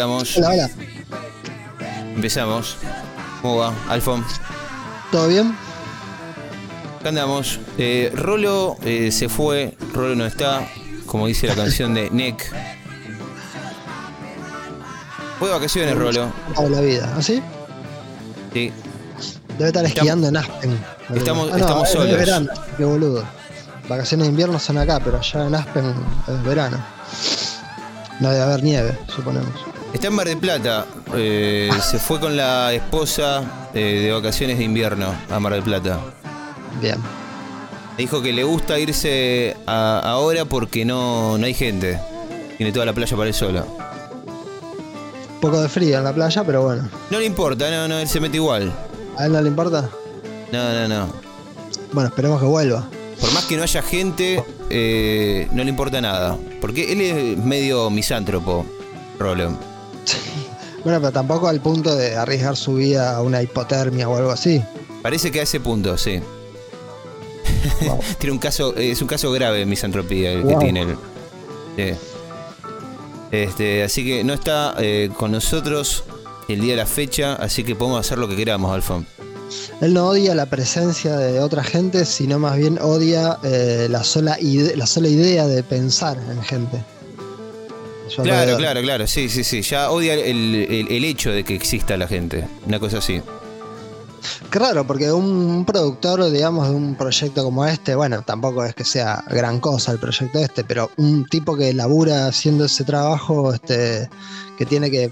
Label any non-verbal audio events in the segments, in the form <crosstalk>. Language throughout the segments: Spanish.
Estamos. Hola, hola. Empezamos. ¿Cómo va, Alfon? ¿Todo bien? Acá andamos. Eh, Rolo eh, se fue, Rolo no está, como dice la canción de Nick. Fue de vacaciones, Rolo. La vida, ¿así? Sí. Debe estar esquiando en Aspen. Estamos- Ah, no, estamos es- solos. Verano, qué boludo. Vacaciones de invierno son acá, pero allá en Aspen es verano. No debe haber nieve, suponemos. Está en Mar del Plata. eh, se fue con la esposa eh, de vacaciones de invierno a Mar del Plata. Bien. Dijo que le gusta irse a- ahora porque no, no hay gente. Tiene toda la playa para él solo. Un poco de frío en la playa, pero bueno. No le importa, no, no, él se mete igual. ¿A él no le importa? No, no, no. Bueno, esperemos que vuelva. Por más que no haya gente, eh, no le importa nada. Porque él es medio misántropo, Rolo. Bueno, pero tampoco al punto de arriesgar su vida a una hipotermia o algo así. Parece que a ese punto, sí. Wow. <laughs> Tiene un caso, eh, es un caso grave de misantropía el que tiene él. Sí. Este, así que no está eh, con nosotros el día de la fecha, así que podemos hacer lo que queramos, Alfon. Él no odia la presencia de otra gente, sino más bien odia eh, la, sola la sola idea de pensar en gente. Claro, claro, claro, sí, sí, sí. Ya odia el, el- el hecho de que exista la gente. Una cosa así. Raro, porque un, productor, digamos, de un proyecto como este, bueno, tampoco es que sea gran cosa el proyecto este, pero un tipo que labura haciendo ese trabajo, este, que tiene que,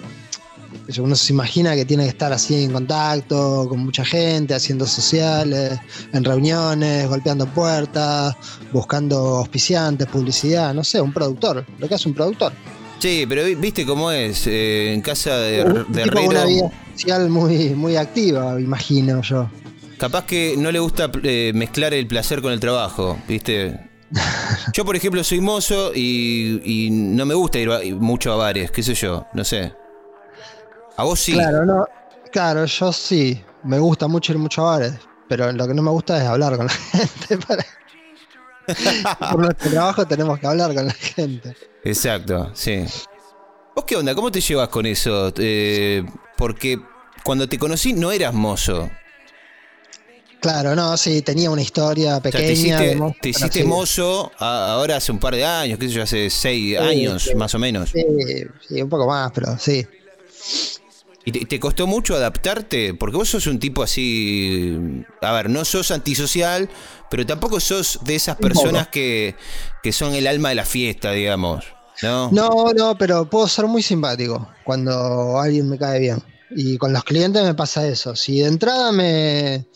que uno se imagina que tiene que estar así en contacto con mucha gente, haciendo sociales, en reuniones, golpeando puertas, buscando auspiciantes, publicidad, no sé, un productor, lo que hace un productor. Sí, pero vi- viste cómo es. eh, en casa de, Un de tipo una vida social muy, muy activa, imagino yo. capaz que no le gusta eh, mezclar el placer con el trabajo, viste. <laughs> Yo, por ejemplo, soy mozo y, y no me gusta ir a- mucho a bares, qué sé yo, no sé. A vos sí. Claro, no, claro, yo sí, me gusta mucho ir mucho a bares, pero lo que no me gusta es hablar con la <laughs> gente. Para... <laughs> Por nuestro trabajo tenemos que hablar con la gente. Exacto, sí. ¿Vos qué onda? ¿Cómo te llevas con eso? Eh, porque cuando te conocí no eras mozo. Claro, no, sí, tenía una historia O sea, pequeña. te hiciste, te sí, mozo a- ahora hace un par de años, qué sé yo, hace seis Sí, años sí. más o menos. Sí, sí, un poco más, pero sí. ¿Y te, te costó mucho adaptarte? Porque vos sos un tipo así. A ver, no sos antisocial, pero tampoco sos de esas personas que, que son el alma de la fiesta, digamos. ¿No? No, no, pero puedo ser muy simpático cuando alguien me cae bien. Y con los clientes me pasa eso. Si de entrada me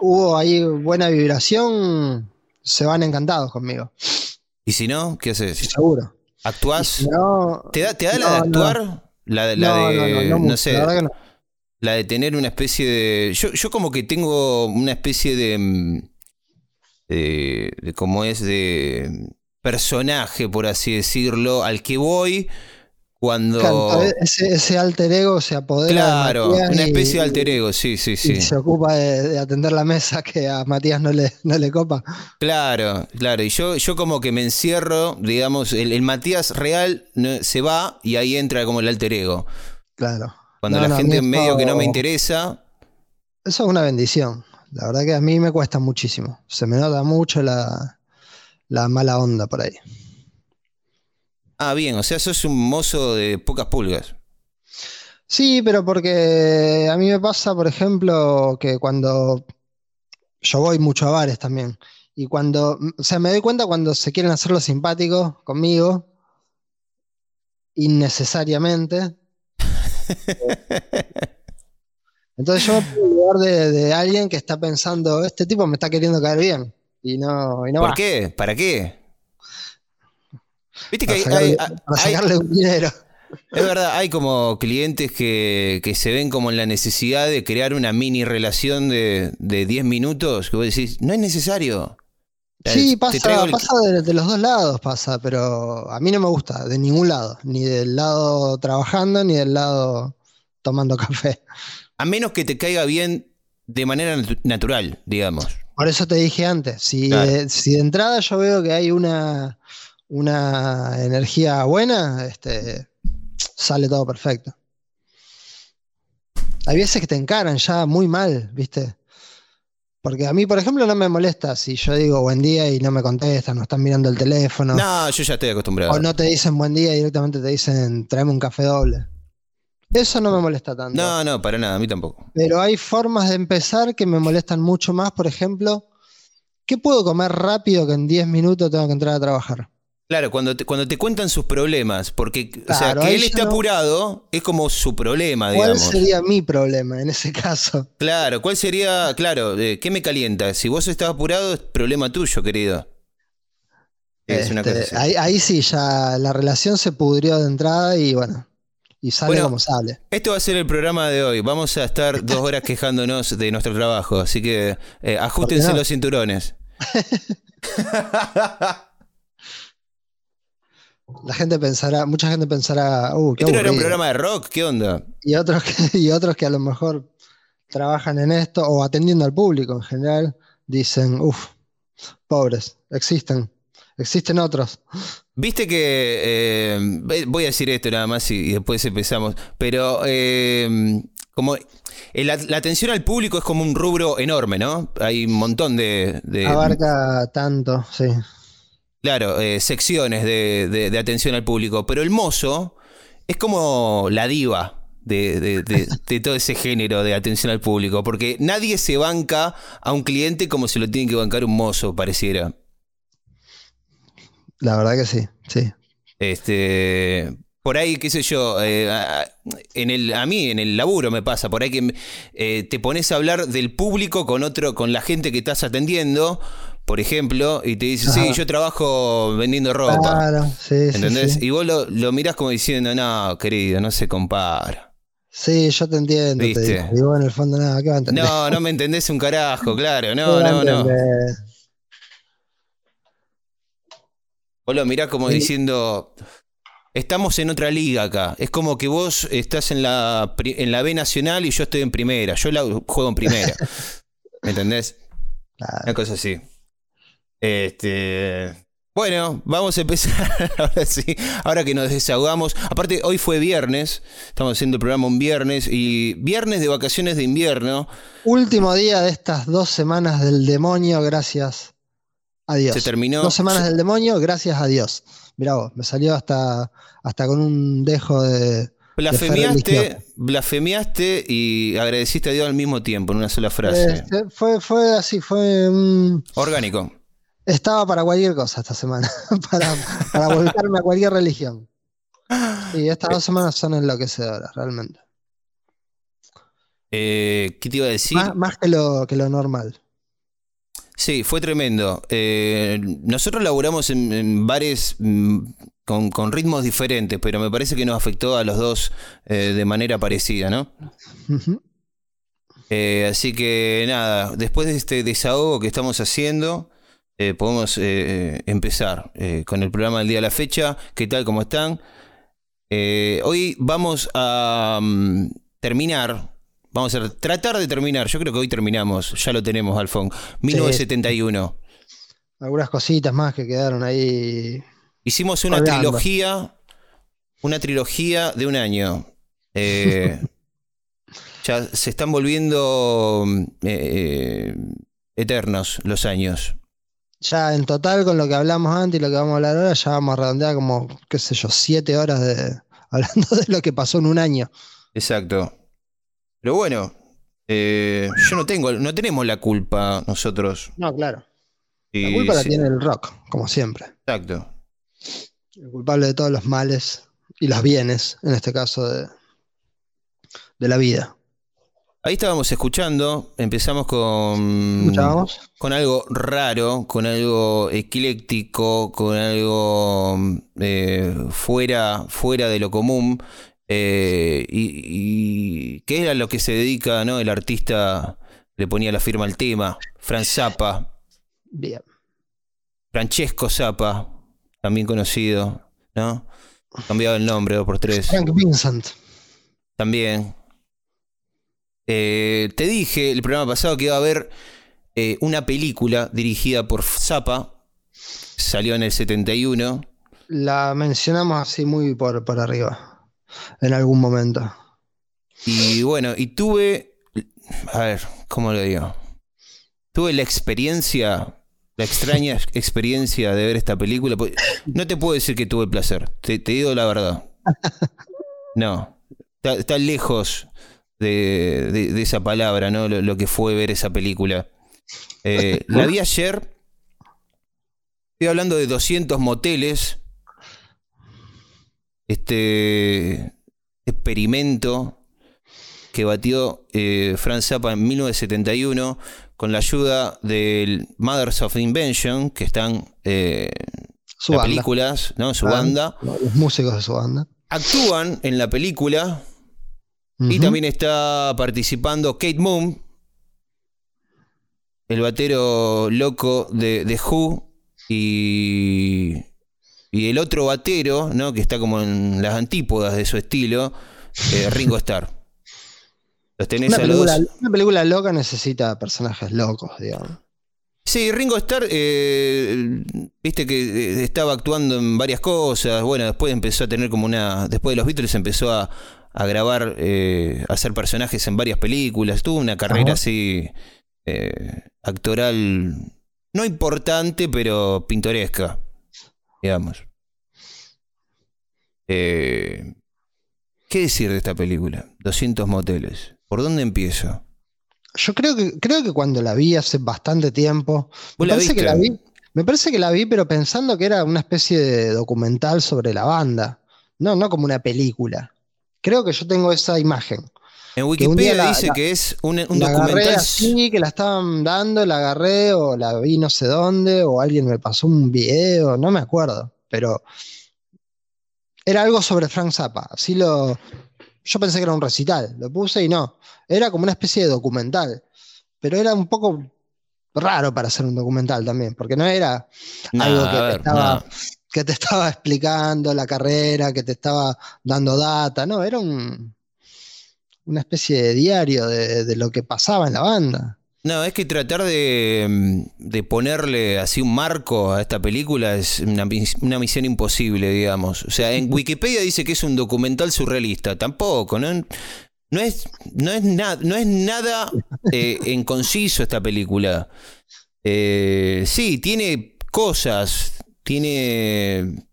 hubo ahí buena vibración, se van encantados conmigo. ¿Y si no? ¿Qué haces? Seguro. ¿Actuás? No, ¿Te da, te da la de actuar? La, de- la no, de. no, sé. la. La de tener una especie de. Yo, yo como que tengo una especie de. mm, de, de cómo es de personaje, por así decirlo, al que voy cuando. Ese, ese alter ego se apodera Claro, de una y- especie de alter ego, sí, sí, y sí. se ocupa de, de atender la mesa que a Matías no le, no le copa. Claro, claro. Y yo, yo como que me encierro, digamos, el, el Matías real se va y ahí entra como el alter ego. Claro. Cuando No, la no, gente en medio que no me interesa, Eso es una bendición. La verdad que a mí me cuesta muchísimo. Se me nota mucho la, la mala onda por ahí. Ah, bien, o sea, sos un mozo de pocas pulgas. Sí, pero porque a mí me pasa, por ejemplo, que cuando yo voy mucho a bares también, y cuando, o sea, me doy cuenta cuando se quieren hacer los simpáticos conmigo, innecesariamente. <laughs> Entonces yo me pongo en lugar de, de alguien que está pensando, este tipo me está queriendo caer bien, y no, y no ¿Por va, qué? ¿Para qué? Viste que para hay, sacarle, hay- para hay- sacarle un dinero. es verdad, hay como clientes que, que se ven como en la necesidad de crear una mini relación de, de 10 minutos que vos decís, no es necesario. Sí, pasa, el- pasa de, de los dos lados, pasa, pero a mí no me gusta, de ningún lado, ni del lado trabajando, ni del lado tomando <laughs> café. A menos que te caiga bien de manera natu- natural, digamos. Por eso te dije antes, si, Claro. si de entrada yo veo que hay una, una energía buena, este, sale todo perfecto. Hay veces que te encaran ya muy mal, ¿viste? Porque a mí, por ejemplo, no me molesta si yo digo buen día y no me contestan, no están mirando el teléfono. No, yo ya estoy acostumbrado. O no te dicen buen día y directamente te dicen tráeme un café doble. Eso no me molesta tanto. No, no, para nada, a mí tampoco. Pero hay formas de empezar que me molestan mucho más. Por ejemplo, ¿qué puedo comer rápido que en 10 minutos tengo que entrar a trabajar? Claro, cuando te, cuando te cuentan sus problemas, porque o sea, que él esté no- apurado es como su problema, ¿Cuál digamos. sería mi problema en ese caso? Claro, ¿cuál sería, claro, eh, qué me calienta? Si vos estás apurado, es problema tuyo, querido. Es una Este, cosa ahí, ahí sí, ya la relación se pudrió de entrada y bueno, y sale Bueno. como sale. Esto va a ser el programa de hoy. Vamos a estar <laughs> dos horas quejándonos de nuestro trabajo, así que eh, ajustense no? los cinturones. <laughs> La gente pensará, mucha gente pensará, uh, qué ¿Esto no era un programa de rock? ¿Qué onda? Y otros que, <laughs> y otros que a lo mejor trabajan en esto o atendiendo al público en general, dicen, uff, pobres, existen, existen otros. Viste que. eh, ve- voy a decir esto nada más y, y después empezamos. Pero. eh, como. eh, La, la atención al público es como un rubro enorme, ¿no? Hay un montón de. de- Abarca tanto, sí. Claro, eh, secciones de, de- de atención al público. Pero el mozo es como la diva. De, de- de- de todo ese género de atención al público, porque nadie se banca a un cliente como se lo tiene que bancar un mozo, pareciera. La verdad que sí, sí. Este, por ahí, qué sé yo, eh, en el, a mí en el laburo me pasa, por ahí que eh, te pones a hablar del público con otro, con la gente que estás atendiendo, por ejemplo, y te dice, sí, Ajá. yo trabajo vendiendo ropa. Claro, sí, sí, ¿Entendés? sí. Y vos lo, lo mirás como diciendo, no, querido, no se compara. Sí, yo te entiendo, te ¿Viste? digo. Y vos en el fondo nada, ¿qué va a entender? No, no me entendés un carajo, claro, <laughs> ¿Qué no, no, no. Vos lo mirás como Sí. diciendo, estamos en otra liga acá. Es como que vos estás en la, en la B Nacional y yo estoy en primera. Yo la juego en primera. ¿Me <laughs> entendés? Claro. Una cosa así. Este. Bueno, vamos a empezar <laughs> ahora sí. Ahora que nos desahogamos. Aparte, hoy fue viernes. Estamos haciendo el programa un viernes. Y viernes de vacaciones de invierno. Último día de estas dos semanas del demonio, gracias a Dios. Se terminó. Dos semanas del demonio, gracias a Dios. Mirá vos, me salió hasta, hasta con un dejo de. Blasfemiaste, blasfemiaste y agradeciste a Dios al mismo tiempo en una sola frase. Este, fue, fue así, fue. Orgánico. Estaba para cualquier cosa esta semana, <laughs> para, para volcarme a cualquier religión. Y estas dos semanas son enloquecedoras, realmente. Eh, ¿Qué te iba a decir? Más, más que, lo, que lo normal. Sí, fue tremendo. Eh, nosotros laburamos en, en bares mm, con, con ritmos diferentes, pero me parece que nos afectó a los dos eh, de manera parecida, ¿no? Eh, así que nada, después de este desahogo que estamos haciendo, eh, podemos eh, empezar eh, con el programa del día de la fecha. ¿Qué tal? ¿Cómo están? Hoy vamos a mm, terminar. Vamos a tratar de terminar. Yo creo que hoy terminamos. Ya lo tenemos, Alfón. 1971. Algunas cositas más que quedaron ahí. Hicimos una trilogía. Una trilogía de un año. <laughs> Ya se están volviendo eh, eternos los años. Ya en total, con lo que hablamos antes y lo que vamos a hablar ahora, ya vamos a redondear como, qué sé yo, siete horas de <laughs> hablando de lo que pasó en un año. Exacto. Pero bueno, eh, yo no tengo, no tenemos la culpa nosotros. No, claro. La Y culpa la sí, tiene el rock, como siempre. Exacto. El culpable de todos los males y los bienes, en este caso, de, de la vida. Ahí estábamos escuchando, empezamos con, ¿Escuchábamos? con algo raro, con algo ecléctico, con algo eh, fuera, fuera de lo común. eh, y, y que era lo que se dedica, ¿no? El artista le ponía la firma al tema, Franz Zappa, Bien. Francesco Zappa, también conocido, ¿no? Cambiado el nombre dos por tres. Frank Vincent. También. Eh, te dije el programa pasado que iba a haber eh, una película dirigida por Zappa. Salió en el 71. La mencionamos así muy por, por arriba. en algún momento. Y bueno, y tuve, a ver, ¿cómo lo digo? Tuve la experiencia, la extraña <laughs> experiencia de ver esta película. pues, No te puedo decir que tuve el placer, te, te digo la verdad. No, está, está lejos de, de- de esa palabra, ¿no? Lo, lo que fue ver esa película. Eh, <laughs> la vi ayer. Estoy hablando de 200 moteles. Este experimento que batió eh, Franz Zappa en 1971 con la ayuda del Mothers of Invention, que están eh, Su las películas, ¿no? Su Ah, banda. Los músicos de su banda. Actúan en la película y también está participando Kate Moon, el batero loco de, de Who, y, y el otro batero, ¿no? que está como en las antípodas de su estilo, eh, <laughs> Ringo Starr. Los tenés Una a película, una película loca necesita personajes locos, digamos. Sí, Ringo Starr, eh, viste que eh, estaba actuando en varias cosas. Bueno, después empezó a tener como una. Después de los Beatles empezó a, a grabar, eh, a hacer personajes en varias películas. Tuvo una carrera Ajá. así eh, actoral, no importante, pero pintoresca, digamos. Eh, ¿Qué decir de esta película? 200 moteles. ¿Por dónde empiezo? Yo creo que, creo que cuando la vi hace bastante tiempo. ¿Vos Me parece, que la vi, me parece que la vi, pero pensando que era una especie de documental sobre la banda. No, no como una película. Creo que yo tengo esa imagen. En Wikipedia la- dice la- que es un, un la agarré documental. así, que la estaban dando, la agarré, o la vi no sé dónde, o alguien me pasó un video, no me acuerdo. Pero era algo sobre Frank Zappa. Así lo. Yo pensé que era un recital, lo puse y no. Era como una especie de documental. Pero era un poco raro para hacer un documental también, porque no era No, algo que, ver, estaba, no. Que te <laughs> estaba explicando la carrera, que te estaba dando data, no, era un, una especie de diario de, de lo que pasaba en la banda. No, es que tratar de, mm, de ponerle así un marco a esta película es una misión imposible, digamos. O sea, en Wikipedia dice que es un documental surrealista. Tampoco, ¿no? No es, no es, na- no es nada eh, <laughs> en conciso esta película. Eh, sí, tiene cosas, tiene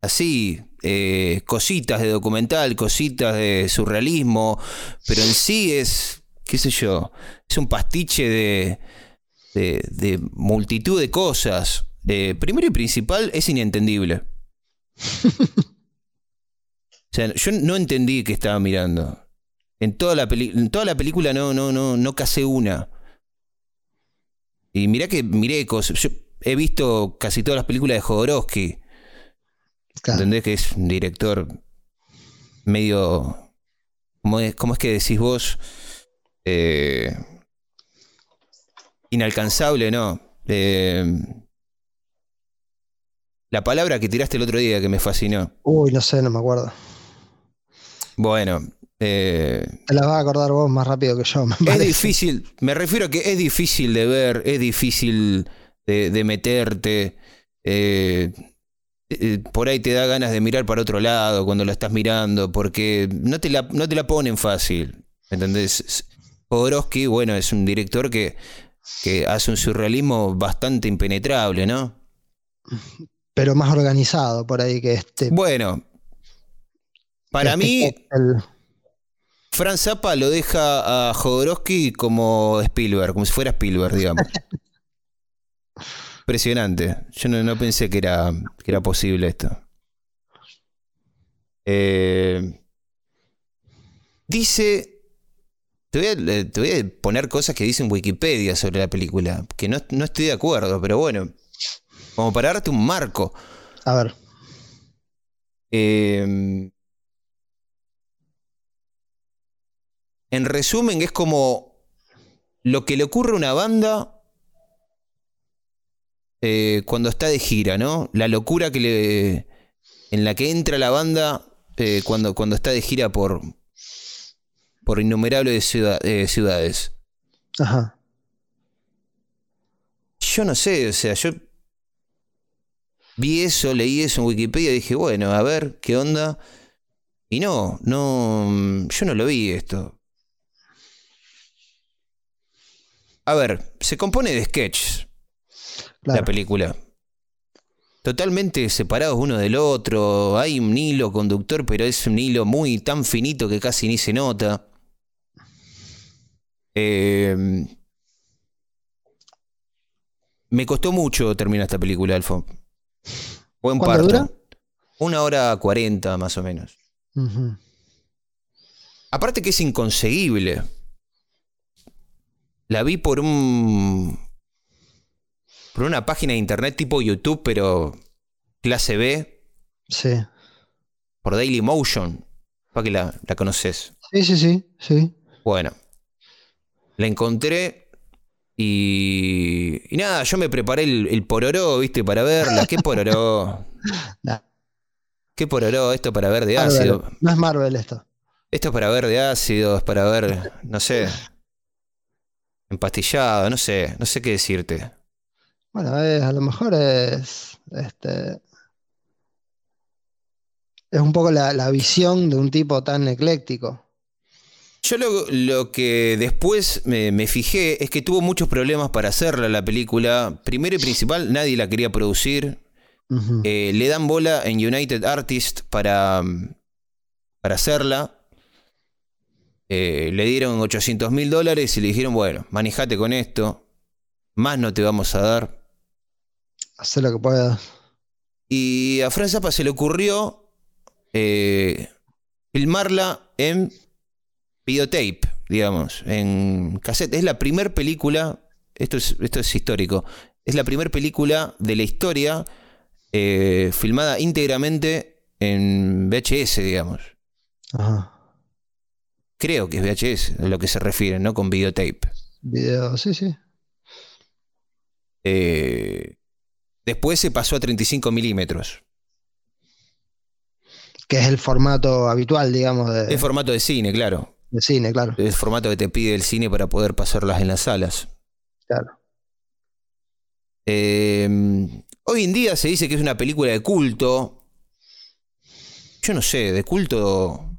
así, eh, cositas de documental, cositas de surrealismo, pero en sí es, qué sé yo, es un pastiche de, de, de multitud de cosas. Eh, primero y principal, es inentendible. <laughs> O sea, yo no entendí qué estaba mirando. En toda la, peli- en toda la película no, no, no, no casé una. Y mirá que miré cosas. Yo he visto casi todas las películas de Jodorowsky. Claro. ¿Entendés que es un director medio. ¿Cómo es, cómo es que decís vos? Eh, inalcanzable, ¿no? Eh, la palabra que tiraste el otro día que me fascinó. Uy, no sé, no me acuerdo. Bueno, eh, Te la vas a acordar vos más rápido que yo, me es difícil, me refiero a que es difícil de ver, es difícil de, de meterte. eh, eh, por ahí te da ganas de mirar para otro lado cuando la estás mirando, porque no te la, no te la ponen fácil. ¿Entendés? Jodorowsky, bueno, es un director que, que hace un surrealismo bastante impenetrable, ¿no? Pero más organizado por ahí que este. Bueno, para mí, este. Franz Zappa lo deja a Jodorowsky como Spielberg, como si fuera Spielberg, digamos. <laughs> Impresionante. Yo no, no pensé que era, que era posible esto. Eh, dice. Te voy, a, te voy a poner cosas que dice en Wikipedia sobre la película, que no, no estoy de acuerdo, pero bueno, como para darte un marco. A ver. Eh, en resumen, es como lo que le ocurre a una banda eh, cuando está de gira, ¿no? La locura que le, en la que entra la banda eh, cuando, cuando está de gira por, por innumerables ciudad- eh, ciudades. Ajá. Yo no sé, o sea, yo vi eso, leí eso en Wikipedia y dije, bueno, a ver, ¿qué onda? Y no, no, yo no lo vi esto. A ver, se compone de sketches la película. Totalmente separados uno del otro. Hay un hilo conductor, pero es un hilo muy tan finito que casi ni se nota. Eh, me costó mucho terminar esta película, Alfo. Buen parto. Dura? Una hora cuarenta, más o menos. Aparte que es inconseguible. La vi por un. Por una página de internet tipo YouTube, pero clase B. Sí. Por Daily Motion. Para que la, la conoces. Sí, sí, sí, sí. Bueno. La encontré y, y nada, yo me preparé el, el pororó, viste, para verla. ¿Qué pororó? <laughs> ¿Qué pororó esto para ver de ácido? No es Marvel esto. Esto es para ver de ácido, es para ver, no sé, <laughs> empastillado, no sé, no sé qué decirte. Bueno, a lo mejor es, este, es un poco la, la visión de un tipo tan ecléctico. Yo lo, que después me, fijé es que tuvo muchos problemas para hacerla la película. Primero y principal, nadie la quería producir. Eh, le dan bola en United Artists para, para hacerla. Eh, le dieron 800 mil dólares y le dijeron, bueno, manejate con esto. Más no te vamos a dar. Haz lo que puedas. Y a Fran Zappa se le ocurrió eh, filmarla en videotape, digamos, en cassette. Es la primera película, esto es, esto es histórico, es la primera película de la historia eh, filmada íntegramente en VHS, digamos. Ajá. Creo que es VHS, a lo que se refiere, ¿no? Con videotape. Video, sí, sí. Eh, después se pasó a 35 milímetros. Que es el formato habitual, digamos. De... El formato de cine, claro. De cine, claro. El formato que te pide el cine para poder pasarlas en las salas. Claro. Eh, hoy en día se dice que es una película de culto. Yo no sé, de culto.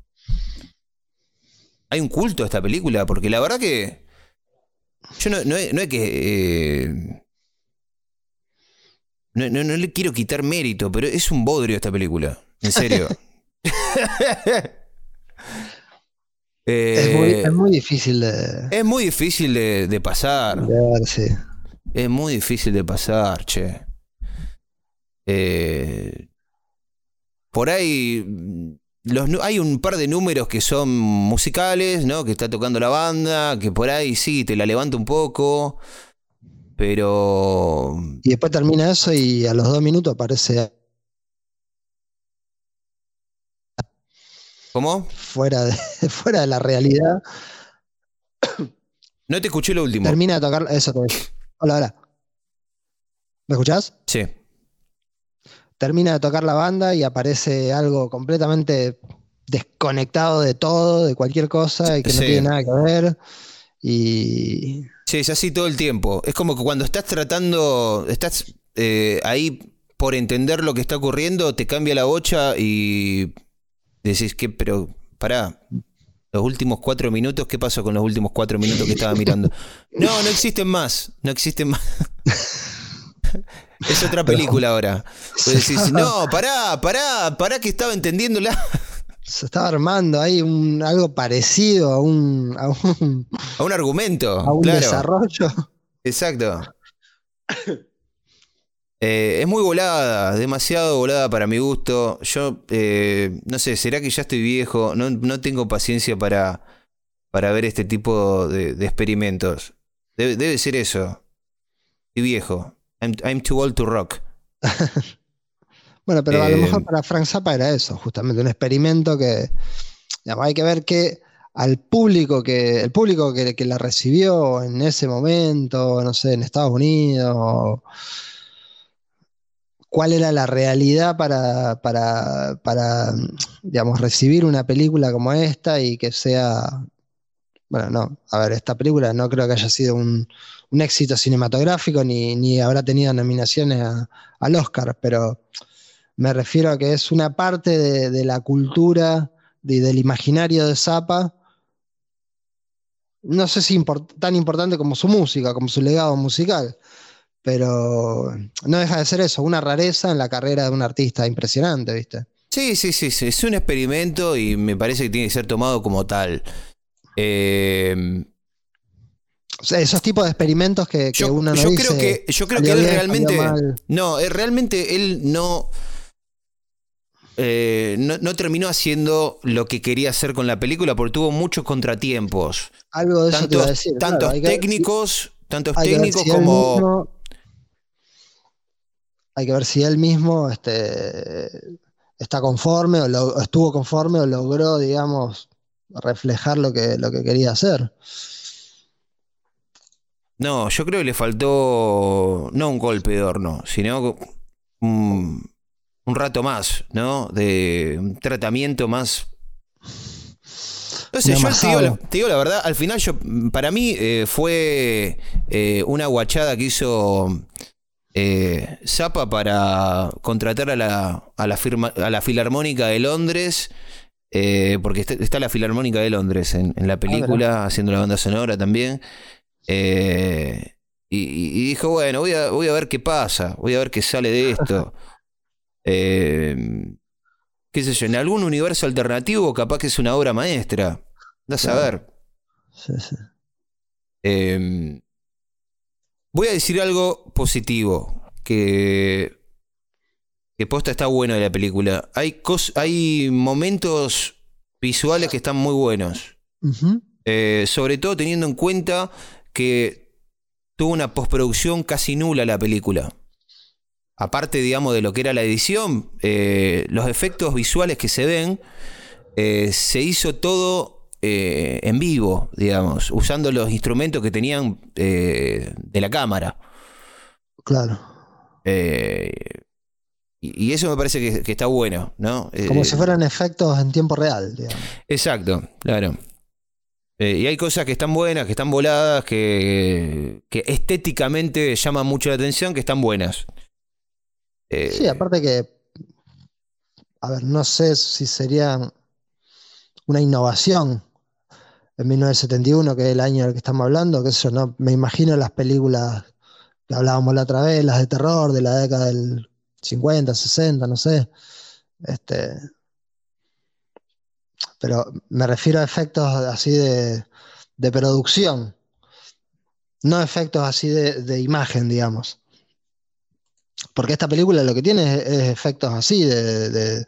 ¿Hay un culto a esta película? Porque la verdad que. Yo no, no, es que. Eh, no, no, no le quiero quitar mérito, pero es un bodrio esta película. En serio. <laughs> Eh, es, muy, difícil de. Es muy difícil de, pasar. Es muy difícil de pasar, che. Eh, por ahí. Los, hay un par de números que son musicales, ¿no? Que está tocando la banda, que por ahí sí, te la levanta un poco. Pero. Y después termina eso y a los dos minutos aparece ¿Cómo? Fuera de, <laughs> fuera de la realidad. No te escuché lo último. Termina de tocar. Eso Hola, hola. ¿Me escuchás? Sí. Termina de tocar la banda y aparece algo completamente desconectado de todo, de cualquier cosa y que no tiene nada que ver. Y. Sí, es así todo el tiempo. Es como que cuando estás tratando. Estás eh, ahí por entender lo que está ocurriendo, te cambia la bocha y decís que, pero pará, los últimos cuatro minutos, ¿qué pasó con los últimos cuatro minutos que estaba mirando? <laughs> No, no existen más, no existen más. <laughs> es otra película ahora. decís, <laughs> no, pará, pará, pará que estaba entendiéndola. Se estaba armando ahí un, algo parecido a un, a un, a un argumento. A un desarrollo. Exacto. Eh, es muy volada, demasiado volada para mi gusto. Yo, eh, no sé, ¿será que ya estoy viejo? No, tengo paciencia para, para ver este tipo de, experimentos. Debe, ser eso. Estoy viejo. I'm, too old to rock. <laughs> bueno, pero a lo mejor eh, para Frank Zappa era eso, justamente, un experimento que hay que ver que al público que el público que, que la recibió en ese momento, no sé, en Estados Unidos cuál era la realidad para, para, digamos, recibir una película como esta y que sea, bueno, no, a ver, esta película no creo que haya sido un, éxito cinematográfico ni, habrá tenido nominaciones al Oscar, pero me refiero a que es una parte de, la cultura y del imaginario de Zappa, no sé si tan importante como su música, como su legado musical, pero no deja de ser eso, una rareza en la carrera de un artista impresionante, ¿viste? Sí, sí, sí, sí, es un experimento y me parece que tiene que ser tomado como tal. Eh, esos tipos de experimentos que, uno no yo creo que yo creo que él realmente no realmente él no, eh, no, no terminó haciendo lo que quería hacer con la película porque tuvo muchos contratiempos. Algo de eso te iba a decir tantos técnicos tantos técnicos como hay que ver si él mismo este, está conforme o estuvo conforme o logró digamos reflejar lo que, lo que quería hacer. No, yo creo que le faltó no un golpe de horno, sino un, rato más, ¿no? De un tratamiento más. No sé, yo te digo, la, verdad, al final yo, para mí eh, fue eh, una guachada que hizo eh, Zapa para contratar a la, a la, firma, a la Filarmónica de Londres, porque está, la Filarmónica de Londres en, en la película, haciendo la banda sonora también. Eh, y, dijo, bueno, voy a, voy a ver qué pasa, voy a ver qué sale de esto. <laughs> Eh, qué sé yo, en algún universo alternativo capaz que es una obra maestra. Da a saber. Em, voy a decir algo positivo, que, que posta está bueno de la película. Hay, hay momentos visuales que están muy buenos. Eh, sobre todo teniendo en cuenta que tuvo una postproducción casi nula la película. Aparte, digamos, de lo que era la edición, eh, los efectos visuales que se ven, eh, se hizo todo eh, en vivo, digamos, usando los instrumentos que tenían de la cámara. Claro. Y, eso me parece que, que está bueno, ¿no? Como si fueran efectos en tiempo real, digamos. Exacto, claro. Eh, y hay cosas que están buenas, que están voladas, que, estéticamente llaman mucho la atención, que están buenas. Eh, sí, aparte que, a ver, no sé si sería una innovación en 1971, que es el año del que estamos hablando, que eso, ¿no? Me imagino las películas que hablábamos la otra vez, las de terror de la década del 50, 60, no sé. Este, pero me refiero a efectos así de, producción, no efectos así de, imagen, digamos. Porque esta película lo que tiene es, efectos así de,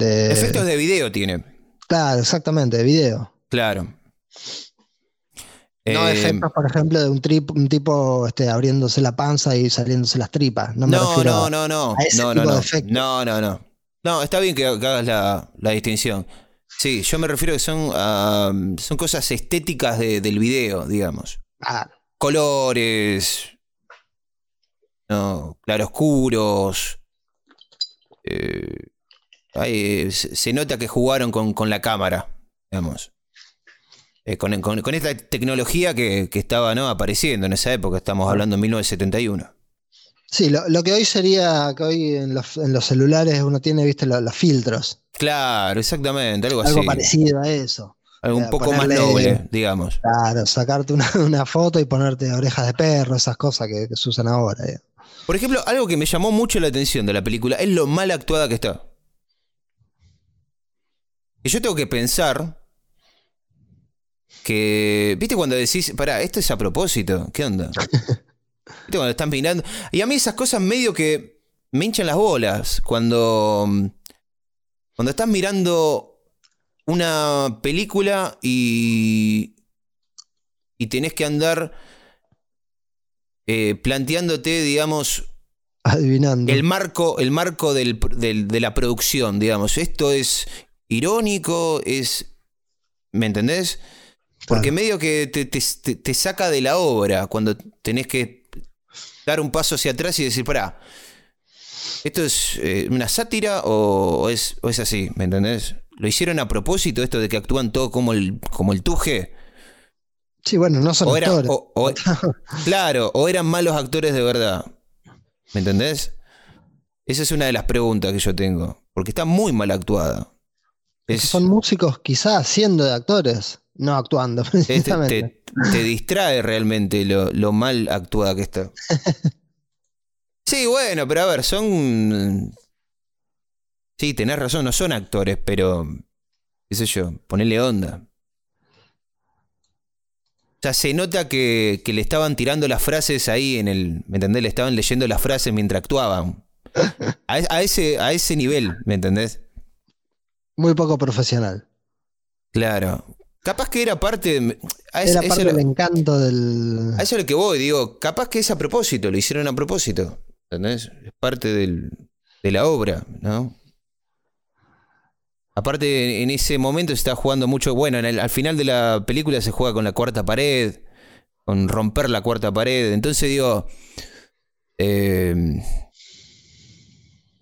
Efectos de video tiene. Claro, exactamente, de video. Claro. No eh, efectos, por ejemplo, de un, trip, un tipo este, abriéndose la panza y saliéndose las tripas. No, no, no, no, no. no, no, no. no, no, no. está bien que, hagas la distinción. Sí, yo me refiero a que son, son cosas estéticas del video, digamos. Ah. Colores, no, claroscuros. Eh, se nota que jugaron con, la cámara, digamos. Eh, con, esta tecnología que, estaba ¿no? apareciendo en esa época, estamos hablando de 1971. Sí, lo, que hoy sería que hoy en los, celulares uno tiene, viste, los, filtros. Claro, exactamente, algo, así. Algo parecido a eso. Algo un poco más noble, digamos. Claro, sacarte <laughs> una, foto y ponerte orejas de perro, esas cosas que, se usan ahora. Por ejemplo, algo que me llamó mucho la atención de la película es lo mal actuada que está. Y yo tengo que pensar que, viste cuando decís, pará, esto es a propósito, ¿qué onda? <laughs> Cuando están mirando. Y a mí esas cosas medio que me hinchan las bolas. Cuando. Cuando estás mirando una película y. Y tenés que andar. Eh, planteándote, digamos. Adivinando. El marco, el marco de la producción, digamos. Esto es irónico, es. ¿Me entendés? Porque medio que te, te, saca de la obra cuando tenés que dar un paso hacia atrás y decir, pará, ¿esto es eh, una sátira o, es, es así? ¿Me entendés? ¿Lo hicieron a propósito esto de que actúan todo como el, como el tuje? Sí, bueno, no son actores. <laughs> claro, o eran malos actores de verdad. ¿Me entendés? Esa es una de las preguntas que yo tengo. Porque está muy mal actuada. Son músicos quizás siendo de actores, no actuando <laughs> precisamente. Te, distrae realmente lo, mal actuada que está. <laughs> sí, bueno, pero a ver, son... Sí, tenés razón, no son actores, pero... qué sé yo, ponele onda. O sea, se nota que, le estaban tirando las frases ahí en el. ¿Me entendés? Le estaban leyendo las frases mientras actuaban. A, ese, a ese nivel, ¿me entendés? Muy poco profesional. Claro. Capaz que era parte. De, era parte del encanto del. A eso es lo que voy, digo. Capaz que es a propósito, lo hicieron a propósito. ¿Entendés? Es parte del, de la obra, ¿no? Aparte, en ese momento se está jugando mucho. Bueno, al final de la película se juega con la cuarta pared, con romper la cuarta pared. Entonces, digo. Eh,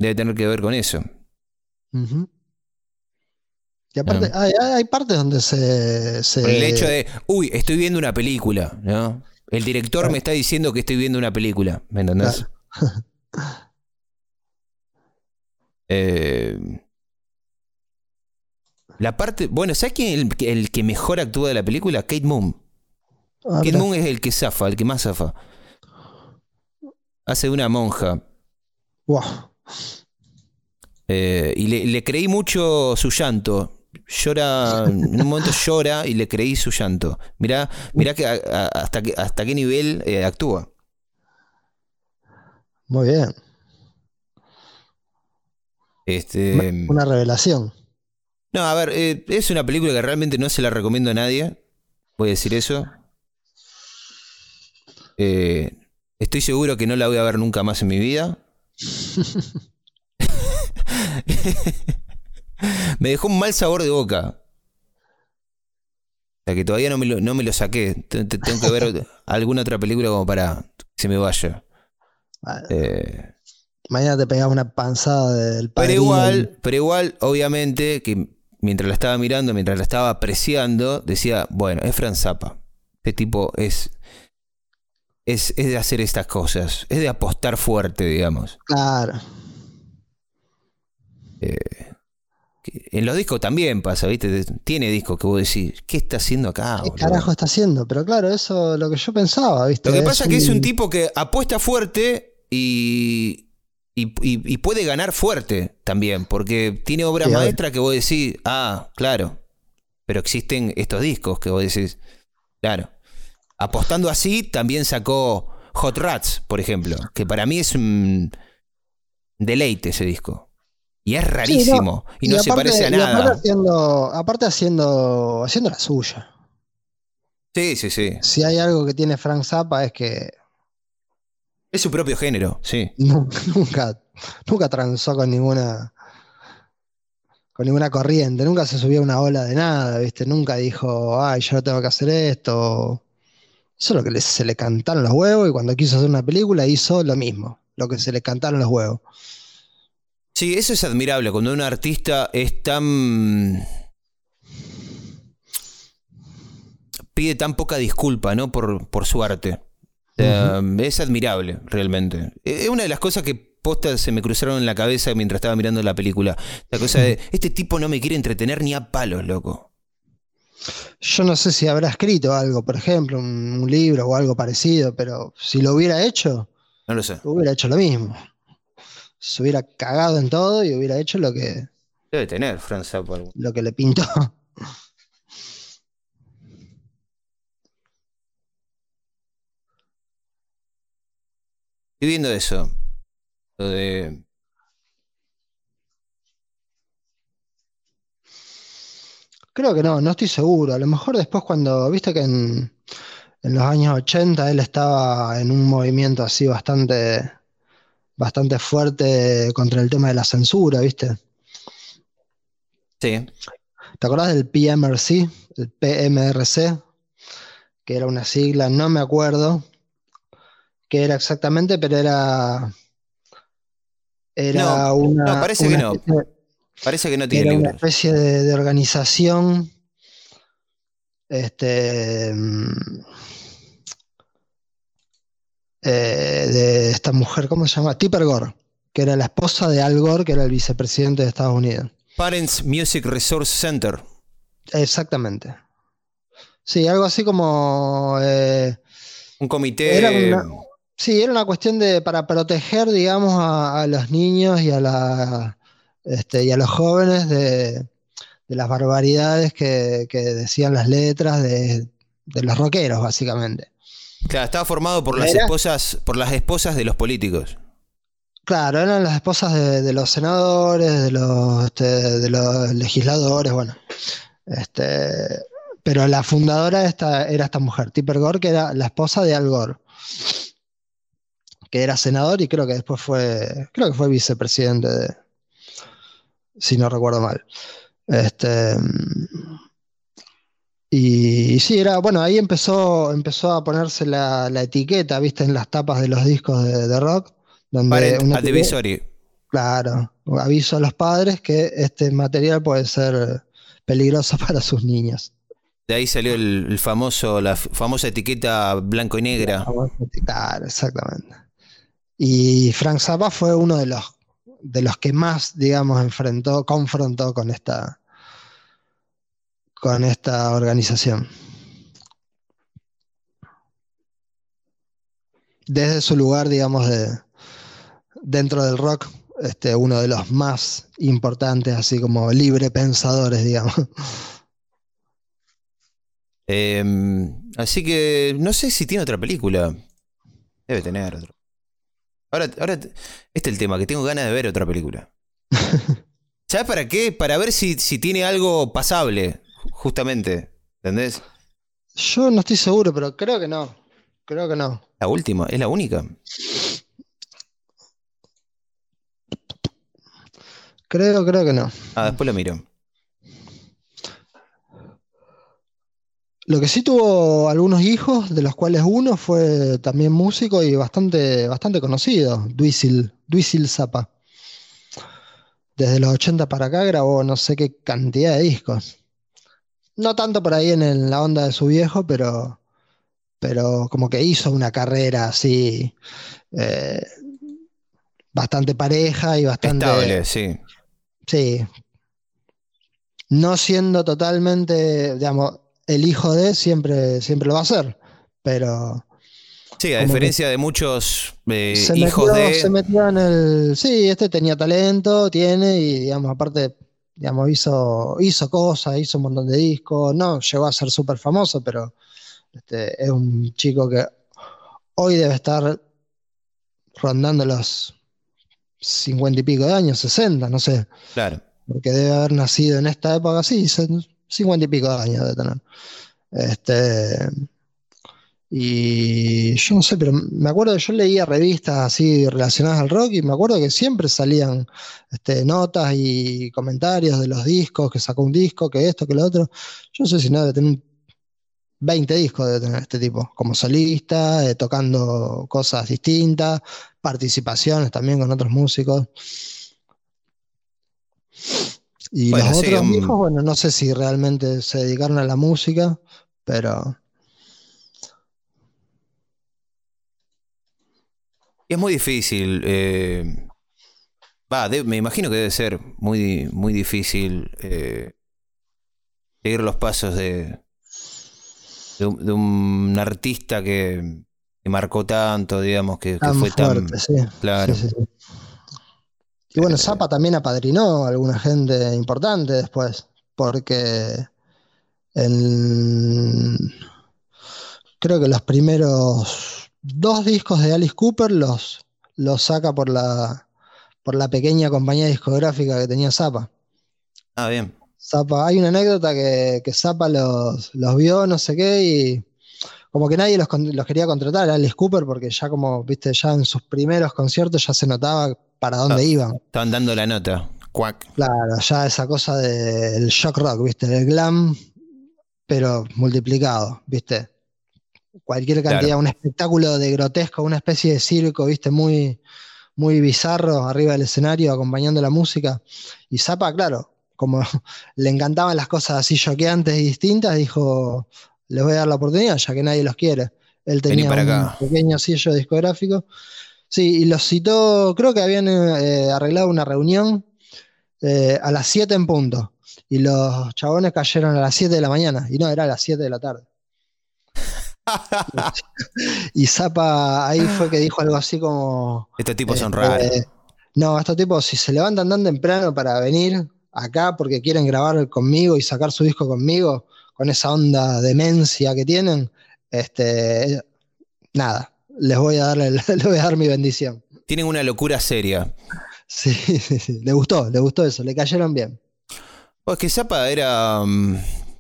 debe tener que ver con eso. Y aparte, hay, partes donde se, el hecho de, uy, estoy viendo una película, ¿no? El director me está diciendo que estoy viendo una película, ¿me entendés? <laughs> eh, la parte. Bueno, ¿sabes quién es el, que mejor actúa de la película? Kate Moon. Ah, Kate Moon es el que zafa, el que más zafa. Hace de una monja. Wow. Eh, y le, creí mucho su llanto. Llora, en un momento llora y le creí su llanto. Mirá, mirá que, hasta, hasta qué nivel eh, actúa. Muy bien. Este, una revelación. No, a ver, eh, es una película que realmente no se la recomiendo a nadie. Voy a decir eso. Eh, estoy seguro que no la voy a ver nunca más en mi vida. <laughs> me dejó un mal sabor de boca. O sea que todavía no me lo, no me lo saqué. Tengo que ver <laughs> alguna otra película como para que se me vaya. Eh, Mañana te pegas una panzada del Pero igual, pero igual, obviamente, que mientras la estaba mirando, mientras la estaba apreciando, decía, bueno, es Franz Zappa. Este tipo es, es, es de hacer estas cosas, es de apostar fuerte, digamos. Claro. Eh, en los discos también pasa, ¿viste? Tiene discos que vos decís, ¿qué está haciendo acá? ¿Qué carajo está haciendo? Pero claro, eso es lo que yo pensaba, ¿viste? Lo que pasa es que es un tipo que apuesta fuerte y, y, puede ganar fuerte también, porque tiene obras maestras que vos decís, ah, claro, pero existen estos discos que vos decís, claro. Apostando así, también sacó Hot Rats, por ejemplo, que para mí es un deleite ese disco. Y es rarísimo, y no se parece a nada. Aparte haciendo, aparte haciendo, haciendo la suya. Sí, sí, sí. Si hay algo que tiene Frank Zappa es que es su propio género, sí. Nunca, nunca transó con ninguna con ninguna corriente, nunca se subió a una ola de nada, ¿viste? Nunca dijo, ay, yo no tengo que hacer esto. Eso es lo que se le cantaron los huevos y cuando quiso hacer una película hizo lo mismo, lo que se le cantaron los huevos. Sí, eso es admirable, cuando un artista es tan... pide tan poca disculpa, ¿no? Por, por su arte. Es admirable, realmente. Es una de las cosas que postas se me cruzaron en la cabeza mientras estaba mirando la película. La cosa de, este tipo no me quiere entretener ni a palos, loco. Yo no sé si habrá escrito algo, por ejemplo, un, libro o algo parecido, pero si lo hubiera hecho, no lo sé. Hubiera hecho lo mismo. Se hubiera cagado en todo y hubiera hecho lo que. Debe tener, Franz Lo que le pintó. Estoy viendo eso. Lo de. Creo que no, no estoy seguro. A lo mejor después cuando, viste que en, los años 80 él estaba en un movimiento así bastante, bastante fuerte contra el tema de la censura, ¿viste? Sí. ¿Te acordás del PMRC? El PMRC, que era una sigla, no me acuerdo, que era exactamente, pero era. Era una. No, parece que no. parece que no tiene era una especie de, organización. Este. Mm, eh, de esta mujer, ¿cómo se llama? Tipper Gore, que era la esposa de Al Gore, que era el vicepresidente de Estados Unidos. Parents Music Resource Center. Exactamente. Sí, algo así como... eh, Un comité. Era una- Sí, era una cuestión de para proteger, digamos, a, a los niños y a la este, y a los jóvenes de, de las barbaridades que, que decían las letras de, de los rockeros, básicamente. Claro, estaba formado por las Era- esposas, por las esposas de los políticos. Claro, eran las esposas de, de los senadores, de los, este, de los legisladores, bueno. Este, pero la fundadora esta, era esta mujer, Tipper Gore, que era la esposa de Al Gore, que era senador y creo que después fue, creo que fue vicepresidente, de- si no recuerdo mal. Este, y, y sí, era, bueno, ahí empezó, empezó a ponerse la, la etiqueta, viste, en las tapas de los discos de, de rock, donde una etiqueta-. Claro, aviso a los padres que este material puede ser peligroso <laughs> para sus niños. De ahí salió el, el famoso, la famosa etiqueta blanco y negra. Claro, exactamente. Y Frank Zappa fue uno de los, de los que más, digamos, enfrentó, confrontó con esta, con esta organización. Desde su lugar, digamos, de, dentro del rock, este, uno de los más importantes, así como libre pensadores, digamos. Eh, así que no sé si tiene otra película. Debe tener otra. Ahora, ahora este es el tema, que tengo ganas de ver otra película. <laughs> ¿Sabes para qué? Para ver si, si tiene algo pasable, ju- justamente. ¿Entendés? Yo no estoy seguro, pero creo que no. Creo que no. La última, es la única. Creo, creo que no. Ah, después lo miro. Lo que sí tuvo algunos hijos, de los cuales uno fue también músico y bastante, bastante conocido, Duisil, Duisil Zappa. Desde los 80 para acá grabó no sé qué cantidad de discos. No tanto por ahí en el- la onda de su viejo, pero, pero como que hizo una carrera así eh, bastante pareja y bastante... Estable, sí. Sí. No siendo totalmente, digamos, el hijo de siempre, siempre lo va a ser. Pero Sí, a diferencia de muchos eh, se hijos metió, de. se metió en el. Sí, este tenía talento, tiene, y digamos, aparte, digamos, hizo, hizo cosas, hizo un montón de discos. No llegó a ser súper famoso, pero este, es un chico que hoy debe estar rondando los cincuenta y pico de años, 60, no sé. Claro. porque debe haber nacido en esta época, sí, se- cincuenta y pico de años de tener. Este, y yo no sé, pero me acuerdo que yo leía revistas así relacionadas al rock y me acuerdo que siempre salían este, notas y comentarios de los discos, que sacó un disco, que esto, que lo otro. Yo no sé si no debe tener un 20 discos de tener este tipo, como solista, eh, tocando cosas distintas, participaciones también con otros músicos. Y Bueno, los sí, otros hijos, bueno, no sé si realmente se dedicaron a la música, pero es muy difícil. eh, Va, de- me imagino que debe ser muy, muy difícil eh, seguir los pasos de, de, un, de un artista que, que marcó tanto, digamos, que, que tan fue tan. sí. Claro. Sí, sí, sí. Y bueno, Zappa también apadrinó a alguna gente importante después, porque en- creo que los primeros dos discos de Alice Cooper los, los saca por la, por la pequeña compañía discográfica que tenía Zappa. Ah, bien. Zappa, hay una anécdota que, que Zappa los, los vio, no sé qué, y como que nadie los, los quería contratar Alice Cooper porque ya como, viste, ya en sus primeros conciertos ya se notaba para dónde iban. Estaban dando la nota. Cuac. Claro, ya esa cosa del shock rock, viste, del glam, pero multiplicado, viste. Cualquier cantidad, Claro. un espectáculo de grotesco, una especie de circo, viste, muy, muy bizarro arriba del escenario acompañando la música. Y Zappa, claro, como <laughs> le encantaban las cosas así choqueantes y distintas, dijo, les voy a dar la oportunidad, ya que nadie los quiere. Él tenía para un acá. pequeño sello discográfico. Sí, y los citó, creo que habían eh, arreglado una reunión eh, a las 7 en punto. Y los chabones cayeron a las 7 de la mañana. Y no, era a las 7 de la tarde. <laughs> y Zapa ahí fue que dijo algo así como. Estos tipos son raros. este, no, estos tipos, si se levantan tan temprano para venir acá porque quieren grabar conmigo y sacar su disco conmigo, con esa onda demencia que tienen, este, nada, les voy a dar, <laughs> les voy a dar mi bendición. Tienen una locura seria. Sí, sí, sí. Le gustó, le gustó eso, le cayeron bien. Pues que Zapa era. mm,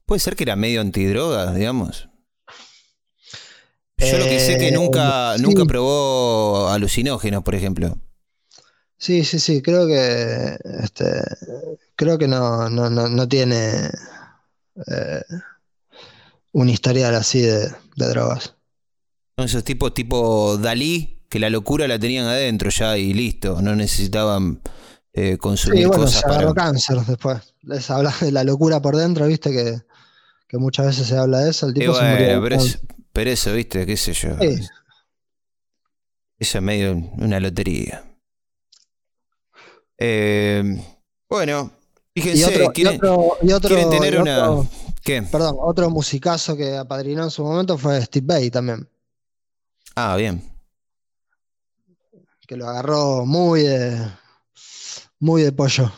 Puede ser que era medio antidroga, digamos. Yo lo que sé que Eh, nunca, sí. nunca probó alucinógenos, por ejemplo. Sí, sí, sí, creo que este, creo que no, no, no, no tiene eh, un historial así de, de drogas. Son esos tipos tipo Dalí, que la locura la tenían adentro ya y listo. No necesitaban eh, consumir Sí, bueno, cosas se agarró para. cáncer después. Les habla de la locura por dentro, viste que, que muchas veces se habla de eso. El Y tipo se bueno, murió pero, cáncer. es- pero eso, viste, qué sé yo. Sí. Eso es medio una lotería. Eh, bueno, fíjense, Y otro, y ¿quieren, otro, y otro- quieren tener y una. ¿Qué? perdón, otro musicazo que apadrinó en su momento fue Steve Bay también, Ah, bien. que lo agarró muy de, muy de pollo.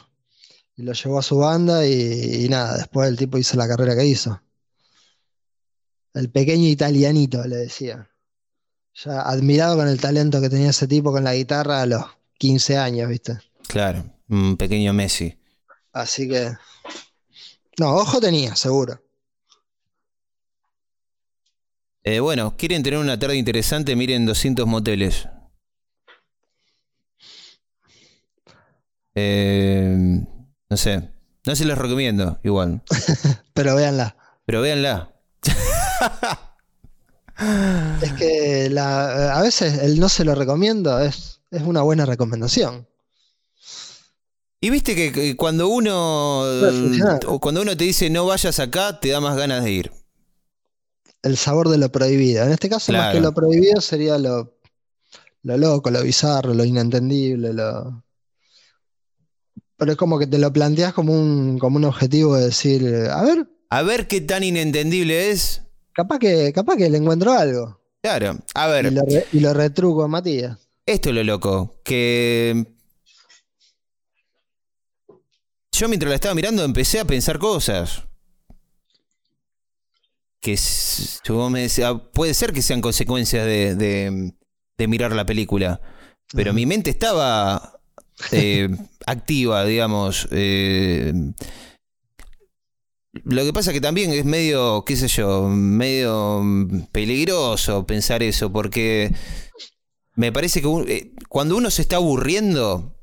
Y lo llevó a su banda y, y nada, después el tipo hizo la carrera que hizo. El pequeño italianito, le decía. Ya admirado con el talento que tenía ese tipo con la guitarra a los 15 años, ¿viste? Claro, un pequeño Messi. Así que. No, ojo tenía, seguro. Eh, bueno, ¿quieren tener una tarde interesante? Miren 200 moteles. Eh, no sé. No se los recomiendo, igual. <laughs> Pero véanla. Pero véanla. Es que la, a veces el no se lo recomiendo es, es una buena recomendación. Y viste que, que cuando uno cuando uno te dice no vayas acá, te da más ganas de ir. El sabor de lo prohibido. En este caso, más que lo prohibido, sería lo, lo loco, lo bizarro, lo inentendible, lo. Pero es como que te lo planteas como un, como un objetivo de decir, a ver, A ver qué tan inentendible es. capaz que, capaz que le encuentro algo. Claro, a Y ver, lo, re- y lo retruco a Matías. esto es lo loco, que yo mientras la estaba mirando empecé a pensar cosas. Que s- yo me decía, puede ser que sean consecuencias de, de- de mirar la película, pero mi mente estaba eh, <laughs> activa, digamos. eh, lo que pasa que también es medio, qué sé yo, medio peligroso pensar eso, porque me parece que un- eh, cuando uno se está aburriendo,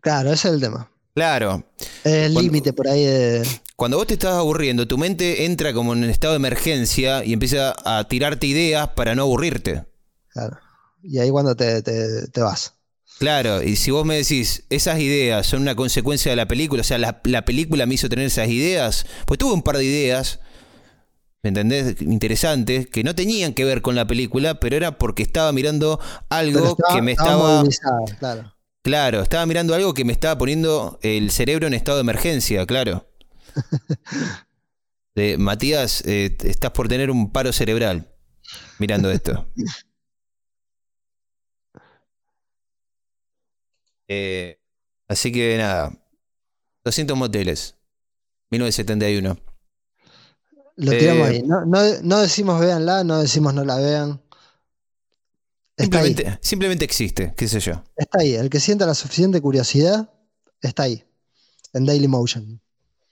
Claro, ese es el tema. Claro, el límite por ahí de. cuando vos te estás aburriendo, tu mente entra como en estado de emergencia y empieza a tirarte ideas para no aburrirte. Claro. Y ahí cuando te, te- te vas. Claro, y si vos me decís, esas ideas son una consecuencia de la película, o sea, la, la película me hizo tener esas ideas, pues tuve un par de ideas, ¿me entendés? Interesantes, que no tenían que ver con la película, pero era porque estaba mirando algo estaba- que me estaba estaba... claro. Claro, estaba mirando algo que me estaba poniendo el cerebro en estado de emergencia, claro. <laughs> De, Matías, eh, estás por tener un paro cerebral mirando esto. <laughs> Eh, así que nada, 200 moteles, 1971. Lo Eh, tiramos ahí. No, no, no decimos véanla, no decimos no la vean. Simplemente, simplemente existe, qué sé yo. está ahí. El que sienta la suficiente curiosidad, está ahí. En Daily Motion.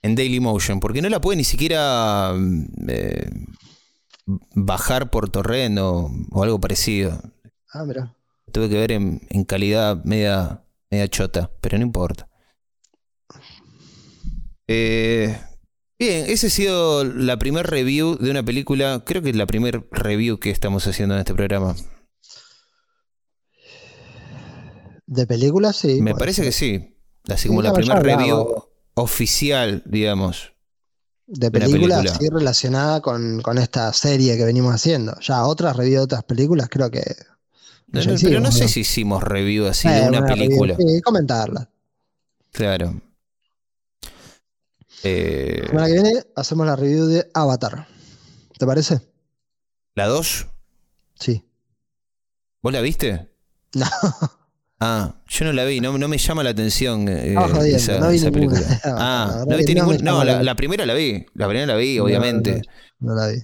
En Daily Motion, porque no la puede ni siquiera mm, eh, bajar por torrent o, o algo parecido. Ah, mira. Tuve que ver en, en calidad media, media chota, pero no importa. Eh, bien, esa ha sido la primer review de una película. Creo que es la primer review que estamos haciendo en este programa. ¿De películas? Sí. Me parece que sí. Así como Sí, la primera review oficial, digamos. De una película. sí, relacionada con, con esta serie que venimos haciendo. Ya otras reviews de otras películas, creo que. No, pero no sé si hicimos review así Eh, de una review, película. sí, comentarla. Claro. Eh, La semana que viene hacemos la review de Avatar. ¿Te parece? ¿La 2? Sí. ¿Vos la viste? <laughs> No, Ah, yo no la vi, no, no me llama la atención eh, No, jodiendo, esa, no vi esa ninguna. película. <laughs> La Ah, ¿no viste ninguna? No, la, primera la vi, la primera la vi, obviamente, no, la vi.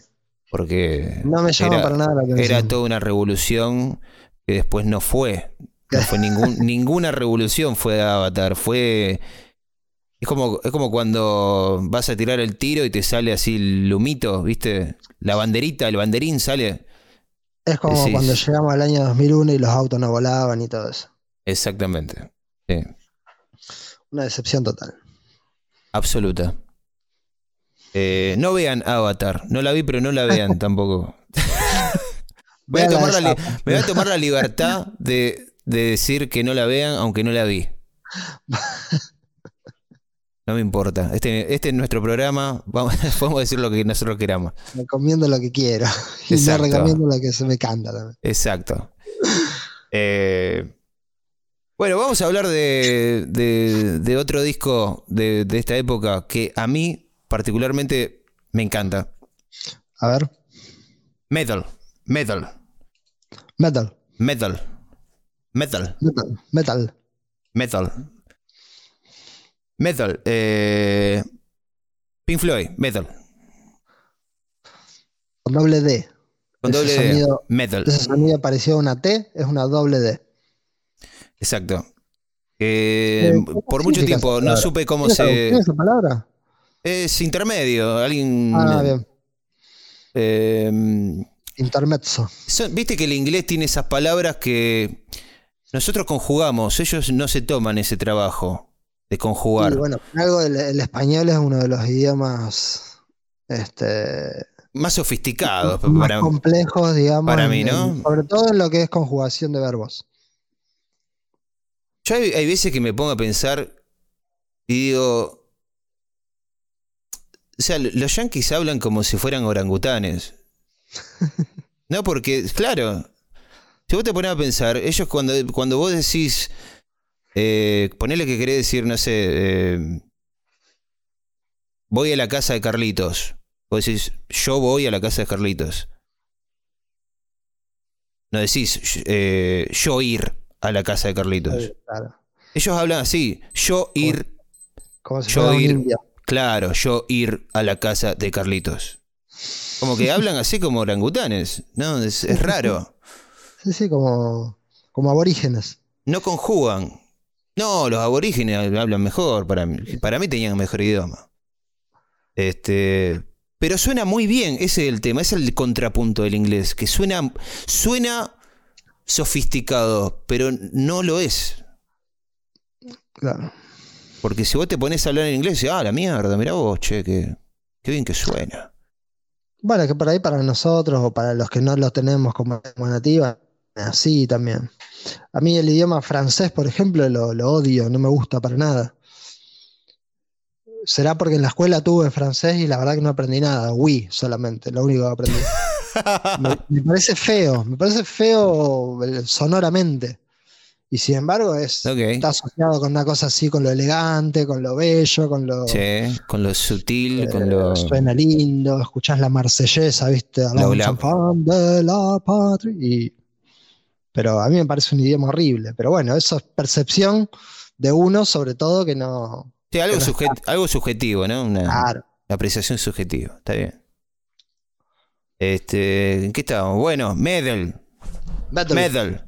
porque No me llama Era- para nada la era atención. toda una revolución que después no fue. No fue ningún, <laughs> ninguna revolución fue Avatar, fue... Es como, es como cuando vas a tirar el tiro y te sale así el humito, ¿viste? La banderita, el banderín sale. Es como decís- cuando llegamos al año 2001 y los autos no volaban y todo eso. Exactamente. Sí, Una decepción total. absoluta. Eh, no vean Avatar. No la vi, pero no la vean <laughs> tampoco. <laughs> Voy a tomar la me voy a tomar la libertad de, de decir que no la vean, aunque no la vi. <laughs> No me importa. Este, este es nuestro programa. Vamos, podemos decir lo que nosotros queramos. Recomiendo lo que quiero. Y no recomiendo lo que se me canta también. Exacto. Eh, bueno, vamos a hablar de, de- de otro disco de, de esta época que a mí particularmente me encanta. A ver. Metal. Metal. Metal. Metal. Metal. Metal. Metal. Metal. Metal. Eh, Pink Floyd. Metal. Con doble D. Con Ese doble D. sonido- Metal. Ese sonido parecido a una T es una doble D. Exacto. Eh, Eh, ¿qué por mucho tiempo no supe cómo ¿Tiene se... traducción esa palabra? Es intermedio. Alguien... Ah, bien. eh, Intermezzo. son- Viste que el inglés tiene esas palabras que nosotros conjugamos. Ellos no se toman ese trabajo de conjugar. Y bueno, algo el, el español es uno de los idiomas este, Más sofisticados. más para- complejos, digamos. para mí, ¿no? en- sobre todo en lo que es conjugación de verbos. Yo hay, hay veces que me pongo a pensar y digo. O sea, los yankees hablan como si fueran orangutanes. <laughs> No, porque, claro, si vos te pones a pensar, ellos cuando, cuando vos decís, eh, ponele que querés decir, no sé, eh, voy a la casa de Carlitos. Vos decís, yo voy a la casa de Carlitos. No decís, eh, yo ir a la casa de Carlitos. Claro. Ellos hablan así, yo ir, Como si Yo ir- indio. claro, yo ir a la casa de Carlitos. Como que hablan así como orangutanes, ¿no? Es, es raro. <laughs> Sí, sí, como, como aborígenes. No conjugan. No, los aborígenes hablan mejor, para mí. Para mí tenían mejor idioma. Este, pero suena muy bien, ese es el tema, ese es el contrapunto del inglés, que suena, suena sofisticado, pero no lo es. Claro. Porque si vos te pones a hablar en inglés, ah, la mierda, mirá vos, che, qué, qué bien que suena. Bueno, que por ahí para nosotros o para los que no lo tenemos como nativa, así también. A mí el idioma francés, por ejemplo, lo, lo odio, no me gusta para nada. Será porque en la escuela tuve francés y la verdad que no aprendí nada, oui solamente, lo único que aprendí. <laughs> Me, me parece feo, me parece feo sonoramente. Y sin embargo es, está asociado con una cosa así, con lo elegante, con lo bello, con lo... Con lo sutil, con Eh, lo. Suena lindo, escuchás la marsellesa, ¿viste? Fan de la patria. y- Pero a mí me parece un idioma horrible. Pero bueno, eso es percepción de uno, sobre todo, que no. Sí, algo, sujet- algo subjetivo, ¿no? Una Claro. apreciación subjetiva. Está bien. Este, ¿en qué estábamos? Bueno, medal. Metal. Medal.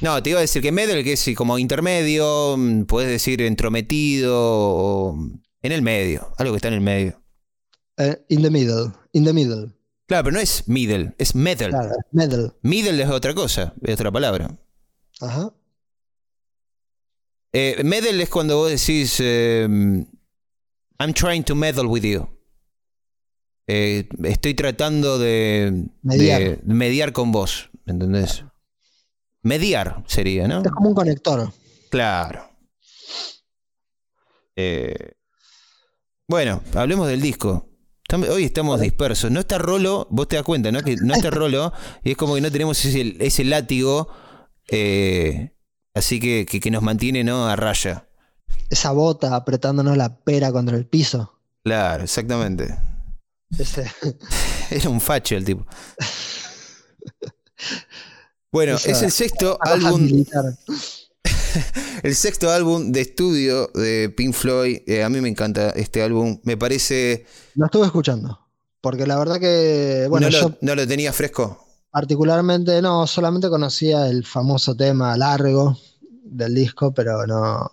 No, te iba a decir que medal, que es como intermedio, mm, puedes decir entrometido o en el medio, algo que está en el medio. Eh, in the middle. In the middle. Claro, pero no es middle, es metal. Claro, metal. Middle es otra cosa, es otra palabra. Ajá. Eh, meddle es cuando vos decís eh, I'm trying to meddle with you. Eh, estoy tratando de Mediar. de mediar con vos, ¿me ¿entendés? Mediar sería, ¿no? Es como un conector. Claro. Eh, bueno, hablemos del disco. Hoy estamos dispersos. No está Rolo, vos te das cuenta, ¿no? Que no está Rolo <laughs> y es como que no tenemos ese, ese látigo eh, así que, que, que nos mantiene ¿no? a raya. esa bota apretándonos la pera contra el piso. Claro, exactamente. Ese, <laughs> Era un facho el tipo. <laughs> Bueno, Esa- es el sexto álbum, <laughs> el sexto álbum de estudio de Pink Floyd. Eh, a mí me encanta este álbum. Me parece. Lo estuve escuchando. Porque la verdad que, bueno, no, yo lo, no lo tenía fresco. particularmente no, solamente conocía el famoso tema largo del disco, pero no,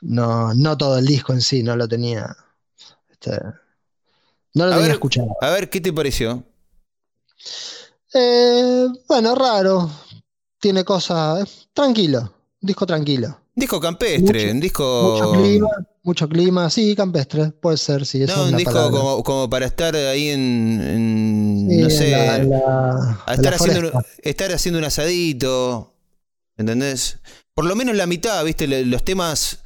no, no todo el disco en sí, no lo tenía. este, no lo A ver. escuchado. A ver, ¿qué te pareció? Eh, bueno, raro. Tiene cosas. Tranquilo. Disco tranquilo. Disco campestre, Mucho- un disco. Mucho clima. Mucho clima. Sí, campestre. Puede ser, sí. No, es un disco como, como para estar ahí en. en, Sí, no sé. la- en la- a estar haciendo, un, estar haciendo un asadito. ¿Entendés? Por lo menos la mitad, ¿viste? Los temas.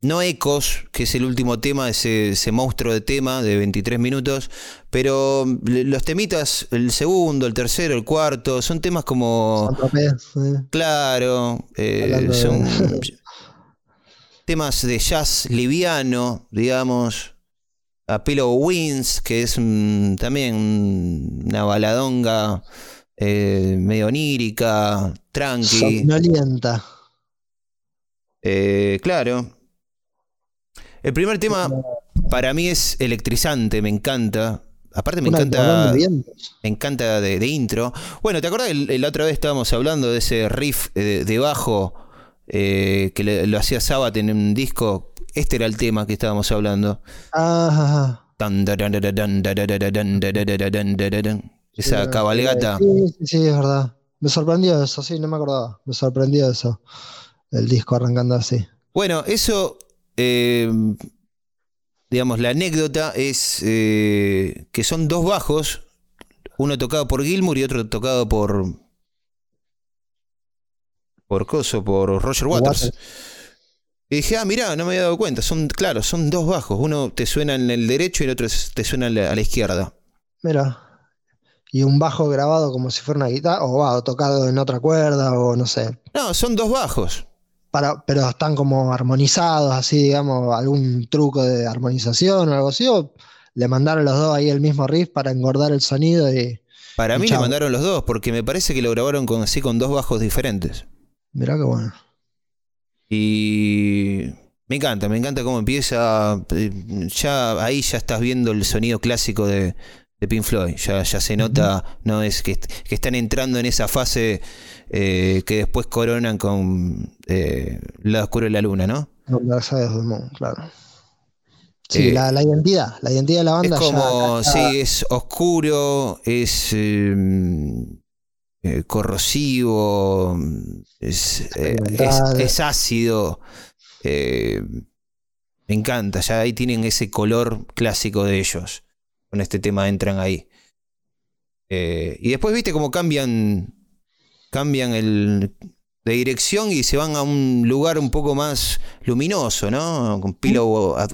No ecos, que es el último tema, ese, ese monstruo de tema de 23 minutos. Pero le- los temitas, el segundo, el tercero, el cuarto, son temas como. Claro, eh, de- son <laughs> temas de jazz liviano, digamos. A Pillow Wings, que es un- también un- una baladonga eh, medio onírica, tranqui. Somnolienta. Eh, claro. El primer tema para mí es electrizante, me encanta. Aparte me Una encanta... Me encanta de, de intro. Bueno, ¿te acordás? La otra vez estábamos hablando de ese riff eh, de, de bajo eh, que le- lo hacía Sabbath en un disco. Este era el tema que estábamos hablando. Ah. Esa cabalgata. Sí, sí, sí, es verdad. Me sorprendió eso, sí, no me acordaba. Me sorprendió eso. El disco arrancando así. Bueno, eso, eh, digamos, la anécdota es eh, que son dos bajos, uno tocado por Gilmour y otro tocado por por Coso, por Roger Waters. Waters. Y dije, ah, mirá, no me había dado cuenta. Son, claro, son dos bajos. Uno te suena en el derecho y el otro te suena a la, a la izquierda. Mira. Y un bajo grabado como si fuera una guitarra, o o tocado en otra cuerda, o no sé. No, son dos bajos. Para, pero están como armonizados, así, digamos, algún truco de armonización o algo así, o le mandaron los dos ahí el mismo riff para engordar el sonido y. Para Y mí le mandaron los dos, porque me parece que lo grabaron con, así con dos bajos diferentes. Mirá qué bueno. Y me encanta, me encanta cómo empieza. eh, Ya ahí ya estás viendo el sonido clásico de, de Pink Floyd. Ya, ya se nota, no es que, que están entrando en esa fase eh, que después coronan con eh, el lado oscuro de la luna, ¿no? No, Moon, claro. Sí, Eh, la, la identidad, la identidad de la Es banda ya como, acá está- sí, es oscuro, es eh, corrosivo, es, es, es ácido. me encanta, ya ahí tienen ese color clásico de ellos. Con este tema entran ahí. Eh, y después, viste cómo cambian, cambian el, de dirección y se van a un lugar un poco más luminoso, ¿no? Con Pillow, a,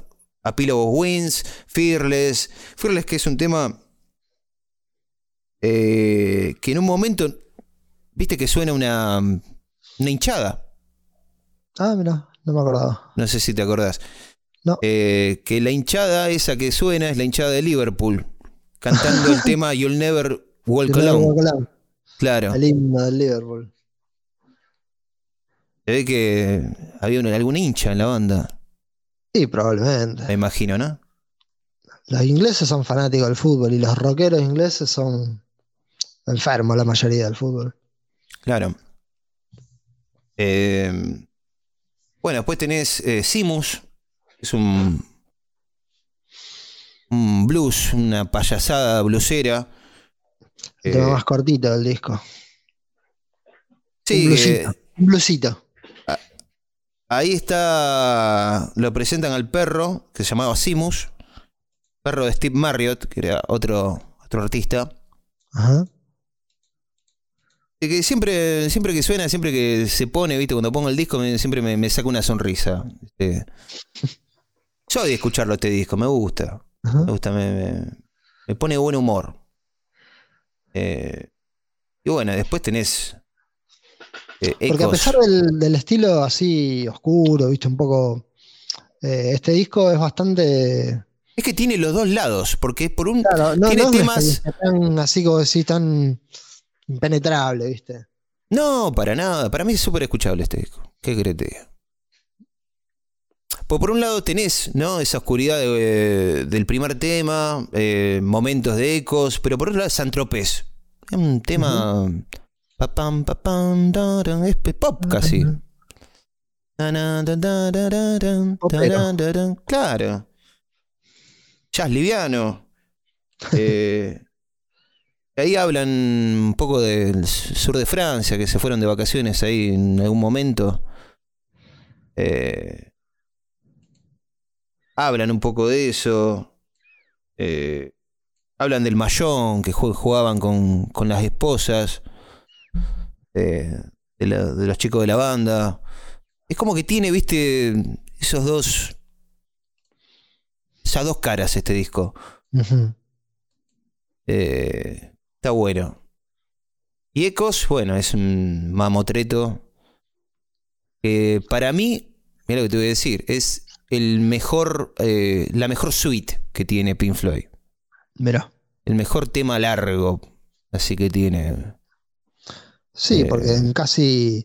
a Pillow of Winds, Fearless. Fearless que es un tema eh, que en un momento, viste que suena una, una hinchada. Ah, mira, no me acordaba. No sé si te acordás. No. Eh, que la hinchada esa que suena es la hinchada de Liverpool. Cantando el <laughs> tema You'll Never Walk Alone, Claro. el himno del Liverpool. Se ve que había una- algún hincha en la banda, Sí, probablemente. me imagino, ¿no? Los ingleses son fanáticos del fútbol y los rockeros ingleses son enfermos la mayoría del fútbol. Claro. Eh, bueno, después tenés eh, Simus, es un, un blues, una payasada blusera. Eh, más cortito del disco. sí, un bluesito. eh, un bluesito. ahí está, lo presentan al perro, que se llamaba Simus, perro de Steve Marriott, que era otro, otro artista. Ajá. Y que siempre, siempre que suena, siempre que se pone, viste, cuando pongo el disco, me- siempre me, me saca una sonrisa. Este, <laughs> yo odio escucharlo este disco, me gusta. ajá. Me gusta, me, me- me pone buen humor. Eh, y bueno, después tenés Eh, Porque a pesar del, del estilo así oscuro, viste, un poco. eh, este disco es bastante. Es que tiene los dos lados, porque por un Claro, no, tiene no temas. tan así como decís, tan impenetrable, viste. No, para nada. Para mí es súper escuchable este disco. ¿Qué crees que te diga? Pues por un lado tenés, ¿no? Esa oscuridad de- del primer tema, eh, momentos de ecos, pero por otro lado Santropés. Es un tema. pa pam, pa pam, daran, es pop casi. Popero. Claro. Jazz liviano. <laughs> Eh, ahí hablan un poco del sur de Francia, que se fueron de vacaciones ahí en algún momento. Eh, hablan un poco de eso. Eh, hablan del mayón, que jugaban con, con las esposas. eh, de, la- de los chicos de la banda. Es como que tiene, viste, esos dos. Esas dos caras este disco. Eh, está bueno. Y Ecos, bueno, es un mamotreto. que para mí, mira lo que te voy a decir, es el mejor, eh, la mejor suite que tiene Pink Floyd. Mirá. El mejor tema largo, así que tiene. Sí, Eh. porque en casi.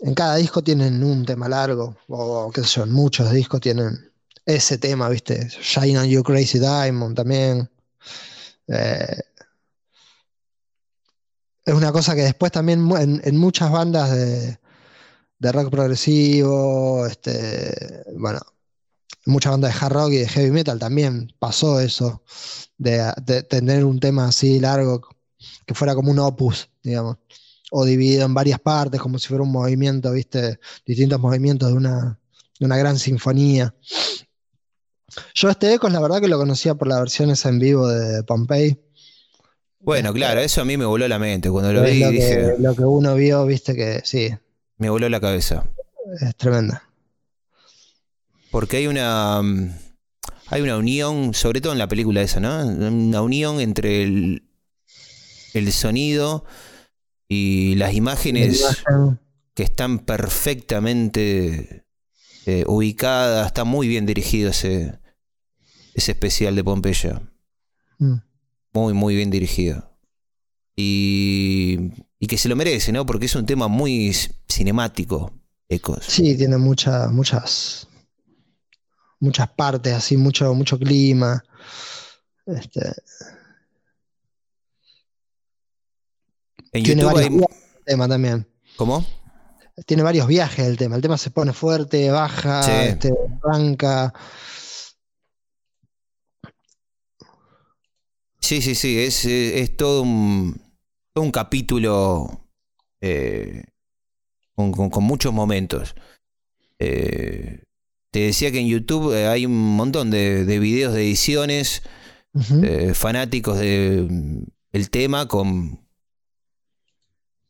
En cada disco tienen un tema largo, o qué sé yo, en muchos discos tienen ese tema, viste. Shine on You Crazy Diamond también. Eh, es una cosa que después también en, en muchas bandas de, de rock progresivo, este, bueno, en muchas bandas de hard rock y de heavy metal también pasó eso, de, de tener un tema así largo que fuera como un opus, digamos, o dividido en varias partes, como si fuera un movimiento, viste, distintos movimientos de una, de una gran sinfonía. Yo este Ecos, la verdad que lo conocía por la versión esa en vivo de Pompey. Bueno, claro, eso a mí me voló la mente. Cuando lo vi lo, dije, lo que uno vio, viste que sí, me voló la cabeza. es tremenda. Porque hay una. mm, Hay una unión, sobre todo en la película esa, ¿no? Una unión entre el, el sonido y las La imágenes que están perfectamente eh, ubicadas. Está muy bien dirigido ese, ese especial de Pompeya. mm, Muy, muy bien dirigido. Y, y que se lo merece, ¿no? Porque es un tema muy cinemático, Ecos. Sí, tiene muchas, muchas, muchas partes, así, mucho, mucho clima. Este, En tiene YouTube varios hay. viajes el tema también. ¿Cómo? Tiene varios viajes el tema. El tema se pone fuerte, baja, Sí. este, arranca. Sí, sí, sí, es, es todo, un, todo un capítulo eh, con, con- con muchos momentos. Eh, te decía que en YouTube eh, hay un montón de, de videos de ediciones, eh, fanáticos del tema con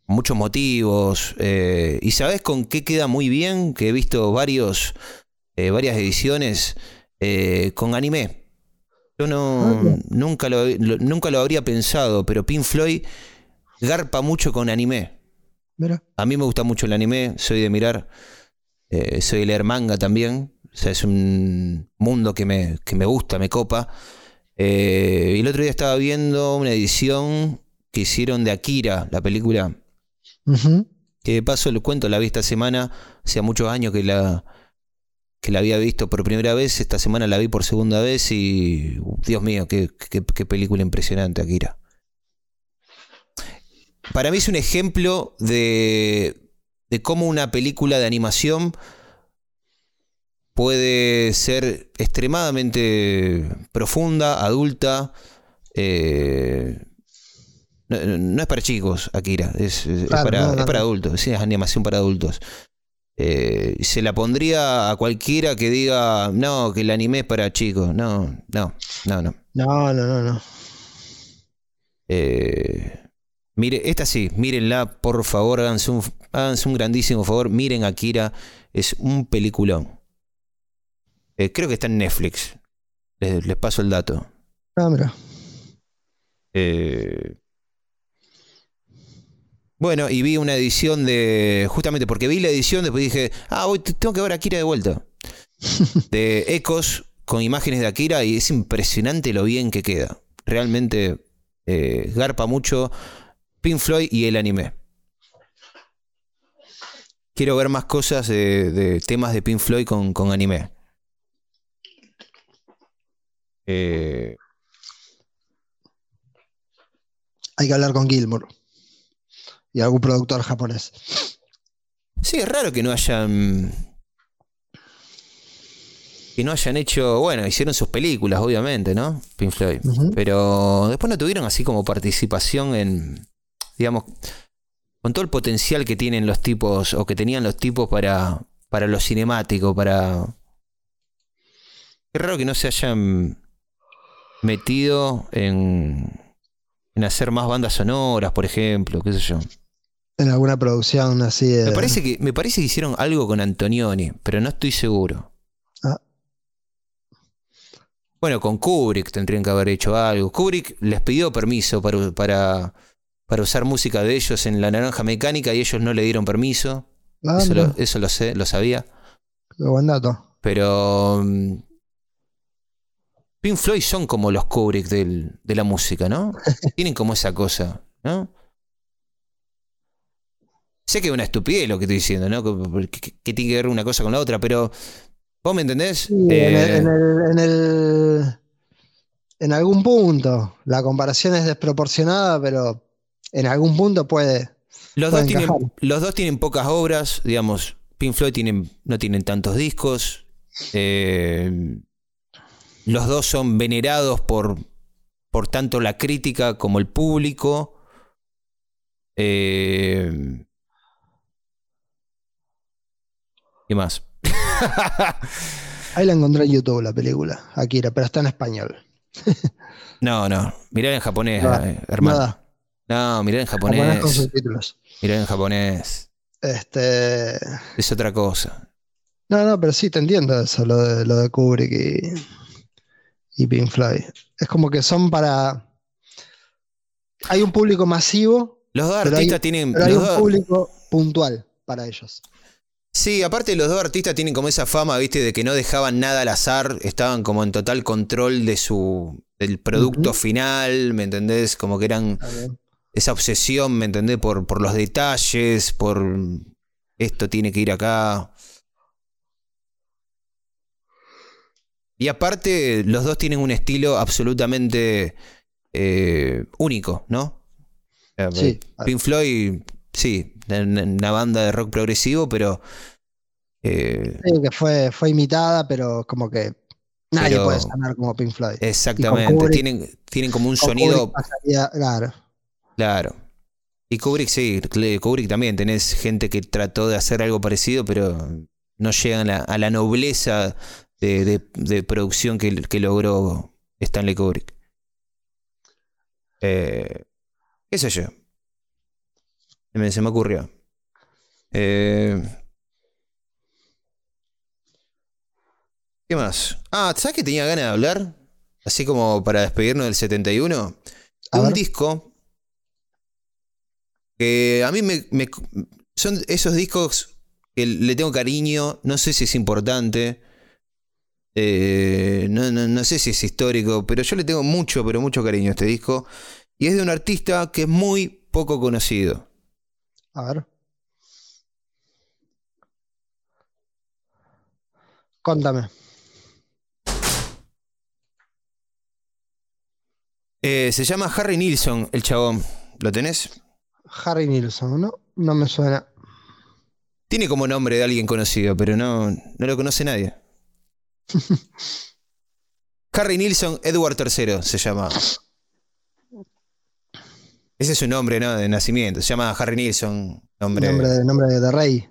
muchos motivos. eh, ¿Y sabes con qué queda muy bien? Que he visto varios, eh, varias ediciones con anime. Yo no, Ah, nunca, lo, lo- nunca lo habría pensado, pero Pink Floyd garpa mucho con anime. Mira. A mí me gusta mucho el anime, soy de mirar, eh, soy leer manga también. O sea, es un mundo que me, que me gusta, me copa. Eh, y el otro día estaba viendo una edición que hicieron de Akira, la película. Que de paso le cuento, la vi esta semana, hacía muchos años que la, que la había visto por primera vez, esta semana la vi por segunda vez y, Dios mío, qué, qué- qué película impresionante, Akira. Para mí es un ejemplo de, de cómo una película de animación puede ser extremadamente profunda, adulta. eh, no, no es para chicos, Akira, es, es Claro, para, no, no, es para no. adultos, sí, es animación para adultos. Eh, se la pondría a cualquiera que diga, no, que el anime es para chicos. No, no, no, no. No, no, no, no. Eh, mire, esta sí, mírenla, por favor, háganse un, háganse un grandísimo favor, miren Akira, es un peliculón. Eh, creo que está en Netflix. Les, les paso el dato. Ah, mira. Eh, Bueno, y vi una edición de. Justamente porque vi la edición, después dije, ah, hoy tengo que ver a Akira de vuelta. <laughs> de Ecos con imágenes de Akira y es impresionante lo bien que queda. Realmente eh, garpa mucho Pink Floyd y el anime. Quiero ver más cosas de, temas de Pink Floyd con, con anime. Eh, Hay que hablar con Gilmour y algún productor japonés. Sí, es raro que no hayan. Que no hayan hecho. Bueno, hicieron sus películas, obviamente, ¿no? Pink Floyd. Pero después no tuvieron así como participación en. Digamos. Con todo el potencial que tienen los tipos. O que tenían los tipos para. Para lo cinemático, para. Es raro que no se hayan metido en, en hacer más bandas sonoras, por ejemplo, qué sé yo. En alguna producción así de... Me parece que, me parece que hicieron algo con Antonioni, pero no estoy seguro. Ah. Bueno, con Kubrick tendrían que haber hecho algo. Kubrick les pidió permiso para, para, para usar música de ellos en La Naranja Mecánica y ellos no le dieron permiso. Ah, eso, lo, eso, lo, sé, lo sabía. Qué buen dato. Pero mm, Pink Floyd son como los Kubrick de la música, ¿no? <laughs> Tienen como esa cosa, ¿no? Sé que es una estupidez lo que estoy diciendo, ¿no? Que, tiene que ver una cosa con la otra, pero ¿vos me entendés? Eh, en, el, en, algún punto. La comparación es desproporcionada, pero en algún punto puede. Los, dos tienen, los dos tienen pocas obras, digamos. Pink Floyd tienen, no tienen tantos discos. Eh, los dos son venerados por, por tanto la crítica como el público. Eh, ¿Qué más? Ahí la encontré en YouTube la película, Akira, pero está en español. <laughs> no, no, mirá en japonés, eh, hermano. No, mirá en japonés. con subtítulos. Mirá en japonés. Este. Es otra cosa. No, no, pero sí te entiendo eso, lo de, lo de Kubrick y y Pink Floyd. Es como que son para. Hay un público masivo. Los dos artistas tienen. hay un público puntual para ellos. Sí, aparte los dos artistas tienen como esa fama, viste, de que no dejaban nada al azar, estaban como en total control de su. del producto final, ¿me entendés? Como que eran. Esa obsesión, ¿me entendés? Por, por los detalles, por. Esto tiene que ir acá. Y aparte, los dos tienen un estilo absolutamente eh, único, ¿no? Eh, sí. Pink Floyd, sí, una banda de rock progresivo, pero. Eh, sí, que fue, fue imitada, pero como que nadie puede sonar como Pink Floyd. Exactamente, tienen, tienen como un sonido. claro. Claro. Y Kubrick, sí, Kubrick también, tenés gente que trató de hacer algo parecido, pero no llegan a la nobleza de, producción que, que, logró Stanley Kubrick. Eh, ¿Qué sé yo? Se me, ocurrió. Eh, ¿Qué más? Ah, ¿sabes que tenía ganas de hablar? Así como para despedirnos del 71. un disco que a mí me, Son esos discos que le tengo cariño. No sé si es importante. Eh, no, sé si es histórico, pero yo le tengo mucho, pero mucho cariño a este disco. Y es de un artista que es muy poco conocido. A ver. Contame. Eh, se llama Harry Nilsson, el chabón. ¿Lo tenés? Harry Nilsson, ¿no? No me suena. Tiene como nombre de alguien conocido, pero no, no lo conoce nadie. <laughs> Harry Nilsson Edward III se llama. Ese es su nombre, ¿no? De nacimiento. Se llama Harry Nilsson. Nombre, nombre, nombre de rey.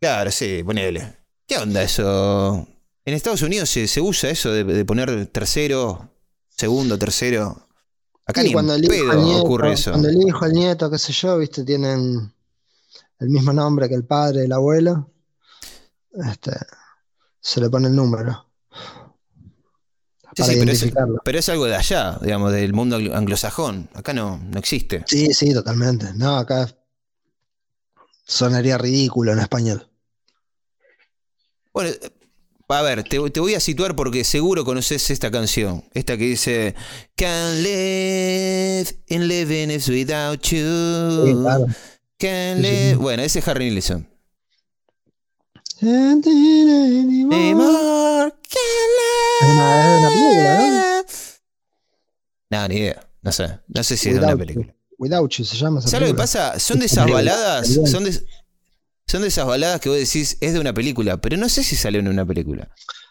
Claro, sí, ponele. ¿Qué onda eso? En Estados Unidos se, usa eso de, poner tercero, segundo, tercero. Acá ni cuando el pedo ocurre eso. Cuando el hijo, el nieto, qué sé yo, viste, tienen el mismo nombre que el padre, el abuelo. Este, se le pone el número. Sí, sí, pero es, pero es algo de allá, digamos, del mundo anglo- anglosajón. Acá no, no existe. Sí, sí, totalmente. No, acá sonaría ridículo en español. Bueno, a ver, te, te voy a situar porque seguro conoces esta canción. Esta que dice Can't live in living is without you. Sí, claro. Can't live. Bueno, ese es Harry Nilsson. Can't live. No, ni idea. No sé. No sé si es de una película. You. Without You se llama ¿Sabes lo que pasa? Son de Es esas baladas. Son de, son de esas baladas que vos decís es de una película, pero no sé si salió en una película.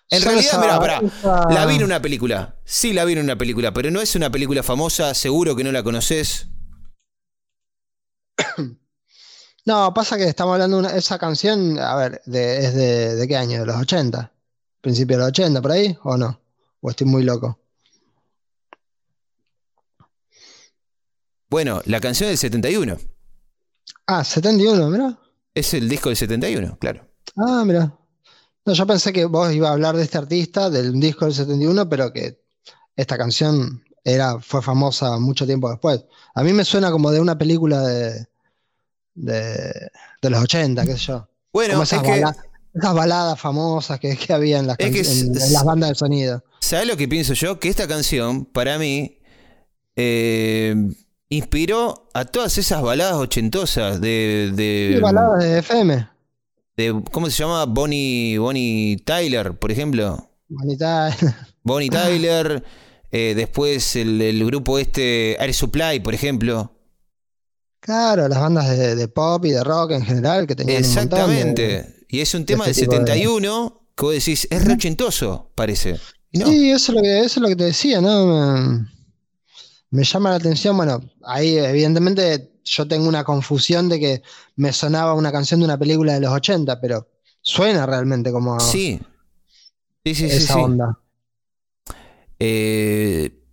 En realidad, mira, pará. esa- La vi en una película. Sí, la vi en una película, pero no es una película famosa. Seguro que no la conoces. <coughs> No, pasa que estamos hablando de una- esa canción, a ver, de, ¿es de, de qué año? ¿De los 80? ¿Principio de los 80 por ahí? ¿O no? ¿O estoy muy loco? Bueno, la canción del 71. Ah, 71, mira. Es el disco del 71, claro. Ah, mira. No, yo pensé que vos ibas a hablar de este artista, del disco del 71, pero que esta canción era, fue famosa mucho tiempo después. A mí me suena como de una película de, de, de los 80, qué sé yo. Bueno, Como es esas, que, bala- esas baladas famosas que, que había en las, Es que en las bandas de sonido. ¿sabes lo que pienso yo? Que esta canción, para mí, eh, inspiró a todas esas baladas ochentosas de, de, Sí, baladas de FM. de- ¿Cómo se llama? Bonnie, Bonnie Tyler, por ejemplo. Bonita. <laughs> Bonnie Tyler. eh, después el, el grupo este, Air Supply, por ejemplo. Claro, las bandas de, de pop y de rock en general que tenían un de- Exactamente. Y es un tema del este tipo de- 71 que vos decís, es re ochentoso, parece. No. Sí, eso es lo que, eso es lo que te decía, ¿no? Me, llama la atención, bueno, ahí evidentemente yo tengo una confusión de que me sonaba una canción de una película de los 80, pero suena realmente como Sí. Sí, sí, esa sí. onda. Eh,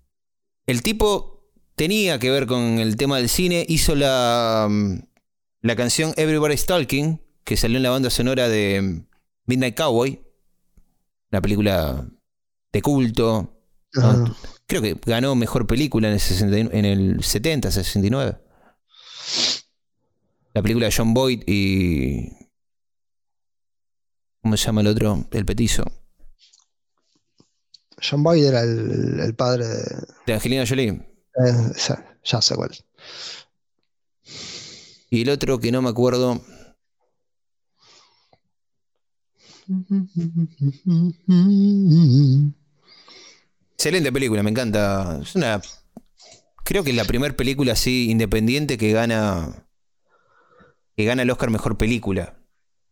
el tipo tenía que ver con el tema del cine, hizo la, mm, la canción Everybody's Talking, que salió en la banda sonora de mm, Midnight Cowboy, una película de culto. Creo que ganó mejor película en el, 61 en el 70, 69. La película de John Boyd y. ¿Cómo se llama el otro? El petizo. John Boyd era el, el padre de. De Angelina Jolie. eh, ya, ya sé cuál. Y el otro que no me acuerdo. <laughs> Excelente película, me encanta. Es una. Creo que es la primera película así independiente que gana. Que gana el Oscar mejor película.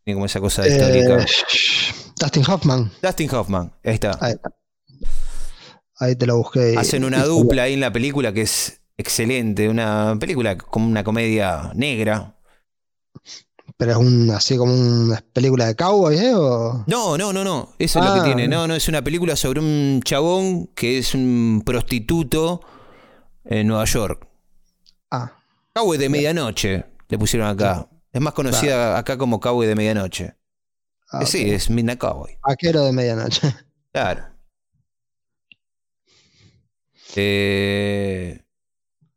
Tiene como esa cosa histórica. Eh, Dustin Hoffman. Dustin Hoffman, ahí está. Ahí. Ahí te lo busqué. Hacen una dupla ahí en la película que es excelente. Una película como una comedia negra. Pero es un, así como una película de cowboys, ¿eh? O... No, no, no, no. Eso es lo que Ah. tiene. No, no, es una película sobre un chabón que es un prostituto en Nueva York. Ah, Cowboy de medianoche, le pusieron acá. Es más conocida acá como Cowboy de medianoche. ah, Eh, Sí, es Midnight Cowboy. Vaquero de medianoche. <laughs> Claro. Eh,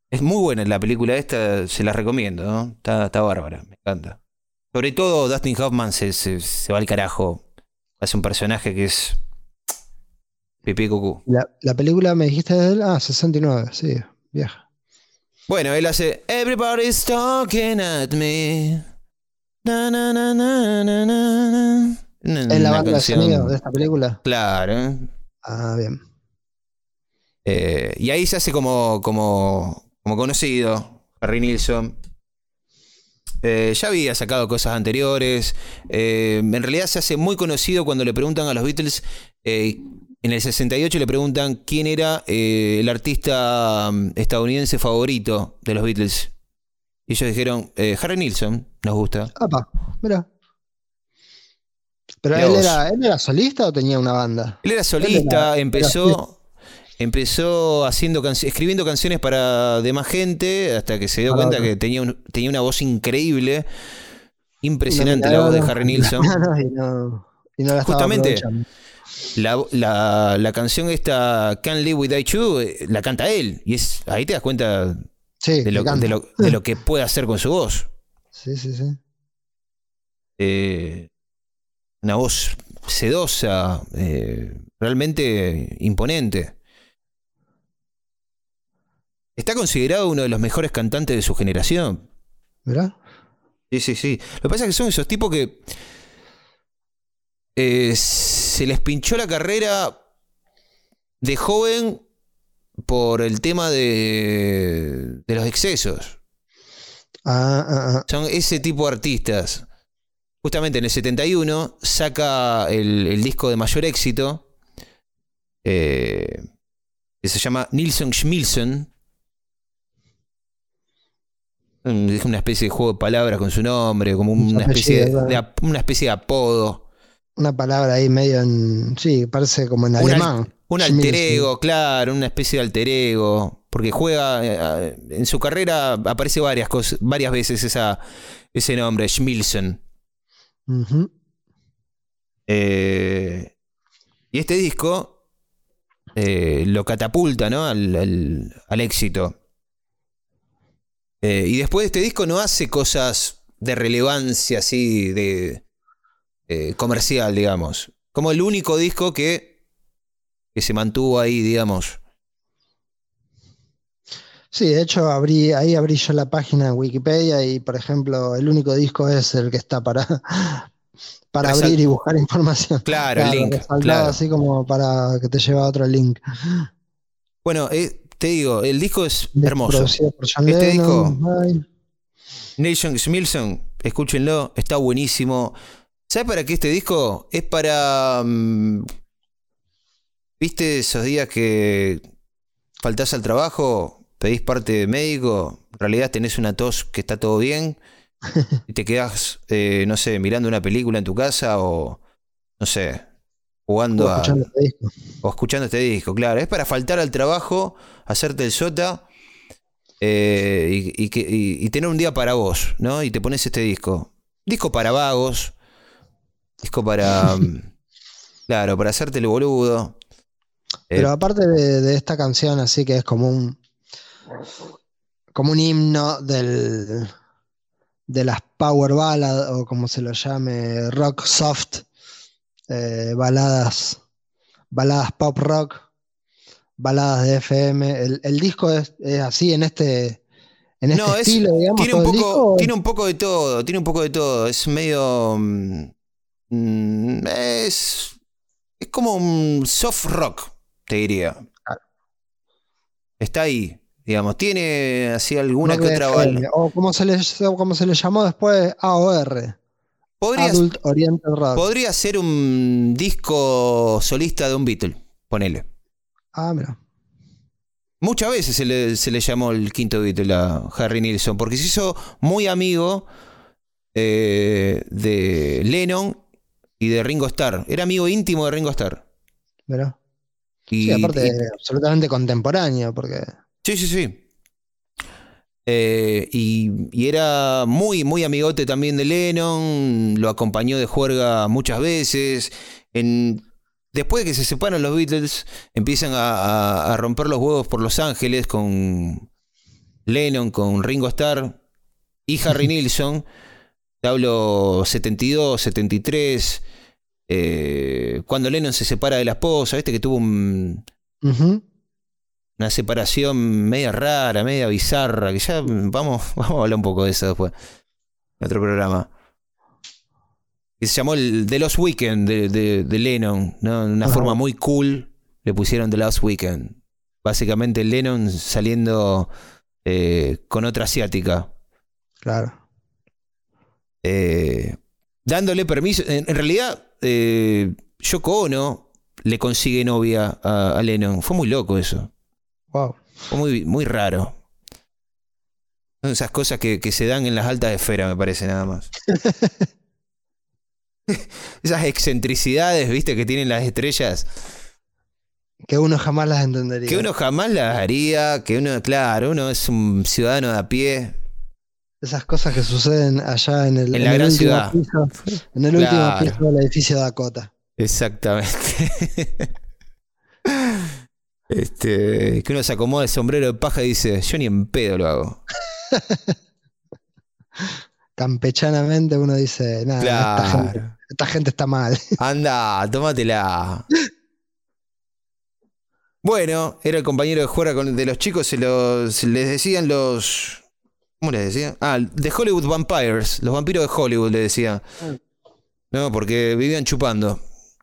es muy buena la película esta, se la recomiendo, ¿no? Está, está bárbara, me encanta. Sobre todo Dustin Hoffman se, se- se va al carajo. Hace un personaje que es pipí cucú. La, la película me dijiste de él, ah, 69, sí, vieja. Bueno, él hace Everybody's talking at me. Na, na, na, na, na, na, ¿Es la banda canción- de sonido de esta película? Claro. Ah, bien. Eh, y ahí se hace como, como, como conocido, Harry Nilsson. Eh, ya había sacado cosas anteriores. Eh, en realidad se hace muy conocido cuando le preguntan a los Beatles. eh, en el 68 le preguntan quién era el artista mm, estadounidense favorito de los Beatles. Y ellos dijeron, Harry Nilsson, nos gusta. Apa, mira. ¿Pero era, él era solista o tenía una banda? Él era solista, era- empezó, empezó haciendo escribiendo canciones para demás gente, hasta que se dio cuenta que tenía, un- tenía una voz increíble. Impresionante la voz de Harry <laughs> Nilsson. y no, y no la Justamente, la, la, canción esta, Can't Live Without You, eh, la canta él. Y es ahí te das cuenta de, lo, de, lo, que puede hacer con su voz. <laughs> Sí, sí, sí. Eh, una voz sedosa, eh, realmente imponente. Está considerado uno de los mejores cantantes de su generación. ¿Verdad? Sí, sí, sí. Lo que pasa es que son esos tipos que eh, se les pinchó la carrera de joven por el tema de, de los excesos. Ah, ah, ah. Son ese tipo de artistas. Justamente en el 71 saca el, disco de mayor éxito, eh, que se llama Nilsson Schmilson. Es una especie de juego de palabras con su nombre, como una especie de, una especie de apodo. Una palabra ahí medio en. Sí, parece como en alemán. Un alter ego, claro, una especie de alter ego. Porque juega. Eh, en su carrera aparece varias cosas, varias veces esa, ese nombre, Schmilson. Eh, y este disco eh, lo catapulta ¿no? al, al éxito. Eh, y después de este disco no hace cosas de relevancia así, de eh, comercial, digamos. Como el único disco que, que se mantuvo ahí, digamos. Sí, de hecho abrí, ahí abrí yo la página en Wikipedia y por ejemplo el único disco es el que está para, <laughs> para abrir y buscar información. Claro, el link. Claro. Así como para que te lleve a otro link. Bueno, eh, te digo, el disco es hermoso. Este disco, Nation Smilson, escúchenlo, está buenísimo. ¿Sabes para qué este disco? Es para. Mm, ¿Viste esos días que faltás al trabajo? Pedís parte de médico, en realidad tenés una tos que está todo bien <laughs> y te quedás, eh, no sé, mirando una película en tu casa o, no sé, jugando o escuchando este disco. O escuchando este disco, claro. Es para faltar al trabajo, hacerte el sota eh, y, tener un día para vos, ¿no? Y te pones este disco. Disco para vagos, disco para... <laughs> claro, para hacerte el boludo. Pero eh, aparte de, esta canción, así que es como un... Como un himno del, de las power ballads o como se lo llame, rock soft eh, baladas, baladas pop rock, baladas de FM. El, disco es, así en este, en este estilo, digamos. Tiene un, poco, tiene un poco de todo, tiene un poco de todo. Es medio. Mm, es, es como un soft rock, te diría. Está ahí, digamos. Tiene así alguna que otra O como se, le, como se le llamó después, AOR. Podría, ser un disco solista de un Beatle, ponele. Ah, mira. Muchas veces se le, llamó el quinto Beatle a Harry Nilsson, porque se hizo muy amigo eh, de Lennon y de Ringo Starr. Era amigo íntimo de Ringo Starr. Mira. Y, aparte, absolutamente contemporáneo, porque. Sí, sí, sí. Eh, y, era muy, muy amigote también de Lennon, lo acompañó de juerga muchas veces. En, después de que se separan los Beatles, empiezan a, romper los huevos por Los Ángeles con Lennon, con Ringo Starr y Harry <laughs> Nilsson. Te hablo 72, 73. Eh, cuando Lennon se separa de la esposa, viste que tuvo un, una separación media rara, media bizarra, que ya vamos, <laughs> vamos a hablar un poco de eso después. En otro programa. Que se llamó el The Lost Weekend de, de, Lennon, ¿no? Una forma muy cool le pusieron The Lost Weekend. Básicamente Lennon saliendo eh, con otra asiática. Claro. Eh, dándole permiso. En, realidad, eh, Yoko Ono le consigue novia a Lennon. Fue muy loco eso. Fue muy, muy raro. Son esas cosas que, se dan en las altas esferas, me parece nada más. <laughs> esas excentricidades, viste, que tienen las estrellas. Que uno jamás las entendería. Que uno jamás las haría, que uno, claro, uno es un ciudadano de a pie. Esas cosas que suceden allá en el, en la gran ciudad. en el último piso del edificio Dakota. Exactamente. <laughs> Este, que uno se acomoda el sombrero de paja y dice, yo ni en pedo lo hago. Campechanamente uno dice, nada, esta, gente, Claro. esta gente está mal. <laughs> Anda, tómatela. Bueno, era el compañero de juega con, de los chicos, se, los, se les decían los. ¿Cómo les decía? Ah, The Hollywood Vampires, los vampiros de Hollywood, le decía. No, porque vivían chupando.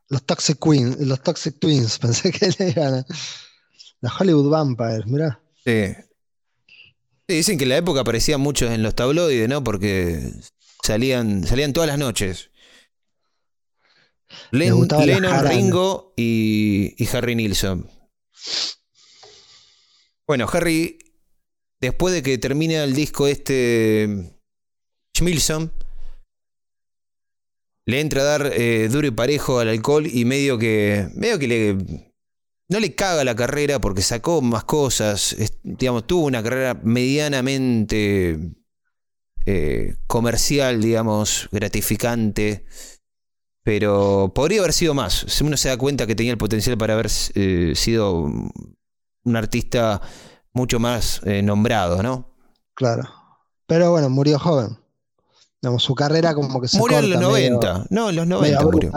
Los Toxic Queens, los Toxic Twins, <laughs> pensé que le iban a... Los Hollywood Vampires, mirá. Sí. Sí, dicen que en la época aparecían muchos en los tabloides, ¿no? Porque salían, salían todas las noches. Len- Lennon. Ringo y, y Harry Nilsson. Bueno, Harry, después de que termina el disco este Schmilson, le entra a dar eh, duro y parejo al alcohol y medio que, medio que le, no le caga la carrera porque sacó más cosas, es- digamos, tuvo una carrera medianamente eh, comercial, digamos, gratificante, pero podría haber sido más. Si Uno se da cuenta que tenía el potencial para haber eh, sido un artista mucho más eh, nombrado, ¿no? Claro. Pero bueno, murió joven. Digamos, su carrera como que se Murió en los corta medio- 90, no, en los medio 90 murió.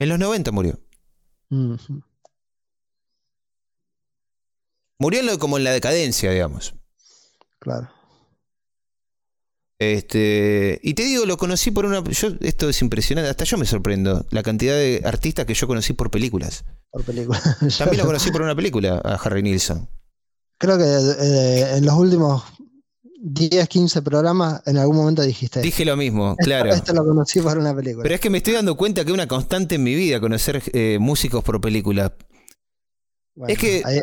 En los 90 murió. Ujú. Murió en lo- como en la decadencia, digamos. Claro. Este, y te digo, lo conocí por una. Yo, esto es impresionante, hasta yo me sorprendo. La cantidad de artistas que yo conocí por películas. Por película. Yo <laughs> También lo conocí por una película, a Harry Nilsson. Creo que eh, en los últimos 10, 15 programas en algún momento dijiste. Dije lo mismo, esto, claro. esto lo conocí por una película. Pero es que me estoy dando cuenta que es una constante en mi vida conocer eh, músicos por película. Bueno, es que ahí,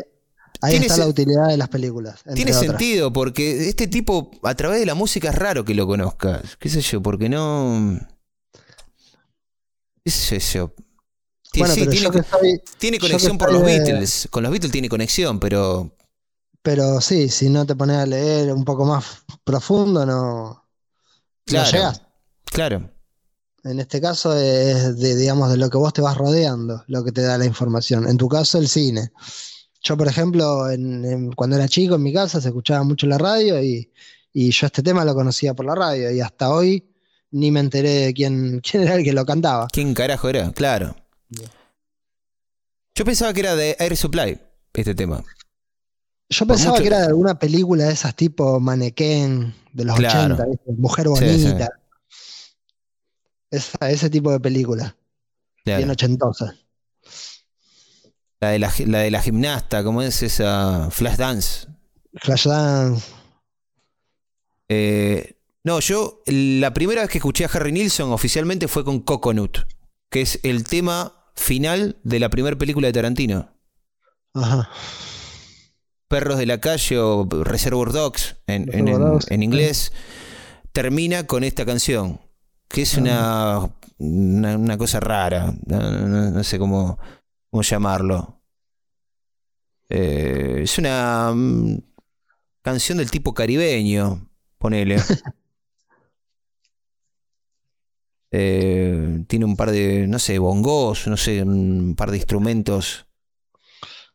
ahí está la utilidad de las películas. Tiene otras. sentido, porque este tipo, a través de la música, es raro que lo conozcas. ¿Qué sé yo? Porque no. ¿Qué sé yo? Bueno, sí, tiene, que tiene conexión por los de- Beatles. Con los Beatles tiene conexión, pero. Pero sí, si no te pones a leer un poco más profundo, no, Claro. no llegás. Claro. En este caso es de, digamos, de lo que vos te vas rodeando, lo que te da la información. En tu caso, el cine. Yo, por ejemplo, en- en- cuando era chico en mi casa se escuchaba mucho la radio y, y yo este tema lo conocía por la radio y hasta hoy ni me enteré de quién, <laughs> quién era el que lo cantaba. ¿Quién carajo era? Claro. Yo pensaba que era de Air Supply, este tema. Yo pensaba mucho- que era de alguna película de esas tipo Mannequén de los Claro. 80, ¿viste? Mujer Sí, sí. bonita. Esa- ese tipo de película, Claro. bien ochentosa. La, de la, la de la gimnasta, ¿cómo es esa? Flash Dance. Flashdance. Eh, no, yo la primera vez que escuché a Harry Nilsson oficialmente fue con Coconut, que es el tema final de la primera película de Tarantino. Ajá. Perros de la calle o Reservoir Dogs en, en- inglés, termina con esta canción, que es una, una, una cosa rara, no, no- no sé cómo, cómo llamarlo. Eh, es una mm, canción del tipo caribeño, ponele. <laughs> Eh, tiene un par de, no sé, bongos, no sé, un par de instrumentos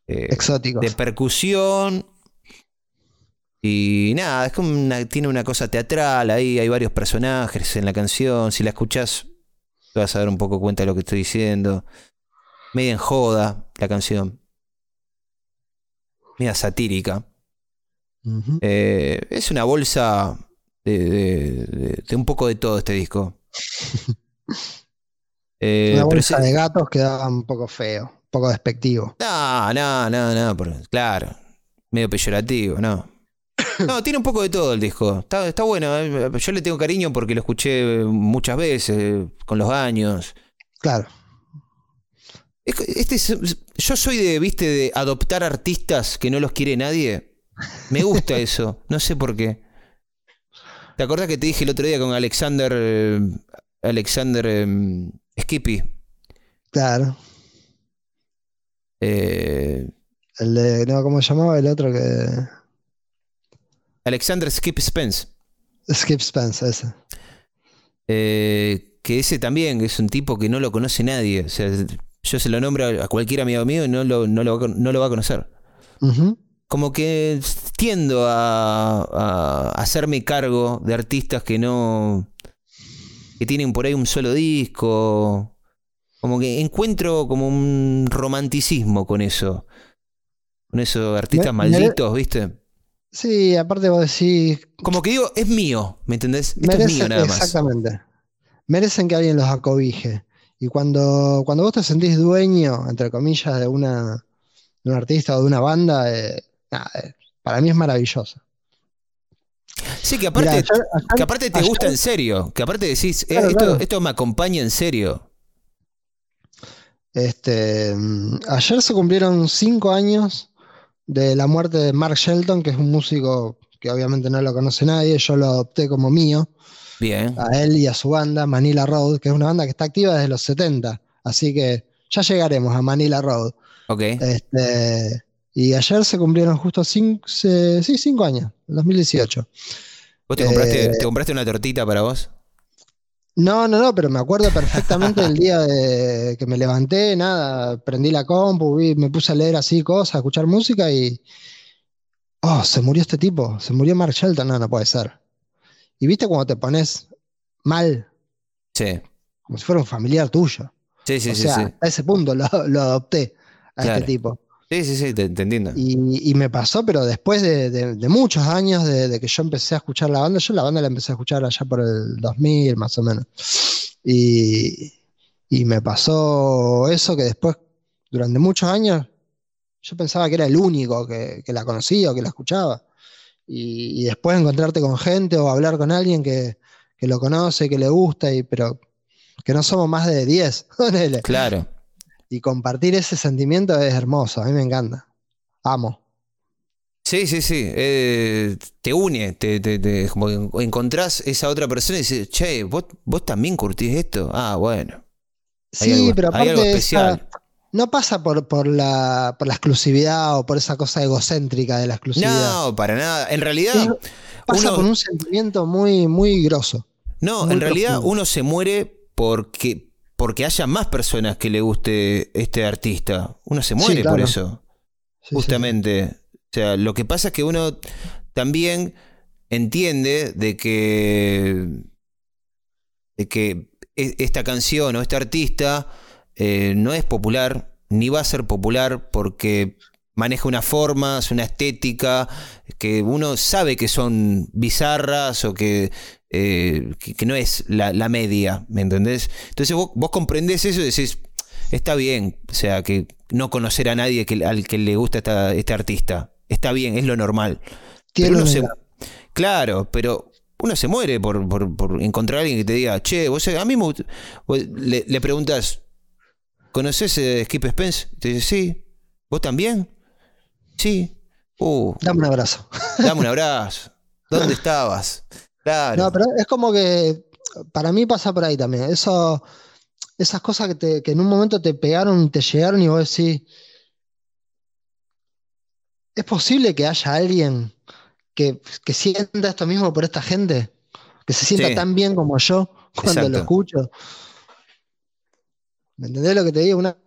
eh, Exóticos. de percusión. Y nada, es como una- tiene una cosa teatral ahí, hay varios personajes en la canción. Si la escuchás, te vas a dar un poco cuenta de lo que estoy diciendo. Media en joda la canción. Media satírica. Eh, es una bolsa de, de- de- de un poco de todo este disco. <laughs> Eh, Una pero bolsa de gatos quedaba un poco feo, un poco despectivo. No, no, no, no, por- claro. Medio peyorativo, no. <coughs> No, tiene un poco de todo el disco. Está, está bueno. eh. Yo le tengo cariño porque lo escuché muchas veces, con los años. Claro. Este es- yo soy de, viste, de adoptar artistas que no los quiere nadie. Me gusta <laughs> eso. No sé por qué. ¿Te acordás que te dije el otro día con Alexander. eh, Alexander eh, Skippy? Claro. Eh, El de, no, ¿cómo se llamaba el otro que. Alexander Skip Spence. Skip Spence, ese. Eh, que ese también es un tipo que no lo conoce nadie. O sea, yo se lo nombro a cualquier amigo mío y no lo, no lo, va a conocer. Como que tiendo a, a, hacerme cargo de artistas que no. que tienen por ahí un solo disco. Como que encuentro como un romanticismo con eso. Con esos artistas malditos, ¿viste? Sí, aparte vos decís. Como que digo, es mío, ¿me entendés? Esto es mío nada más. Exactamente. Merecen que alguien los acobije. Y cuando, cuando vos te sentís dueño, entre comillas, de una de un artista o de una banda, eh, eh, para mí es maravilloso. Sí, que aparte, que aparte te gusta en serio, que aparte decís, eh, esto, me acompaña en serio. Este, mm, ayer se cumplieron cinco años de la muerte de Mark Shelton, que es un músico que obviamente no lo conoce nadie, yo lo adopté como mío. Bien. A él y a su banda, Manila Road, que es una banda que está activa desde los 70. Así que ya llegaremos a Manila Road. Ok. Este, y ayer se cumplieron justo cinco, sí, cinco años, 2018. ¿Vos te compraste, eh, te compraste una tortita para vos? No, no, no, pero me acuerdo perfectamente el día de que me levanté, nada, prendí la compu, me puse a leer así cosas, a escuchar música y. Oh, se murió este tipo, se murió Mark Shelton, no, no puede ser. Y viste cuando te pones mal. Sí. Como si fuera un familiar tuyo. Sí, sí, sí, A ese punto lo, adopté a este tipo. Sí, sí, sí, te, entiendo. Y, me pasó, pero después de, muchos años de, que yo empecé a escuchar la banda, yo la banda la empecé a escuchar allá por el 2000 más o menos. Y, me pasó eso que después, durante muchos años, yo pensaba que era el único que, que la conocía o que la escuchaba y, después encontrarte con gente o hablar con alguien que, lo conoce, que le gusta, y, pero que no somos más de 10. <laughs> claro. Y compartir ese sentimiento es hermoso, a mí me encanta. Amo. Sí, sí, sí. Eh, te une, te, te, como encontrás esa otra persona y dices, che, ¿vos, vos también curtís esto. Ah, bueno. sí, pero aparte especial no pasa por, por, la, por la exclusividad o por esa cosa egocéntrica de la exclusividad. No, para nada. En realidad. pasa por un sentimiento muy, muy grosso. No, en realidad uno se muere porque, porque haya más personas que le guste este artista. Uno se muere por eso. justamente. O sea, lo que pasa es que uno también entiende de que. de que e, esta canción o este artista eh, no es popular, ni va a ser popular porque maneja una forma, una estética que uno sabe que son bizarras o que, eh, que, no es la, media, ¿me entendés? Entonces vos, vos, comprendés eso y decís, está bien, o sea, que no conocer a nadie que, al que le gusta este artista, está bien, es lo normal. claro, pero uno se muere por, encontrar a alguien que te diga, che, vos a mí le, le preguntas, ¿Conoces a Skip Spence? Te dice, sí. ¿Vos también? Sí. Uh, dame un abrazo. <laughs> Dame un abrazo. ¿Dónde estabas? Claro. No, pero es como que para mí pasa por ahí también. Eso, esas cosas que, en un momento te pegaron, te llegaron y vos decís, ¿es posible que haya alguien que, sienta esto mismo por esta gente? Que se sienta tan bien como yo cuando lo escucho. ¿Me entendés lo que te digo? Una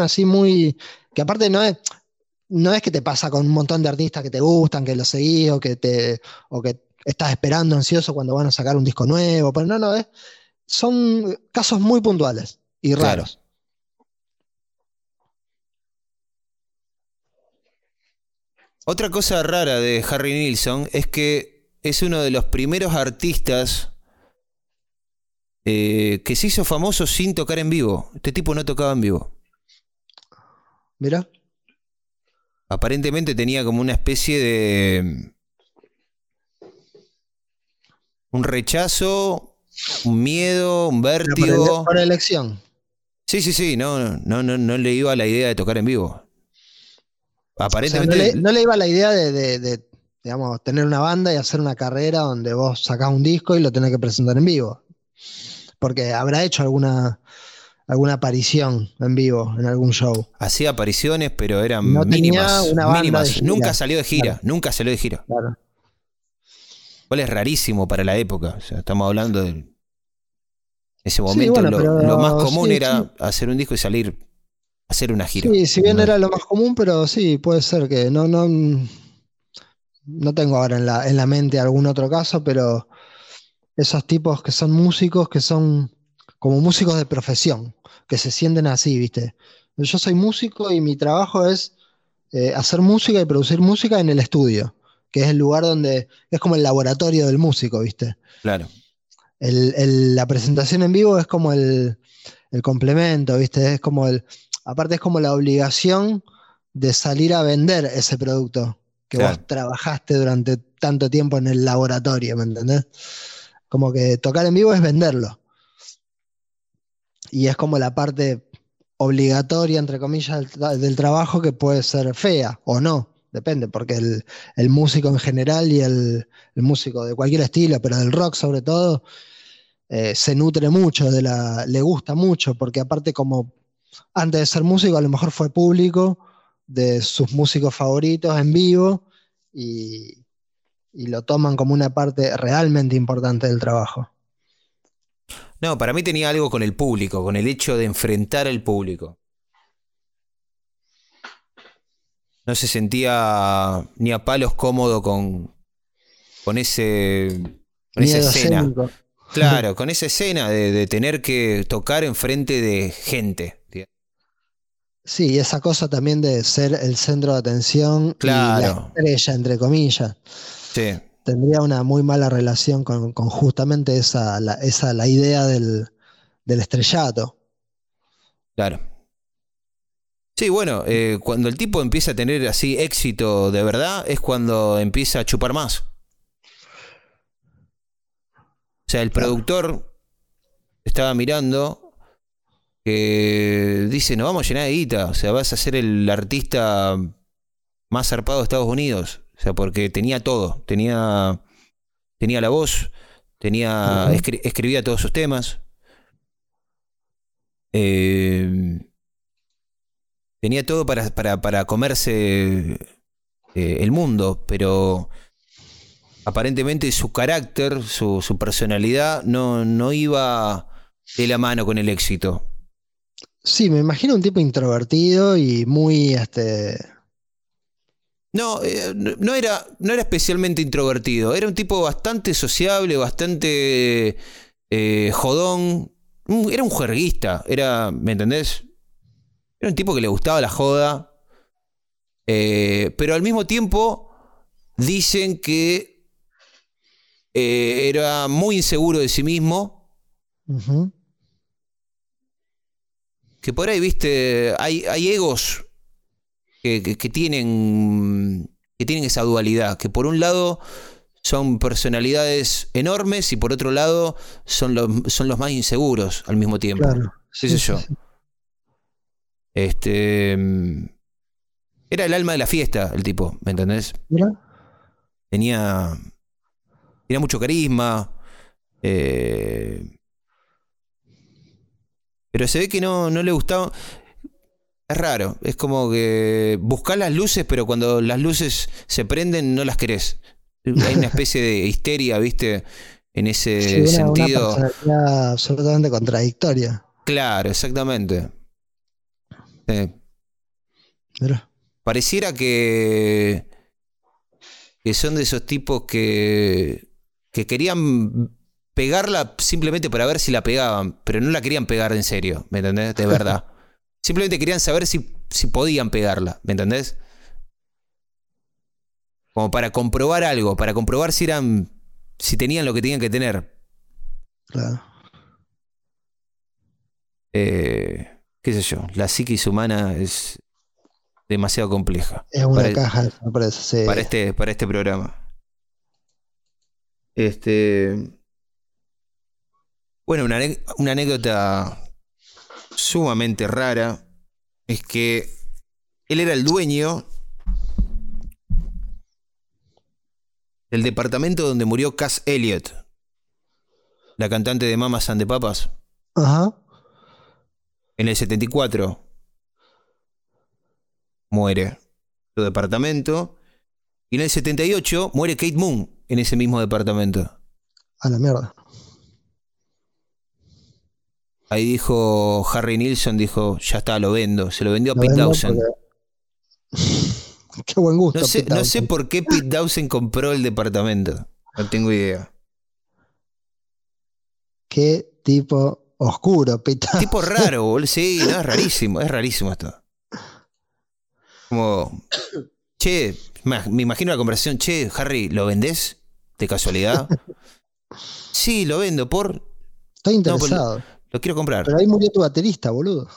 así muy. que aparte no es. No es que te pasa con un montón de artistas que te gustan, que los seguís o que te. o que estás esperando ansioso cuando van a sacar un disco nuevo. Pero no, no, es, son casos muy puntuales y raros. Otra cosa rara de Harry Nilsson es que es uno de los primeros artistas eh, que se hizo famoso sin tocar en vivo. Este tipo no tocaba en vivo. Mira. Aparentemente tenía como una especie de. Un rechazo, un miedo, un vértigo. Por, elección. Sí, sí, sí, no, no, no, no le iba la idea de tocar en vivo. Aparentemente. no, le, iba la idea de, de, digamos, tener una banda y hacer una carrera donde vos sacás un disco y lo tenés que presentar en vivo porque habrá hecho alguna, alguna aparición en vivo en algún show. Hacía apariciones, pero eran mínimas. mínimas. Nunca salió de gira, nunca salió de gira. cual es rarísimo para la época. O sea, estamos hablando de. Ese momento lo, más común era hacer un disco y salir a hacer una gira. Sí, si bien era lo más común, pero sí, puede ser que no, no, no tengo ahora en la, en la mente algún otro caso, pero esos tipos que son músicos, que son como músicos de profesión, que se sienten así, ¿viste? Yo soy músico y mi trabajo es eh, hacer música y producir música en el estudio, que es el lugar donde es como el laboratorio del músico, ¿viste? Claro. la presentación en vivo es como el, complemento, ¿viste? Es como el. Aparte, es como la obligación de salir a vender ese producto que vos trabajaste durante tanto tiempo en el laboratorio, ¿me entendés? Como que tocar en vivo es venderlo. Y es como la parte obligatoria, entre comillas, del, trabajo que puede ser fea o no, depende, porque el, músico en general y el, músico de cualquier estilo, pero del rock sobre todo, eh, se nutre mucho, de la, le gusta mucho, porque aparte como antes de ser músico a lo mejor fue público de sus músicos favoritos en vivo y, y lo toman como una parte realmente importante del trabajo. No, para mí tenía algo con el público, con el hecho de enfrentar al público. No se sentía ni a palos cómodo con, con ese con esa escena. Claro, con esa escena de, tener que tocar enfrente de gente. Sí, esa cosa también de ser el centro de atención claro. y la estrella, entre comillas. Sí tendría una muy mala relación con, justamente esa la, esa, la idea del, estrellato. Claro. Sí, bueno, eh, cuando el tipo empieza a tener así éxito de verdad es cuando empieza a chupar más. O sea, el productor estaba mirando que dice, no vamos a llenar de guita, o sea, vas a ser el artista más zarpado de Estados Unidos. O sea, porque tenía todo. Tenía, tenía la voz, tenía, escribía todos sus temas. Eh, tenía todo para, para, comerse eh, el mundo, pero aparentemente su carácter, su, su personalidad no, no iba de la mano con el éxito. Sí, me imagino un tipo introvertido y muy este, no, eh, no, era, no era especialmente introvertido. Era un tipo bastante sociable, bastante eh, jodón. Era un juerguista. Era, ¿me entendés? Era un tipo que le gustaba la joda. Eh, pero al mismo tiempo dicen que era muy inseguro de sí mismo. Que por ahí, viste, hay, hay egos que, tienen, que tienen esa dualidad, que por un lado son personalidades enormes y por otro lado son los, son los más inseguros al mismo tiempo. Claro, ¿Qué yo? Este. Era el alma de la fiesta, el tipo, ¿me entendés? Tenía. Tenía mucho carisma. Eh, pero se ve que no, no le gustaba. Es raro, es como que buscas las luces, pero cuando las luces se prenden no las querés. Hay una <laughs> especie de histeria, ¿viste? En ese sentido. Una absolutamente contradictoria. Claro, exactamente. Pareciera que, que son de esos tipos que, que querían pegarla simplemente para ver si la pegaban, pero no la querían pegar en serio, ¿me entendés? De verdad. <laughs> Simplemente querían saber si, si podían pegarla, ¿me entendés? Como para comprobar algo, para comprobar si eran. si tenían lo que tenían que tener. Claro. Eh, qué sé yo, la psiquis humana es demasiado compleja. Es una caja, me parece. Para este, para este programa. Este. Bueno, una, una anécdota sumamente rara es que él era el dueño del departamento donde murió Cass Elliot, la cantante de Mamas and the Papas. Ajá. En el 74 muere su departamento y en el 78 muere Kate Moon, en ese mismo departamento. A la mierda. Ahí dijo Harry Nilsson, dijo, ya está, lo vendo. Se lo vendió a Pete Dawson. <laughs> Qué buen gusto. No sé, no sé por qué Pete Dawson compró el departamento. No tengo idea. Qué tipo oscuro, Pete Dawson. Tipo raro, boludo. Sí, no, es rarísimo, es rarísimo esto. Como, che, me imagino la conversación, che, Harry, ¿lo vendés? ¿De casualidad? <laughs> sí, lo vendo por... Estoy interesado. Lo, quiero comprar. Pero ahí murió tu baterista, boludo.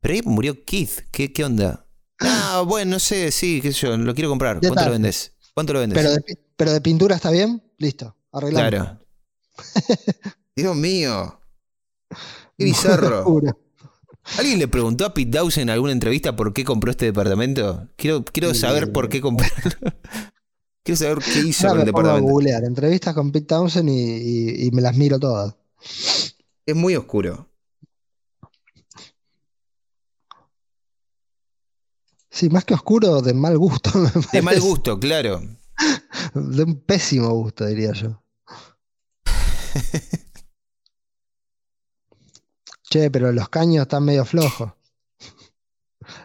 Pero ahí murió Keith. ¿Qué, qué onda? Ah, bueno, no sé, sí, qué sé yo, lo quiero comprar. ¿Cuánto lo vendes? ¿Cuánto lo vendes? Pero de, pero de pintura está bien, listo, arreglado. Claro. <laughs> Dios mío. Qué bizarro. ¿Alguien le preguntó a Pete Dawson en alguna entrevista por qué compró este departamento? Quiero, quiero saber por qué compró. <laughs> quiero saber qué hizo con el departamento. A googlear entrevistas con Pete Townsend y, me las miro todas. Es muy oscuro. Sí, más que oscuro, de mal gusto. <laughs> de mal gusto, claro. De un pésimo gusto, diría yo. <laughs> Che, pero los caños están medio flojos.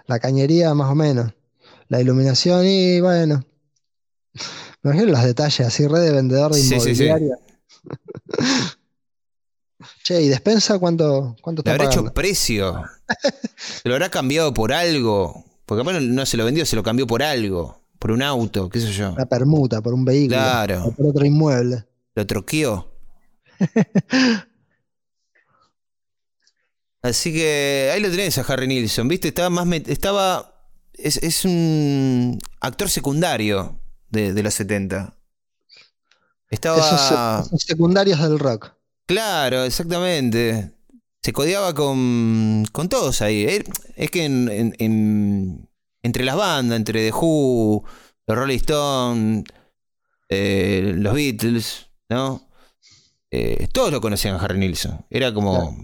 La cañería más o menos. La iluminación y bueno. Me imagino los detalles, así red de vendedor de inmobiliaria. <laughs> che, ¿y despensa cuánto, cuánto Le habrá hecho precio. se lo habrá cambiado por algo. Porque bueno, no se lo vendió, se lo cambió por algo. Por un auto, qué sé yo. La permuta, por un vehículo. Claro. O por otro inmueble. Lo troqueó. <laughs> Así que ahí lo tenés a Harry Nilsson, ¿viste? Estaba más. Estaba. Es, un actor secundario de, de los 70. Estaba. Esos, secundarios del rock. Claro, exactamente. Se codeaba con, con todos ahí. Es que en, entre las bandas, entre The Who, los Rolling Stones, eh, los Beatles, ¿no? Eh, todos lo conocían a Harry Nilsson. Era como.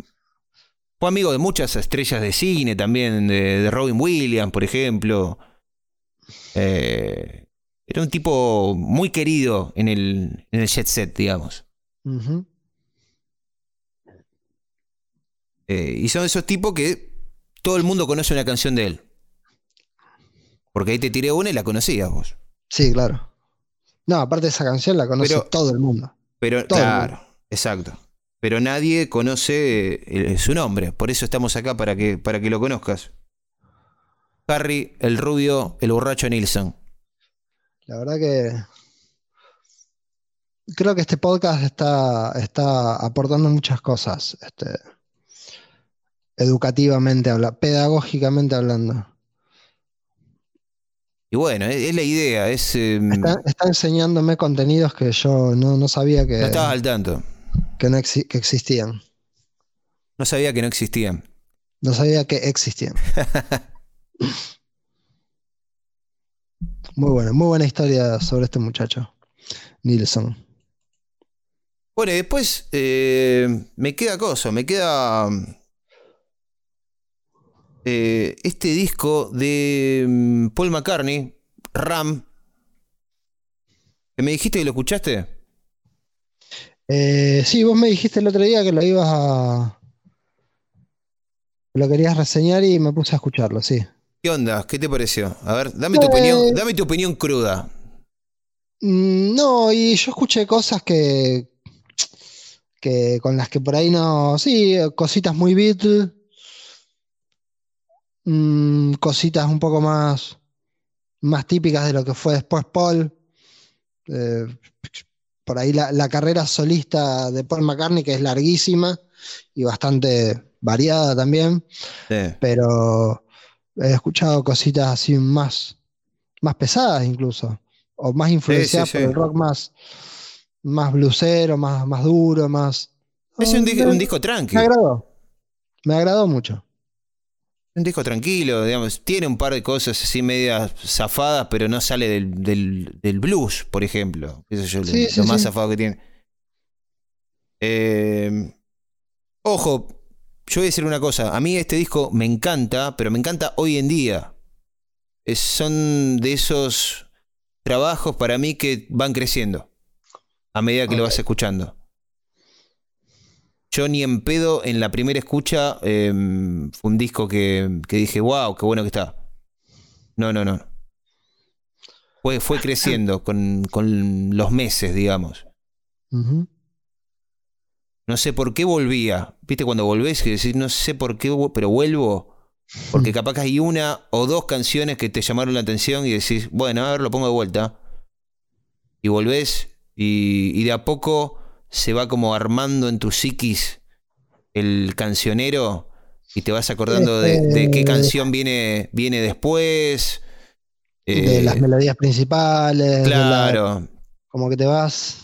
Fue amigo de muchas estrellas de cine también, de, Robin Williams, por ejemplo. Eh, era un tipo muy querido en el, en el jet set, digamos. Eh, y son esos tipos que todo el mundo conoce una canción de él. Porque ahí te tiré una y la conocías vos. Sí, claro. No, aparte de esa canción la conoce todo el mundo. Pero, claro, exacto pero nadie conoce eh, su nombre. Por eso estamos acá para que, para que lo conozcas. Harry, el rubio, el borracho Nilsson. La verdad que creo que este podcast está, está aportando muchas cosas, este, educativamente, pedagógicamente hablando. Y bueno, es, la idea, es... Em, está, enseñándome contenidos que yo no, no sabía que... No estaba al tanto que, no que existían. No sabía que no existían. No sabía que existían. <laughs> muy buena, muy buena historia sobre este muchacho, Nilsson. Bueno, y después eh, me queda cosa, me queda eh, este disco de mm, Paul McCartney, Ram, me dijiste que lo escuchaste. Eh, sí, vos me dijiste el otro día que lo ibas a. Lo querías reseñar y me puse a escucharlo, sí. ¿Qué onda? ¿Qué te pareció? A ver, dame tu eh, opinión, dame tu opinión cruda. Mm, no, y yo escuché cosas que. que con las que por ahí no. Sí, cositas muy Beatles. Mm, cositas un poco más. más típicas de lo que fue después Paul. Eh, por ahí la, carrera solista de Paul McCartney, que es larguísima y bastante variada también, pero he escuchado cositas así más, más pesadas incluso, o más influenciadas por el rock más, más blusero, más, más duro, más... Es un, un disco tranquilo. Me agradó, me agradó mucho. Un disco tranquilo, digamos, tiene un par de cosas así medias zafadas, pero no sale del, blues, por ejemplo. Eso es lo, más zafado que tiene. Eh, ojo, yo voy a decir una cosa. A mí este disco me encanta, pero me encanta hoy en día. son de esos trabajos para mí que van creciendo. a medida que lo vas escuchando. Yo ni en pedo en la primera escucha eh, fue un disco que, que dije, wow, qué bueno que está. No, no, no. Fue, fue creciendo <laughs> con, con los meses, digamos. No sé por qué volvía. ¿Viste cuando volvés y decís, no sé por qué, pero vuelvo? Porque capaz que hay una o dos canciones que te llamaron la atención y decís, bueno, a ver, lo pongo de vuelta. Y volvés y, y de a poco se va como armando en tu psiquis el cancionero y te vas acordando de, de qué Este- canción viene, viene después. de Eh, las melodías principales. la- claro. como que te vas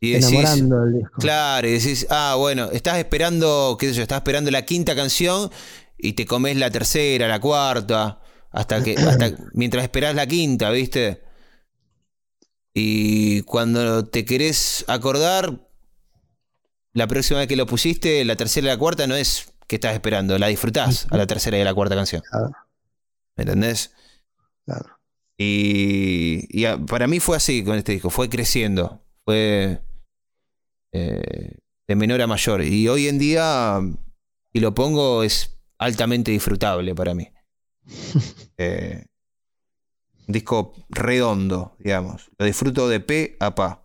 Y decís, enamorando del disco. Claro, y decís, ah, bueno, estás esperando, qué sé yo, estás esperando la quinta canción y te comes la tercera, la cuarta, hasta que, hasta <clears throat> mientras esperás la quinta, ¿viste? Y cuando te querés acordar, la próxima vez que lo pusiste, la tercera y la cuarta no es que estás esperando, la disfrutás a la tercera y a la cuarta canción. Claro, ¿Me entendés? claro. Y, y a- para mí fue así con este disco, fue creciendo, fue eh, de menor a mayor. Y hoy en día, si lo pongo, es altamente disfrutable para mí. <laughs> Eh, disco redondo, digamos. Lo disfruto de pe a pa.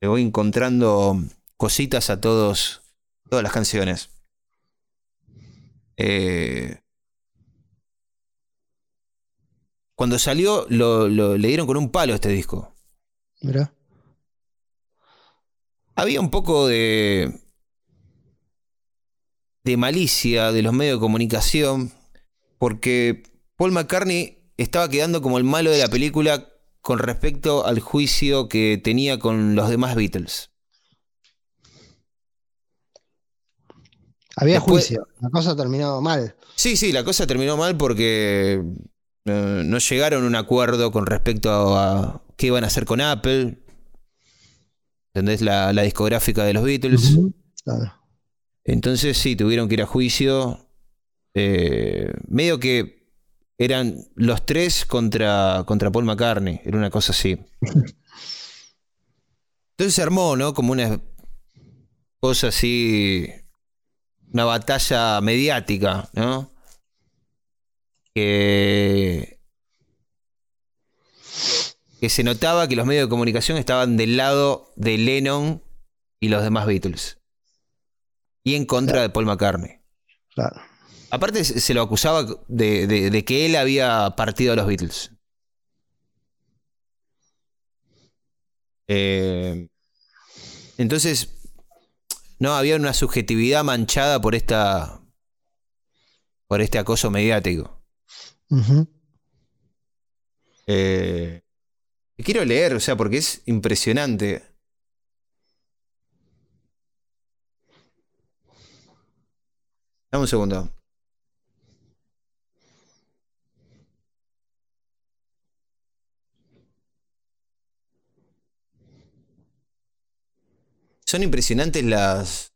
Le voy encontrando cositas a todos, todas las canciones. Eh, cuando salió, lo, lo- le dieron con un palo a este disco. Mira. Había un poco de. de malicia de los medios de comunicación. Porque Paul McCartney estaba quedando como el malo de la película con respecto al juicio que tenía con los demás Beatles. Había Después- juicio. La cosa terminó mal. Sí, sí, la cosa terminó mal porque eh, no llegaron a un acuerdo con respecto a, qué iban a hacer con Apple. ¿Entendés? La, la discográfica de los Beatles. Claro. Entonces sí, tuvieron que ir a juicio. Eh, medio que eran los tres contra, contra Paul McCartney. Era una cosa así. Entonces se armó, ¿no? Como una cosa así. Una batalla mediática, ¿no? Que. Que se notaba que los medios de comunicación estaban del lado de Lennon y los demás Beatles. Y en contra de Paul McCartney. Claro. Aparte se lo acusaba de, de- de que él había partido a los Beatles. Eh, entonces, no, había una subjetividad manchada por esta. por este acoso mediático. Eh, y quiero leer, o sea, porque es impresionante. Dame un segundo. Son impresionantes las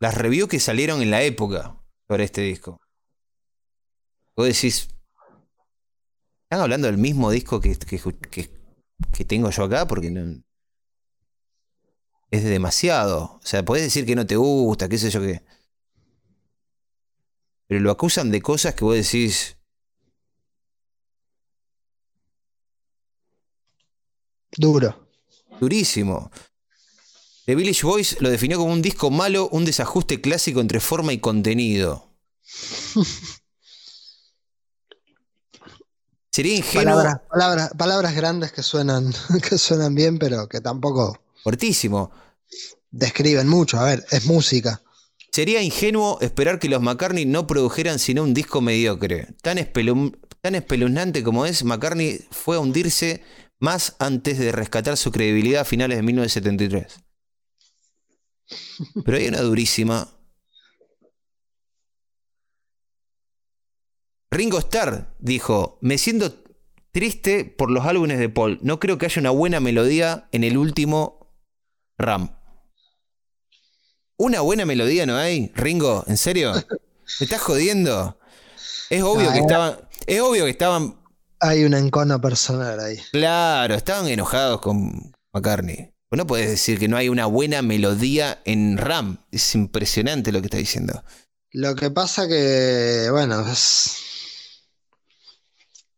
las reviews que salieron en la época sobre este disco. Vos decís, ¿están hablando del mismo disco que, que, que- que tengo yo acá? Porque no, es demasiado. O sea, podés decir que no te gusta, qué sé yo qué. Pero lo acusan de cosas que vos decís, Duro. durísimo. The Village Voice lo definió como un disco malo, un desajuste clásico entre forma y contenido. <laughs> Sería ingenuo. Palabras, palabras, palabras grandes que suenan, <laughs> que suenan bien, pero que tampoco Fortísimo. describen mucho. A ver, es música. Sería ingenuo esperar que los McCartney no produjeran sino un disco mediocre. Tan, espelum- tan espeluznante como es, McCartney fue a hundirse más antes de rescatar su credibilidad a finales de 1973. Pero hay una durísima. Ringo Starr dijo, me siento triste por los álbumes de Paul. No creo que haya una buena melodía en el último RAM. ¿Una buena melodía no hay? Ringo, ¿en serio? ¿Me estás jodiendo? Es obvio No, que era- estaban. Es obvio que estaban Hay un encono personal ahí. Claro, estaban enojados con McCartney. No puedes decir que no hay una buena melodía en RAM. Es impresionante lo que está diciendo. Lo que pasa que, bueno, es,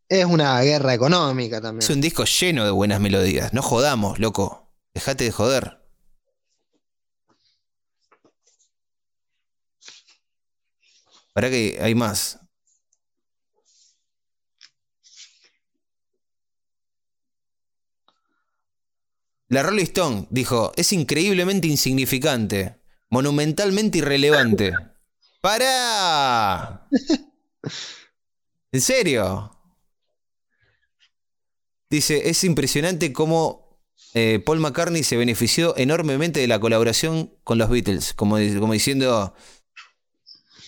es una guerra económica también. Es un disco lleno de buenas melodías. No jodamos, loco. Dejate de joder. Para que hay más. La Rolling Stone dijo, es increíblemente insignificante, monumentalmente irrelevante. ¡Para! ¿En serio? Dice, es impresionante cómo eh, Paul McCartney se benefició enormemente de la colaboración con los Beatles, como, como diciendo,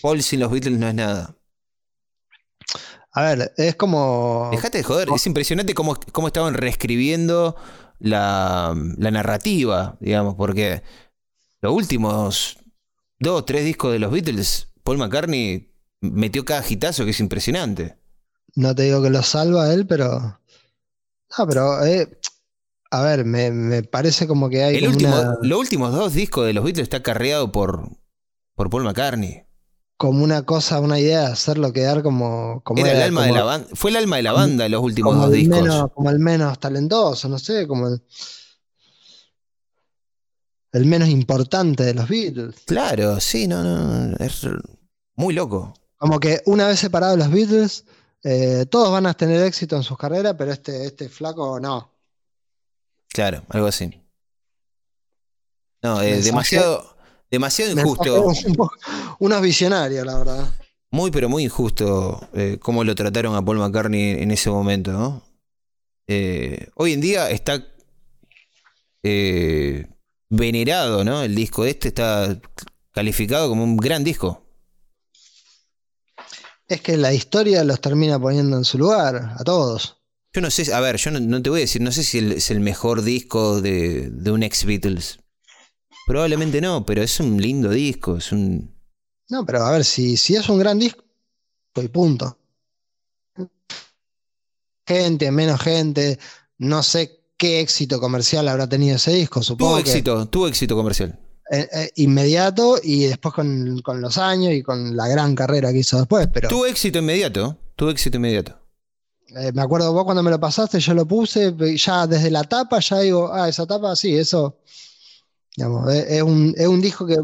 Paul sin los Beatles no es nada. A ver, es como... Dejate de joder, es impresionante cómo, cómo estaban reescribiendo la, la narrativa, digamos, porque los últimos dos o tres discos de los Beatles, Paul McCartney metió cada hitazo que es impresionante. No te digo que lo salva él, pero. No, pero. eh, a ver, me, me parece como que hay. El último, una, Los últimos dos discos de los Beatles está carreado por, por Paul McCartney. Como una cosa, una idea de hacerlo quedar como. como Era el era, alma de como- la banda. Fue el alma de la banda los últimos dos discos. menos, como el menos talentoso, no sé, como el, el menos importante de los Beatles. Claro, sí, no, no, es muy loco. Como que una vez separados los Beatles, eh, todos van a tener éxito en sus carreras, pero este, este flaco no. Claro, algo así. No, eh, demasiado, demasiado injusto. Un poco- Unos visionarios, la verdad. Muy, pero muy injusto eh, cómo lo trataron a Paul McCartney en ese momento, ¿no? Eh, hoy en día está eh, venerado, ¿no? El disco este está calificado como un gran disco. Es que la historia los termina poniendo en su lugar, a todos. Yo no sé, a ver, yo no, no te voy a decir, no sé si el- es el mejor disco de, de un ex Beatles. Probablemente no, pero es un lindo disco, es un... No, pero a ver, si, si es un gran disco, y punto. Gente, menos gente, no sé qué éxito comercial habrá tenido ese disco, supongo Tuvo éxito, tuvo éxito comercial. eh, eh, inmediato y después con, con los años y con la gran carrera que hizo después, pero Tuvo éxito inmediato, tuvo éxito inmediato. eh, me acuerdo vos cuando me lo pasaste, yo lo puse, ya desde la tapa ya digo, ah, esa tapa, sí, eso, digamos, es, es un, es un disco que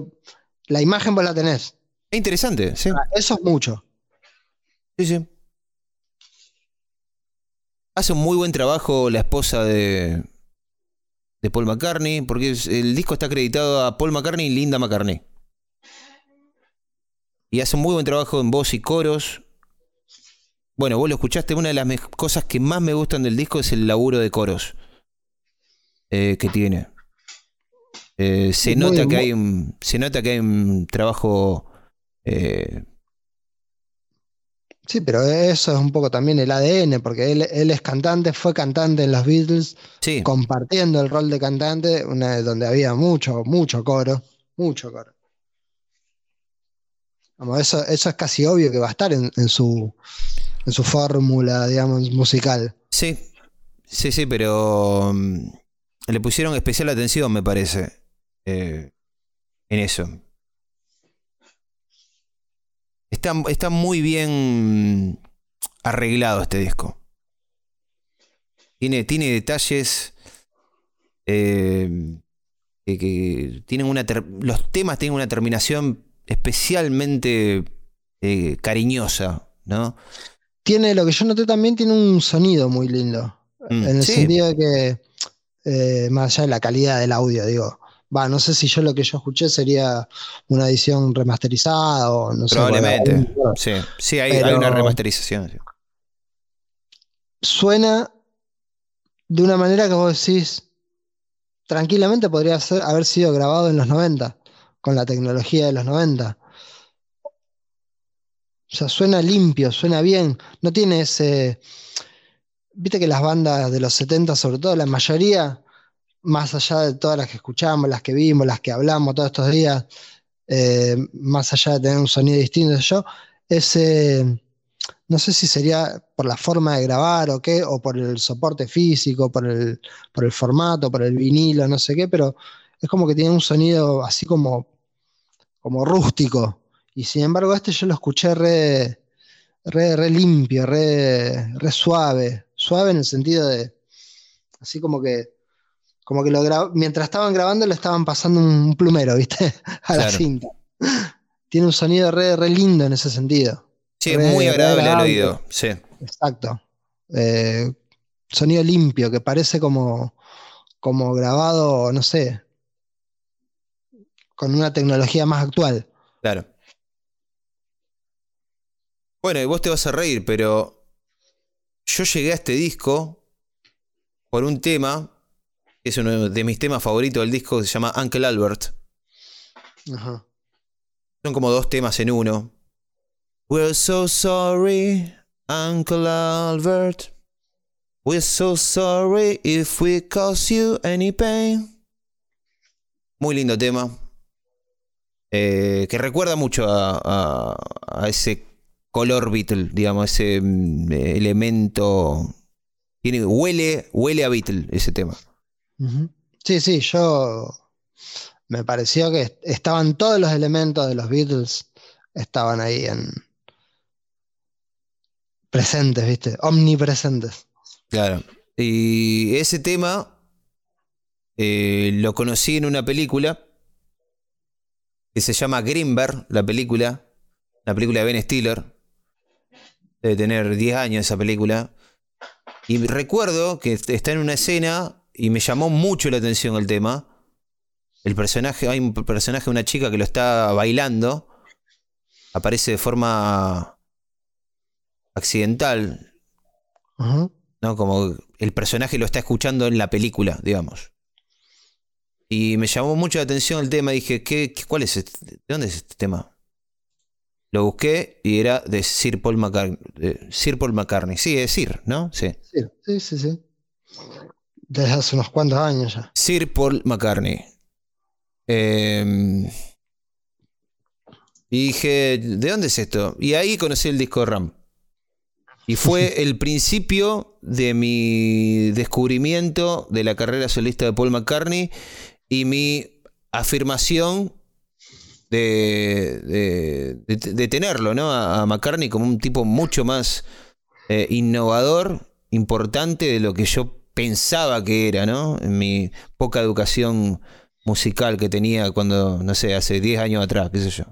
la imagen vos la tenés, Es interesante, sí. Ah, eso es mucho. Sí, sí. Hace un muy buen trabajo la esposa de, de Paul McCartney, porque el disco está acreditado a Paul McCartney y Linda McCartney. Y hace un muy buen trabajo en voz y coros. Bueno, vos lo escuchaste, una de las cosas que más me gustan del disco es el laburo de coros eh, que tiene. Eh, se, Muy- nota que hay un, se nota que hay un trabajo eh, Sí, pero eso es un poco también el ADN, porque él, él es cantante, fue cantante en los Beatles, sí, compartiendo el rol de cantante, una, donde había mucho, mucho coro, mucho coro. Como eso, eso es casi obvio que va a estar en, en su, en su fórmula, digamos, musical. Sí, sí, sí, pero mm, le pusieron especial atención, me parece, eh, en eso. Está, está muy bien arreglado este disco. Tiene, tiene detalles eh, que, que tienen una ter- los temas tienen una terminación especialmente eh, cariñosa, ¿no? Tiene, lo que yo noté también, tiene un sonido muy lindo. Mm, en el sí. sentido de que, eh, más allá de la calidad del audio, digo, va, no sé si yo lo que yo escuché sería una edición remasterizada o no sé. Probablemente. Sí, sí hay, hay una remasterización. sí. suena de una manera que vos decís, tranquilamente podría ser, haber sido grabado en los 90, con la tecnología de los 90. O sea, suena limpio, suena bien, no tiene ese... Viste que las bandas de los 70, sobre todo la mayoría, más allá de todas las que escuchamos, las que vimos, las que hablamos todos estos días, eh, más allá de tener un sonido distinto, yo, ese, no sé si sería por la forma de grabar o qué, o por el soporte físico, por el, por el formato, por el vinilo, no sé qué, pero es como que tiene un sonido así como, como rústico. Y sin embargo, este yo lo escuché re, re, limpio, re, re suave. Suave en el sentido de, así como que como que lo mientras estaban grabando le estaban pasando un plumero, ¿viste? <laughs> A la cinta. Tiene un sonido re, re lindo en ese sentido. Sí, es muy agradable al oído, sí. Exacto. Eh, sonido limpio, que parece como, como grabado, no sé, con una tecnología más actual. Claro. Bueno, y vos te vas a reír, pero yo llegué a este disco por un tema, es uno de mis temas favoritos del disco, que se llama Uncle Albert. Ajá. Son como dos temas en uno. We're so sorry, Uncle Albert. We're so sorry if we cause you any pain. Muy lindo tema. Eh, que recuerda mucho a, ese color Beatle, digamos, ese mm, elemento. Tiene, huele, huele a Beatle ese tema. Sí, sí, yo me pareció que estaban todos los elementos de los Beatles, estaban ahí en, presentes, ¿viste? Omnipresentes. Claro. Y ese tema eh, lo conocí en una película que se llama Greenberg, la película, la película de Ben Stiller. Debe tener 10 años esa película. Y recuerdo que está en una escena y me llamó mucho la atención el tema. El personaje, hay un personaje, una chica que lo está bailando. Aparece de forma accidental. ¿no? Como el personaje lo está escuchando en la película, digamos. Y me llamó mucho la atención el tema. Dije, ¿qué, cuál es este? ¿De dónde es este tema? Lo busqué y era de Sir Paul McCartney. Sir Paul McCartney. Sí, es Sir, ¿no? Sí. Sí, sí, sí. Desde hace unos cuantos años ya. Sir Paul McCartney. Em, y dije, ¿de dónde es esto? Y ahí conocí el disco Ram. Y fue <laughs> el principio de mi descubrimiento de la carrera solista de Paul McCartney y mi afirmación de, de, tenerlo, ¿no? A, McCartney como un tipo mucho más eh, innovador, importante de lo que yo pensaba que era, ¿no? En mi poca educación musical que tenía cuando, no sé, hace 10 años atrás, qué sé yo.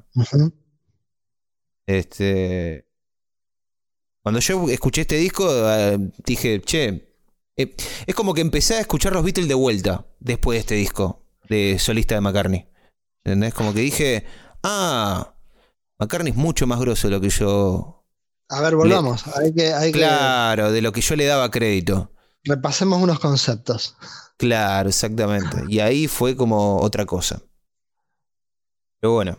Este. Cuando yo escuché este disco, ah, dije, che, eh, es como que empecé a escuchar los Beatles de vuelta después de este disco de solista de McCartney. ¿Entendés? Como que dije, ah, McCartney es mucho más grosso de lo que yo. A ver, volvamos. hay que, claro, de lo que yo le daba crédito. Repasemos unos conceptos. Claro, exactamente. Y ahí fue como otra cosa. Pero bueno,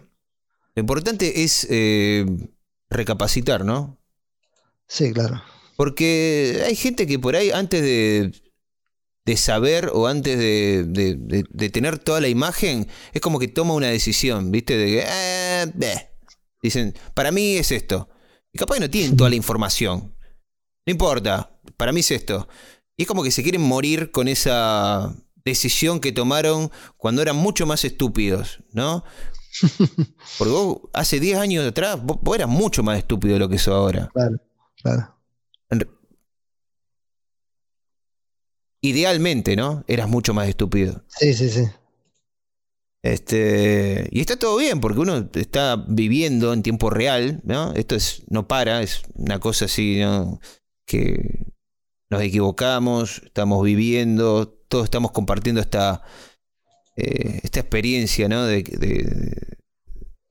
lo importante es eh, recapacitar, ¿no? Sí, claro. Porque hay gente que por ahí, antes de, de saber o antes de, de, tener toda la imagen, es como que toma una decisión, ¿viste? De que, eh, dicen, para mí es esto. Y capaz que no tienen toda la <laughs> información. No importa, para mí es esto. Y es como que se quieren morir con esa decisión que tomaron cuando eran mucho más estúpidos, ¿no? <laughs> Porque vos hace 10 años atrás, vos, vos, eras mucho más estúpido de lo que sos ahora. Claro. Claro. Idealmente, ¿no? Eras mucho más estúpido. Sí, sí, sí. Este, y está todo bien, porque uno está viviendo en tiempo real, ¿no? Esto es, no para, es una cosa así, ¿no? Que nos equivocamos, estamos viviendo, todos estamos compartiendo esta, eh, esta experiencia, ¿no? De,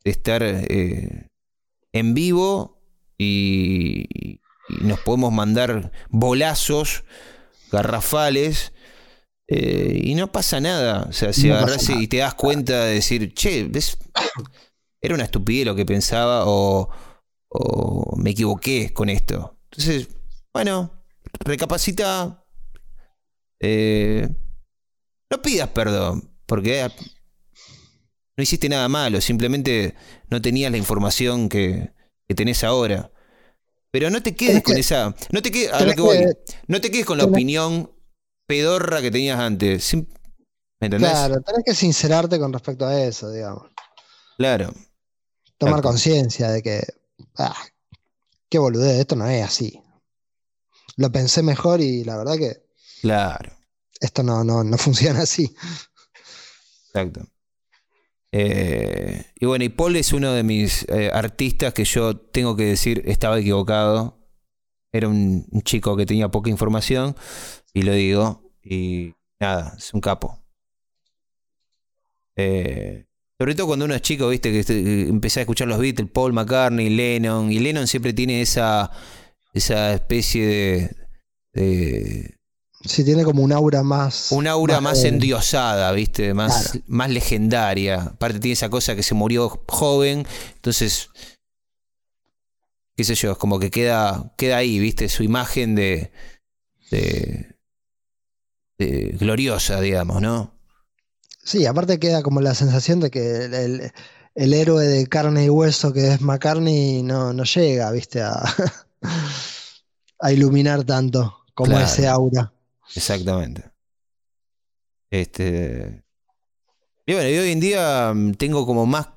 estar eh, en vivo y, nos podemos mandar bolazos garrafales eh, y no pasa nada. O sea, si agarras y te das cuenta de decir, che, ¿ves? era una estupidez lo que pensaba o, me equivoqué con esto. Entonces, bueno, recapacita. Eh, no pidas perdón, porque no hiciste nada malo, simplemente no tenías la información que, que tenés ahora. Pero no te quedes con esa. No te quedes, a lo que voy. No te quedes con la opinión pedorra que tenías antes. ¿Me entendés? Claro, tenés que sincerarte con respecto a eso, digamos. Claro. Tomar conciencia de que. Ah, qué boludez, esto no es así. Lo pensé mejor y la verdad que. Claro. Esto no, no, no <laughs> funciona así. Exacto. Eh, y bueno, y Paul es uno de mis eh, artistas que yo tengo que decir estaba equivocado. Era un, chico que tenía poca información, y lo digo, y nada, es un capo. Eh, sobre todo cuando uno es chico, viste, que este, empecé a escuchar los Beatles, Paul McCartney, Lennon, y Lennon siempre tiene esa, esa especie de Sí, tiene como un aura más. Un aura más, endiosada, ¿viste? Más, más legendaria. Aparte, tiene esa cosa que se murió joven. Entonces. qué sé yo, es como que queda, queda ahí, ¿viste? Su imagen de, de, gloriosa, digamos, ¿no? Sí, aparte queda como la sensación de que el, héroe de carne y hueso que es McCartney no, no llega, ¿viste? A, <laughs> <laughs> a iluminar tanto como ese aura. Exactamente. Este. Y bueno, hoy en día mm, tengo como más.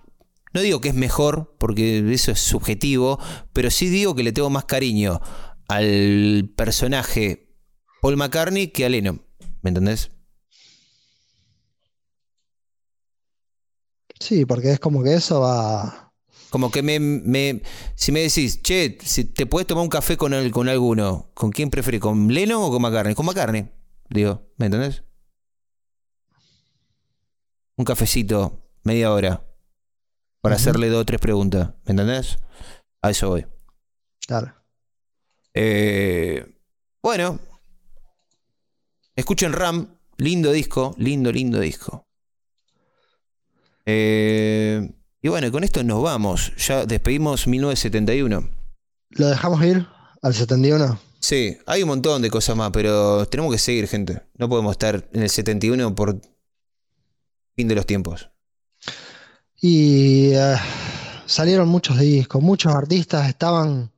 No digo que es mejor, porque eso es subjetivo, pero sí digo que le tengo más cariño al personaje Paul McCartney que a Lennon. ¿Me entendés? Sí, porque es como que eso va. Como que me, me, si me decís, che, si te puedes tomar un café con, el, con alguno, ¿con quién preferís? ¿Con Leno o con McCartney? Con McCartney, digo, ¿me entendés? Un cafecito, media hora, para hacerle dos o tres preguntas, ¿me entendés? A eso voy. Claro. Eh, bueno, escuchen Ram, lindo disco, lindo, lindo disco. Eh, y bueno, con esto nos vamos. Ya despedimos 1971. ¿Lo dejamos ir al 71? Sí, hay un montón de cosas más, pero tenemos que seguir, gente. No podemos estar en el 71 por fin de los tiempos. Y eh, salieron muchos discos, muchos artistas estaban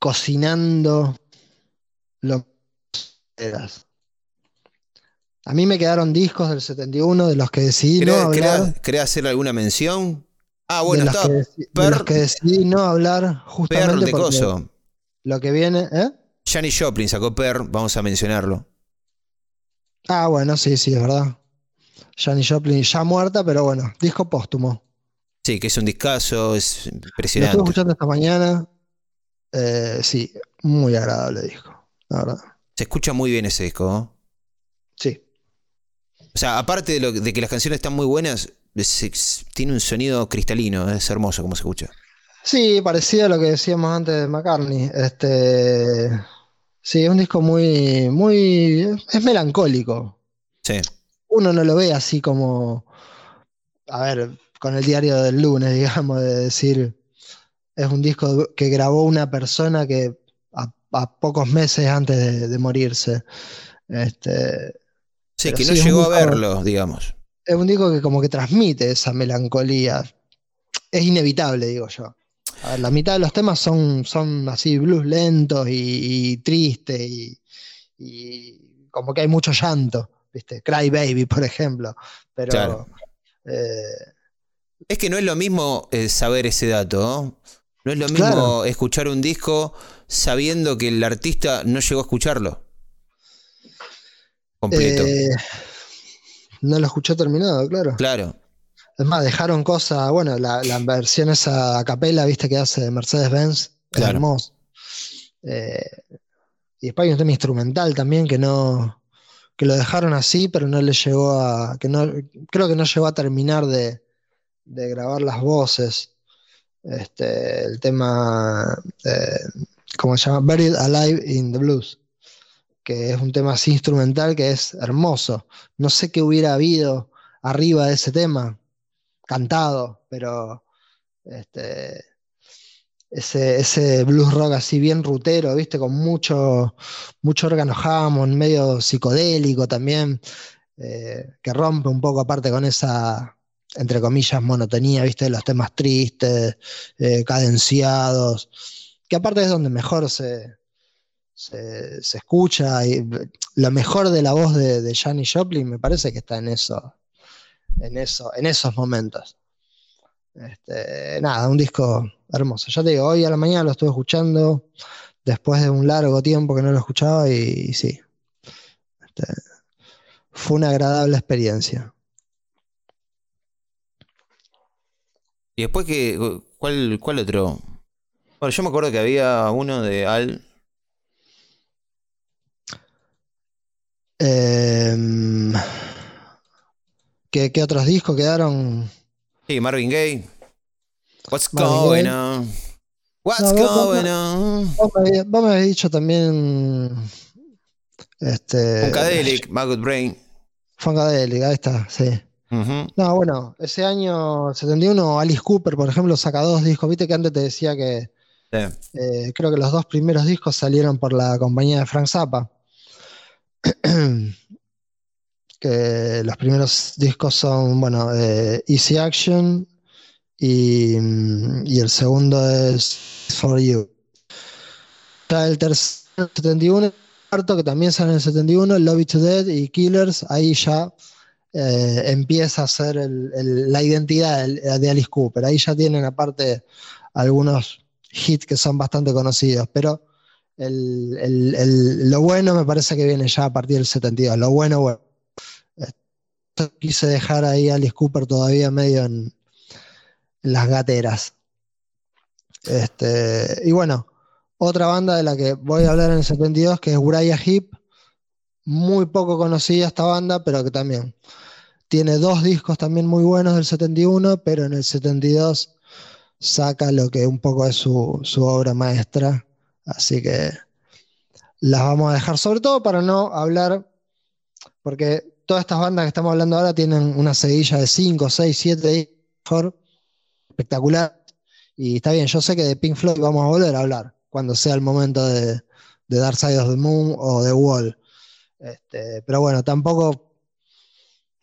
cocinando lo que a mí me quedaron discos del 71 de los que decidí no hablar. ¿Querés hacer alguna mención? Ah, bueno, estaba. de los que decidí no hablar justamente de coso. Lo que viene, ¿eh? Janis Joplin sacó Per, vamos a mencionarlo. Ah, bueno, sí, sí, es verdad. Janis Joplin ya muerta, pero bueno, disco póstumo. Sí, que es un discazo, es impresionante. Lo estuve escuchando esta mañana. Eh, sí, muy agradable disco, la verdad. Se escucha muy bien ese disco, ¿no? Sí. O sea, aparte de, lo, de que las canciones están muy buenas, tiene un sonido cristalino, es hermoso como se escucha. Sí, parecido a lo que decíamos antes de McCartney. Este, sí, es un disco muy, muy, es melancólico. Sí. Uno no lo ve así como, a ver, con el diario del lunes, <laughs> digamos, de decir, es un disco que grabó una persona que a, pocos meses antes de, de morirse. Este, Sí, que no llegó a verlo, digamos. Es un disco que como que transmite esa melancolía. Es inevitable, digo yo. A ver, la mitad de los temas son, son así blues lentos y, tristes y, como que hay mucho llanto, ¿viste? Cry Baby, por ejemplo. Pero... Eh, es que no es lo mismo eh, saber ese dato, ¿no? No es lo mismo escuchar un disco sabiendo que el artista no llegó a escucharlo completo. Eh, no lo escuchó terminado, claro. Claro. Es más, dejaron cosas, bueno, la, versión esa a capela, viste, que hace Mercedes-Benz, es hermoso. Eh, y después hay un tema instrumental también que no, que lo dejaron así, pero no le llegó a, que no, creo que no llegó a terminar de, grabar las voces. Este, el tema, eh, ¿cómo se llama? Buried Alive in the Blues que es un tema así instrumental que es hermoso. No sé qué hubiera habido arriba de ese tema, cantado, pero este, ese, blues rock así bien rutero, ¿viste? Con mucho, mucho órgano Hammond, medio psicodélico también, eh, que rompe un poco aparte con esa, entre comillas, monotonía, ¿viste? Los temas tristes, eh, cadenciados, que aparte es donde mejor se, se, escucha. Y lo mejor de la voz de, de Janis Joplin me parece que está en eso, en eso, en esos momentos. Este, nada, un disco hermoso. Ya te digo, hoy a la mañana lo estuve escuchando después de un largo tiempo que no lo escuchaba y, sí. Este, fue una agradable experiencia. Y después que, ¿cuál, cuál otro? Bueno, yo me acuerdo que había uno de Al. Em, ¿qué, otros discos quedaron? Sí, Marvin Gaye. What's going on? What's going on? Vos me, habéis dicho también. Este. Funkadelic, Maggot Brain. Funkadelic, ahí está, sí. No, bueno, ese año 71 Alice Cooper, por ejemplo, saca dos discos. Viste que antes te decía que eh, creo que los dos primeros discos salieron por la compañía de Frank Zappa. <clears throat> que los primeros discos son, bueno, Easy Action y, y, el segundo es For You. El tercero, 71, el cuarto que también sale en el 71, Love It to Dead y Killers, ahí ya eh, empieza a ser la identidad de, Alice Cooper. Ahí ya tienen aparte algunos hits que son bastante conocidos, pero lo bueno me parece que viene ya a partir del 72. Lo bueno, bueno. quise dejar ahí a Alice Cooper todavía medio en, las gateras. Este, y bueno, otra banda de la que voy a hablar en el 72, que es Uriah Heep, muy poco conocida esta banda, pero que también tiene dos discos también muy buenos del 71, pero en el 72 saca lo que un poco es su, obra maestra. Así que las vamos a dejar, sobre todo para no hablar, porque todas estas bandas que estamos hablando ahora tienen una seguilla de 5, 6, 7 discos espectacular. Y está bien, yo sé que de Pink Floyd vamos a volver a hablar cuando sea el momento de, de Dark Side of the Moon o de Wall. Este, pero bueno, tampoco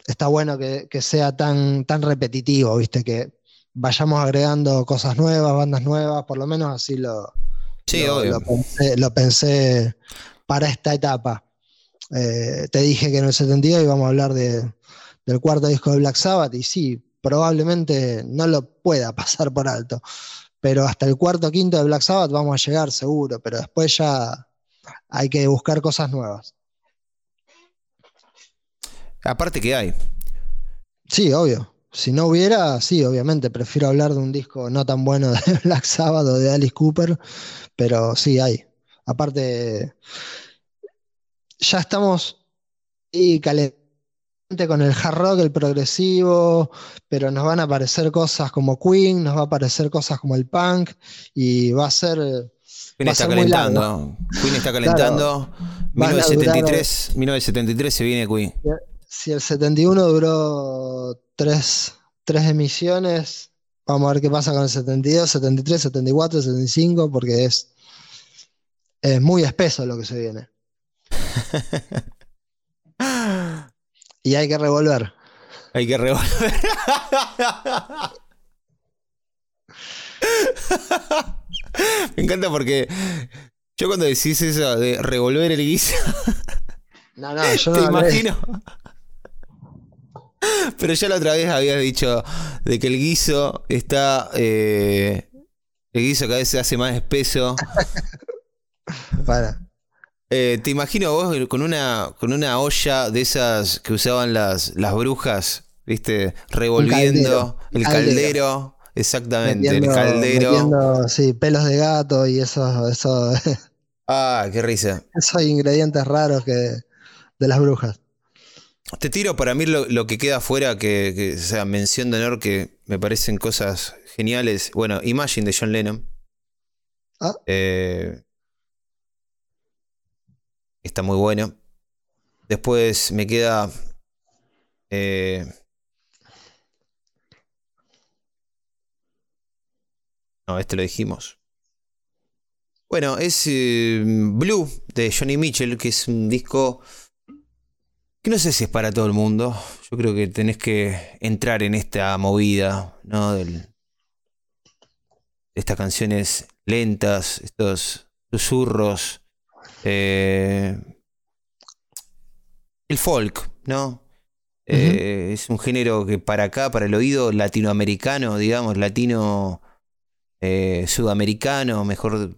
está bueno que, sea tan, tan repetitivo, ¿viste? Que vayamos agregando cosas nuevas, bandas nuevas, por lo menos así lo, lo, pensé, para esta etapa. Eh, te dije que en el 72 íbamos a hablar de, del cuarto disco de Black Sabbath y sí, probablemente no lo pueda <laughs> pasar por alto, pero hasta el cuarto quinto de Black Sabbath vamos a llegar seguro, pero después ya hay que buscar cosas nuevas. Aparte que hay. Sí, obvio. Si no hubiera, sí, obviamente, prefiero hablar de un disco no tan bueno de <laughs> Black Sabbath o de Alice Cooper, pero sí hay. Aparte, ya estamos y caliente con el hard rock, el progresivo, pero nos van a aparecer cosas como Queen, nos va a aparecer cosas como el punk, y va a ser. Queen está calentando. Queen está calentando. 1973, 1973 se viene Queen si el 71 duró tres, emisiones, vamos a ver qué pasa con el 72, 73, 74, 75, porque es, es muy espeso lo que se viene. <laughs> y hay que revolver. Hay que revolver. <laughs> Me encanta porque yo cuando decís eso de revolver el guiso. No, no, yo no. <laughs> Te imagino. Pero ya la otra vez habías dicho de que el guiso está. Eh, el guiso cada vez se hace más espeso. <laughs> Para. Eh, te imagino vos con una, con una olla de esas que usaban las, las brujas, ¿viste? Revolviendo el caldero. Exactamente, el caldero. Metiendo, sí, pelos de gato y eso. eso ah, qué risa. <laughs> Esos ingredientes raros que, de las brujas. Te tiro para mí lo, que queda afuera, que, sea mención de honor, que me parecen cosas geniales. Bueno, Imagine de John Lennon. Ah. Eh, está muy bueno. Después me queda. Eh, no, este lo dijimos. Bueno, es eh, Blue de Johnny Mitchell, que es un disco que no sé si es para todo el mundo. Yo creo que tenés que entrar en esta movida, ¿no? Del, estas canciones lentas, estos susurros. Eh, el folk, ¿no? Eh, es un género que para acá, para el oído latinoamericano, digamos, latino eh, sudamericano, mejor,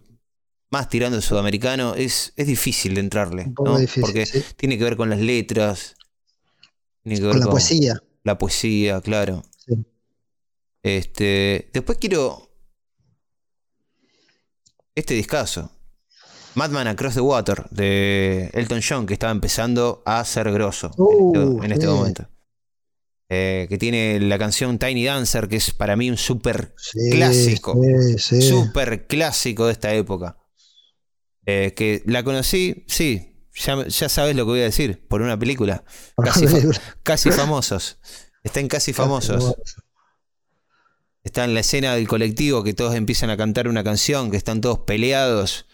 más tirando sudamericano, es, es difícil de entrarle, ¿no? Porque tiene que ver con las letras, tiene que ver con la poesía. La poesía, claro. Este, después quiero este discazo. Madman Across the Water de Elton John, que estaba empezando a ser grosso en este, este momento. Eh, que tiene la canción Tiny Dancer, que es para mí un súper clásico. Súper clásico de esta época. Eh, que la conocí, sí, ya, sabes lo que voy a decir, por una película. Casi, famosos. Está en Casi famosos. Está en la escena del colectivo que todos empiezan a cantar una canción, que están todos peleados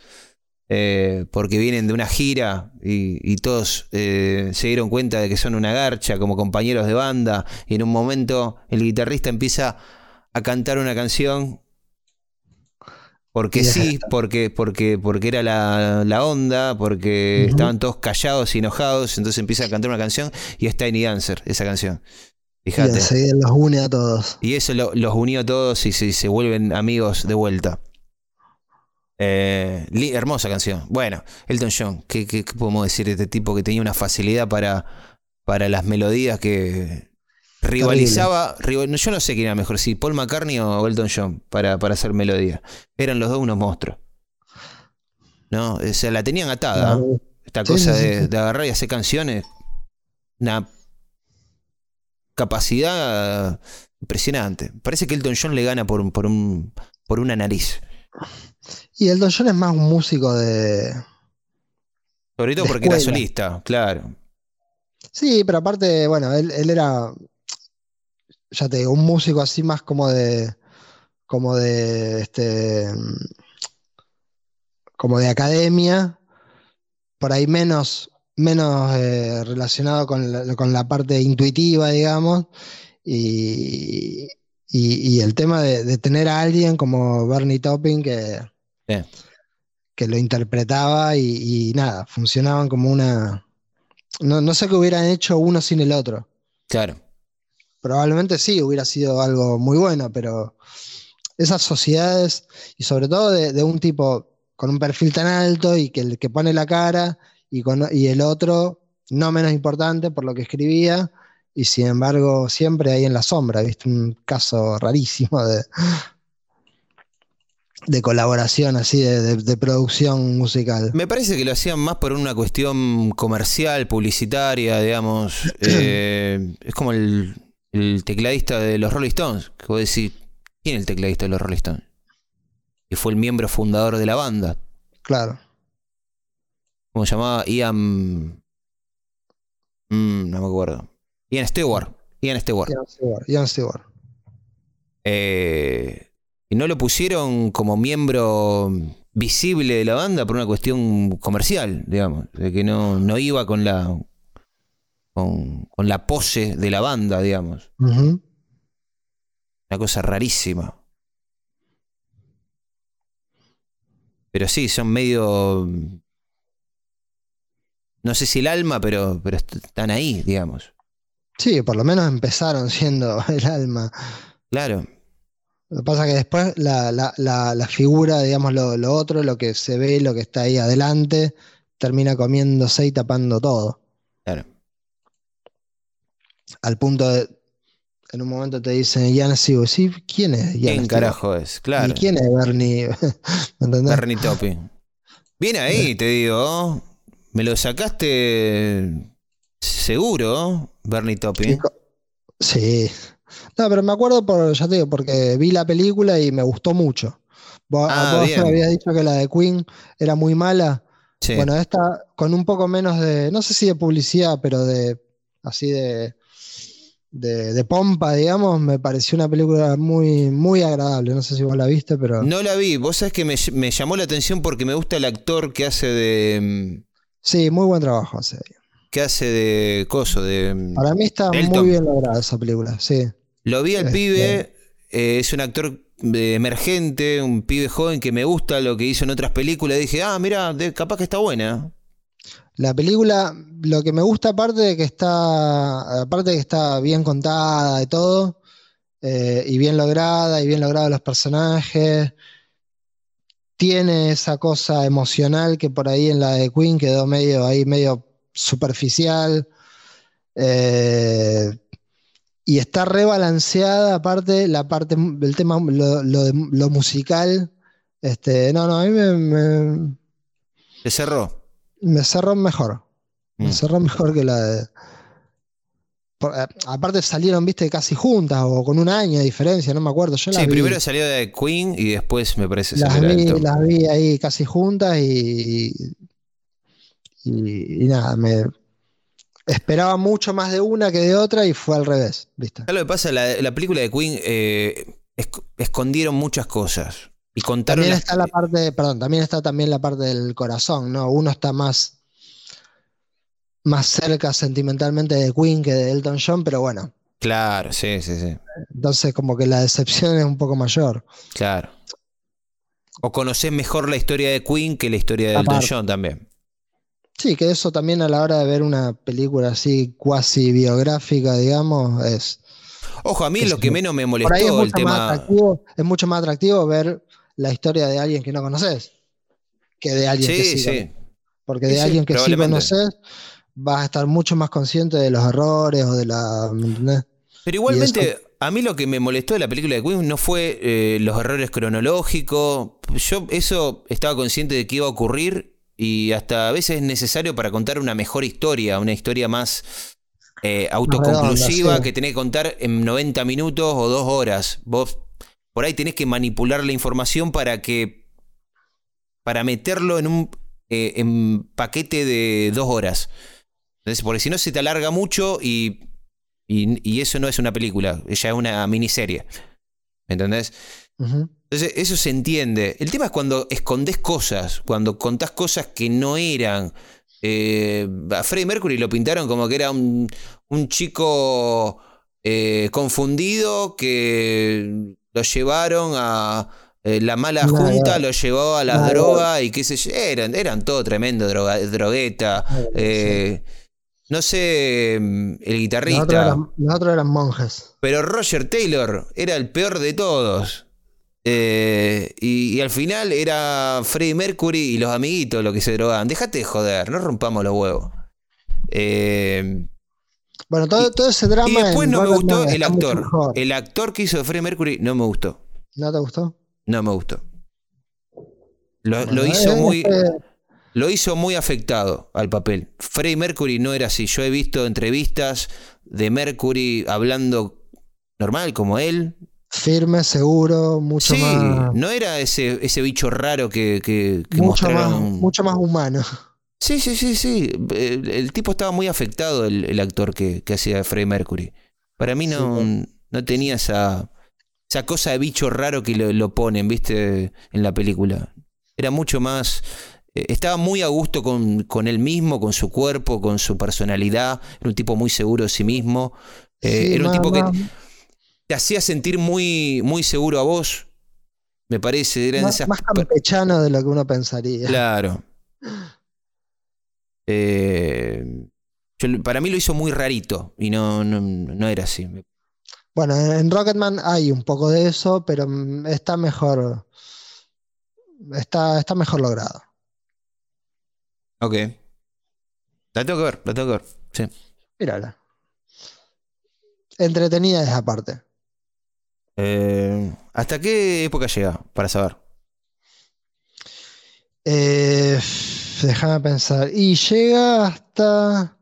eh, porque vienen de una gira y, todos eh, se dieron cuenta de que son una garcha como compañeros de banda y en un momento el guitarrista empieza a cantar una canción porque sí, porque, porque, porque era la, onda, porque estaban todos callados y enojados, entonces empieza a cantar una canción y es Tiny Dancer, esa canción. Fíjate. Y los une a todos. Y eso los unió a todos y se vuelven amigos de vuelta. Eh, hermosa canción. Bueno, Elton John, ¿qué, podemos decir de este tipo que tenía una facilidad para, para las melodías que rivalizaba? yo no sé quién era mejor, si Paul McCartney o Elton John para, para hacer melodía. Eran los dos unos monstruos. ¿No? O sea, la tenían atada. Esta cosa de, de, agarrar y hacer canciones. Una capacidad impresionante. Parece que Elton John le gana por, por, un, por una nariz. Y el Don John es más un músico de. Sobre todo porque era solista, claro. Sí, pero aparte, bueno, él, era. Ya te digo, un músico así más como de. como de. este. como de academia. Por ahí menos. menos eh, relacionado con la, parte intuitiva, digamos. Y, y, el tema de, tener a alguien como Bernie Topping que, que lo interpretaba y, nada, funcionaban como una... No, no sé qué hubieran hecho uno sin el otro. Claro. Probablemente sí, hubiera sido algo muy bueno, pero esas sociedades, y sobre todo de, un tipo con un perfil tan alto y que el que pone la cara y, con, y el otro, no menos importante por lo que escribía, y sin embargo siempre ahí en la sombra, ¿viste? Un caso rarísimo de, de colaboración así, de, producción musical. Me parece que lo hacían más por una cuestión comercial, publicitaria, digamos. <clears throat> Eh, es como el, tecladista de los Rolling Stones, que vos decís, ¿quién es el tecladista de los Rolling Stones? Y fue el miembro fundador de la banda. Claro. ¿Cómo se llamaba? Ian... Mm, no me acuerdo. Ian Stewart. Ian Stewart. Ian Stewart. Eh, y no lo pusieron como miembro visible de la banda por una cuestión comercial, digamos, de que no, no iba con la con, la pose de la banda, digamos. Una cosa rarísima. Pero sí, son medio. No sé si el alma, pero, pero están ahí, digamos. Sí, por lo menos empezaron siendo <laughs> el alma. Claro. Lo que pasa es que después la, figura, digamos, lo, otro, lo que se ve, lo que está ahí adelante, termina comiéndose y tapando todo. Al punto de, en un momento te dicen Stewart, sí, ¿quién es ¿Quién carajo es? Claro. ¿Y quién es Bernie? <laughs> Bernie Topping. Viene ahí, te digo. Me lo sacaste Seguro, Bernie Topping. Sí. No, pero me acuerdo por, ya te digo, porque vi la película y me gustó mucho. Vos, ah, me habías dicho que la de Queen era muy mala. Bueno, esta con un poco menos de, no sé si de publicidad, pero de así de, de, pompa, digamos, me pareció una película muy, muy agradable. No sé si vos la viste, pero. No la vi. Vos sabés que me, me llamó la atención porque me gusta el actor que hace de. Sí, muy buen trabajo hace que hace de coso, de. Para mí está Elton. muy bien lograda esa película, sí. Lo vi al Este- pibe, eh, es un actor eh, emergente, un pibe joven que me gusta lo que hizo en otras películas. Dije, ah, mira, de- capaz que está buena. La película, lo que me gusta aparte de que está, aparte de que está bien contada y todo, eh, y bien lograda, y bien logrados los personajes, tiene esa cosa emocional que por ahí en la de Queen quedó medio ahí, medio superficial. eh, y está rebalanceada, aparte, la parte del tema, lo, lo musical. Este, no, no, a mí me, cerró. Me cerró mejor. Me Mm. cerró mejor que la de. por- eh, aparte salieron, viste, casi juntas o con un año de diferencia, no me acuerdo. Yo Sí, vi, primero salió de Queen y después me parece las vi, las vi ahí casi juntas y, y, y nada, me esperaba mucho más de una que de otra y fue al revés, viste. ¿Sabes lo que pasa? La, la película de Queen eh, esc- escondieron muchas cosas. Y contaron También está la parte, perdón, también está también la parte del corazón, ¿no? Uno está más, más cerca sentimentalmente de Queen que de Elton John, pero bueno, Claro, sí, sí, sí. entonces como que la decepción es un poco mayor. Claro. O conocés mejor la historia de Queen que la historia de Elton Aparte. John también. Sí, que eso también a la hora de ver una película así cuasi biográfica, digamos, es Ojo, a mí lo que menos me ahí es molestó el tema. atractivo, es mucho más atractivo ver la historia de alguien que no conoces que de alguien que Sí, sí, sí. conoces. Porque Sí, de sí, alguien que sí conoces vas a estar mucho más consciente de los errores o de la, ¿me entendés? Pero igualmente, a mí lo que me molestó de la película de Queen no fue eh, los errores cronológicos. Yo eso estaba consciente de que iba a ocurrir y hasta a veces es necesario para contar una mejor historia, una historia más eh, autoconclusiva redonda, sí. que tenés que contar en 90 minutos o dos horas. Vos por ahí tenés que manipular la información para que para meterlo en un eh, en paquete de dos horas. Entonces, porque si no se te alarga mucho y y, y eso no es una película, ya es una miniserie. ¿Entendés? Entonces, eso se entiende. El tema es cuando escondes cosas, cuando contás cosas que no eran. Eh, a Freddie Mercury lo pintaron como que era un, un chico eh, confundido que lo llevaron a. eh, la mala junta lo llevó a las nada. drogas y qué sé yo. Eran, eran todo tremendo droga, drogueta. Eh, no sé, mm, el guitarrista. otros eran, los otros eran monjes. Pero Roger Taylor era el peor de todos. Eh, y, y al final era Freddie Mercury y los amiguitos los que se drogaban. Déjate de joder, no rompamos los huevos. Eh, Bueno, todo, todo ese drama. y después no me gustó el actor. El actor que hizo Freddie Mercury no me gustó. ¿No te gustó? No me gustó. Lo, lo hizo eh, muy. este- Lo hizo muy afectado al papel. Freddie Mercury no era así. Yo he visto entrevistas de Mercury hablando normal como él, firme, seguro, mucho sí, más. no era ese, ese bicho raro que, que, que Mucho más, mucho más humano. Sí, sí, sí, sí. El, el tipo estaba muy afectado, el, el actor que, que hacía Freddie Mercury. Para mí no, no tenía esa, esa cosa de bicho raro que lo, lo ponen, viste, en la película. Era mucho más. eh, Estaba muy a gusto con, con él mismo, con su cuerpo, con su personalidad. Era un tipo muy seguro de sí mismo. Eh, era un tipo que te hacía sentir muy, muy seguro a vos. Me parece. Era de más, esas más campechano de lo que uno pensaría. Claro. <laughs> Eh, yo- para mí lo hizo muy rarito y no, no, no era así. Bueno, en Rocketman hay un poco de eso, pero está mejor. Está, está mejor logrado. Ok. La tengo que ver, la tengo que ver. Sí. Mírala. Entretenida esa parte. Eh, ¿Hasta qué época llega? Para saber. Eh, déjame pensar. Y llega hasta.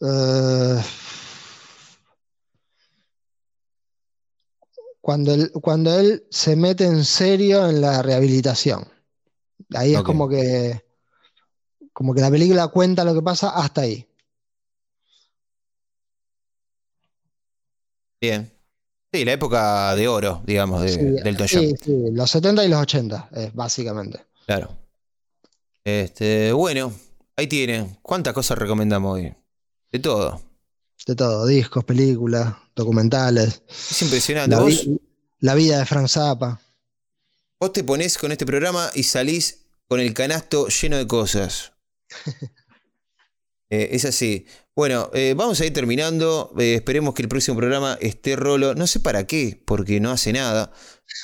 eh, cuando, él, cuando él se mete en serio en la rehabilitación. Ahí es como que. Como que la película cuenta lo que pasa hasta ahí. Bien. Sí, la época de oro, digamos, de, Sí, del John. sí, sí, los 70 y los 80, eh, básicamente. Claro. Este, bueno, ahí tienen. ¿Cuántas cosas recomendamos hoy? De todo. De todo, discos, películas, documentales. Es impresionante. La, vi- la vida de Frank Zappa. vos te ponés con este programa y salís con el canasto lleno de cosas. <laughs> Eh, es así. Bueno, eh, vamos a ir terminando. Eh, esperemos que el próximo programa esté Rolo. No sé para qué, porque no hace nada.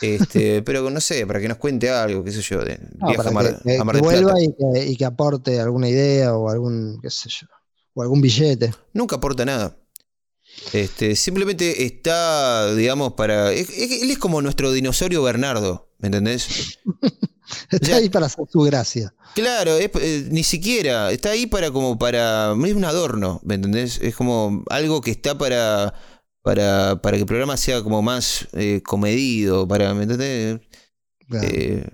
Este, pero no sé, para que nos cuente algo, qué sé yo, de No, viaje a Mar, que, a Mar que del Plata. vuelva y que, y que aporte alguna idea o algún, qué sé yo, o algún billete. Nunca aporta nada. Este, simplemente está, digamos, para. es- es- él es como nuestro dinosaurio Bernardo, ¿me entendés? <laughs> Está ahí para hacer su gracia. Claro, es- eh, ni siquiera. Está ahí para como para. Es un adorno, ¿me entendés? Es como algo que está para. Para, para que el programa sea como más eh, comedido, para, ¿me entendés? Claro. Eh,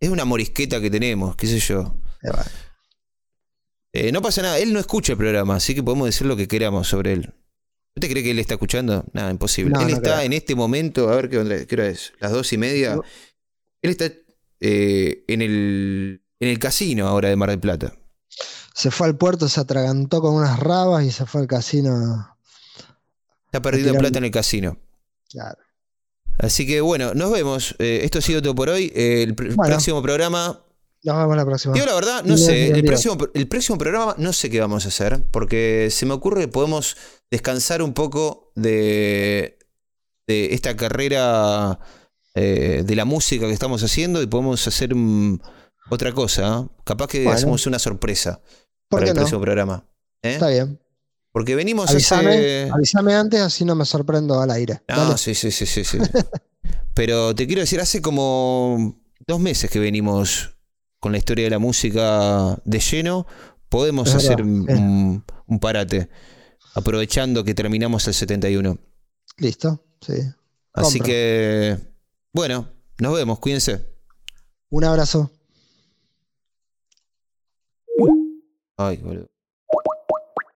es una morisqueta que tenemos, qué sé yo. Eh, no pasa nada, él no escucha el programa, así que podemos decir lo que queramos sobre él. ¿No te crees que él está escuchando? Nada, imposible. No, él no está creo. en este momento, a ver qué, onda- qué hora es, las dos y media. No. Él está eh, en, el, en el casino ahora de Mar del Plata. Se fue al puerto, se atragantó con unas rabas y se fue al casino. Está perdiendo plata en el casino. Claro. Así que bueno, nos vemos. Eh, esto ha sido todo por hoy. Eh, el pr- Bueno. próximo programa. Nos vemos la próxima. Digo la verdad, no sé. bien, el, bien. próximo, el próximo programa no sé qué vamos a hacer. Porque se me ocurre que podemos descansar un poco de, de esta carrera eh, de la música que estamos haciendo y podemos hacer otra cosa. Capaz que Bueno. hacemos una sorpresa ¿Por para el no? próximo programa. Está bien. Porque venimos Avísame, hace. avísame antes, así no me sorprendo al aire. No, Dale. sí, sí, sí, sí, sí. <laughs> Pero te quiero decir, hace como dos meses que venimos con la historia de la música de lleno. Podemos Es hacer verdad, un, parate, aprovechando que terminamos el 71. Listo, sí. Así que, bueno, nos vemos, cuídense. Un abrazo. Ay, boludo.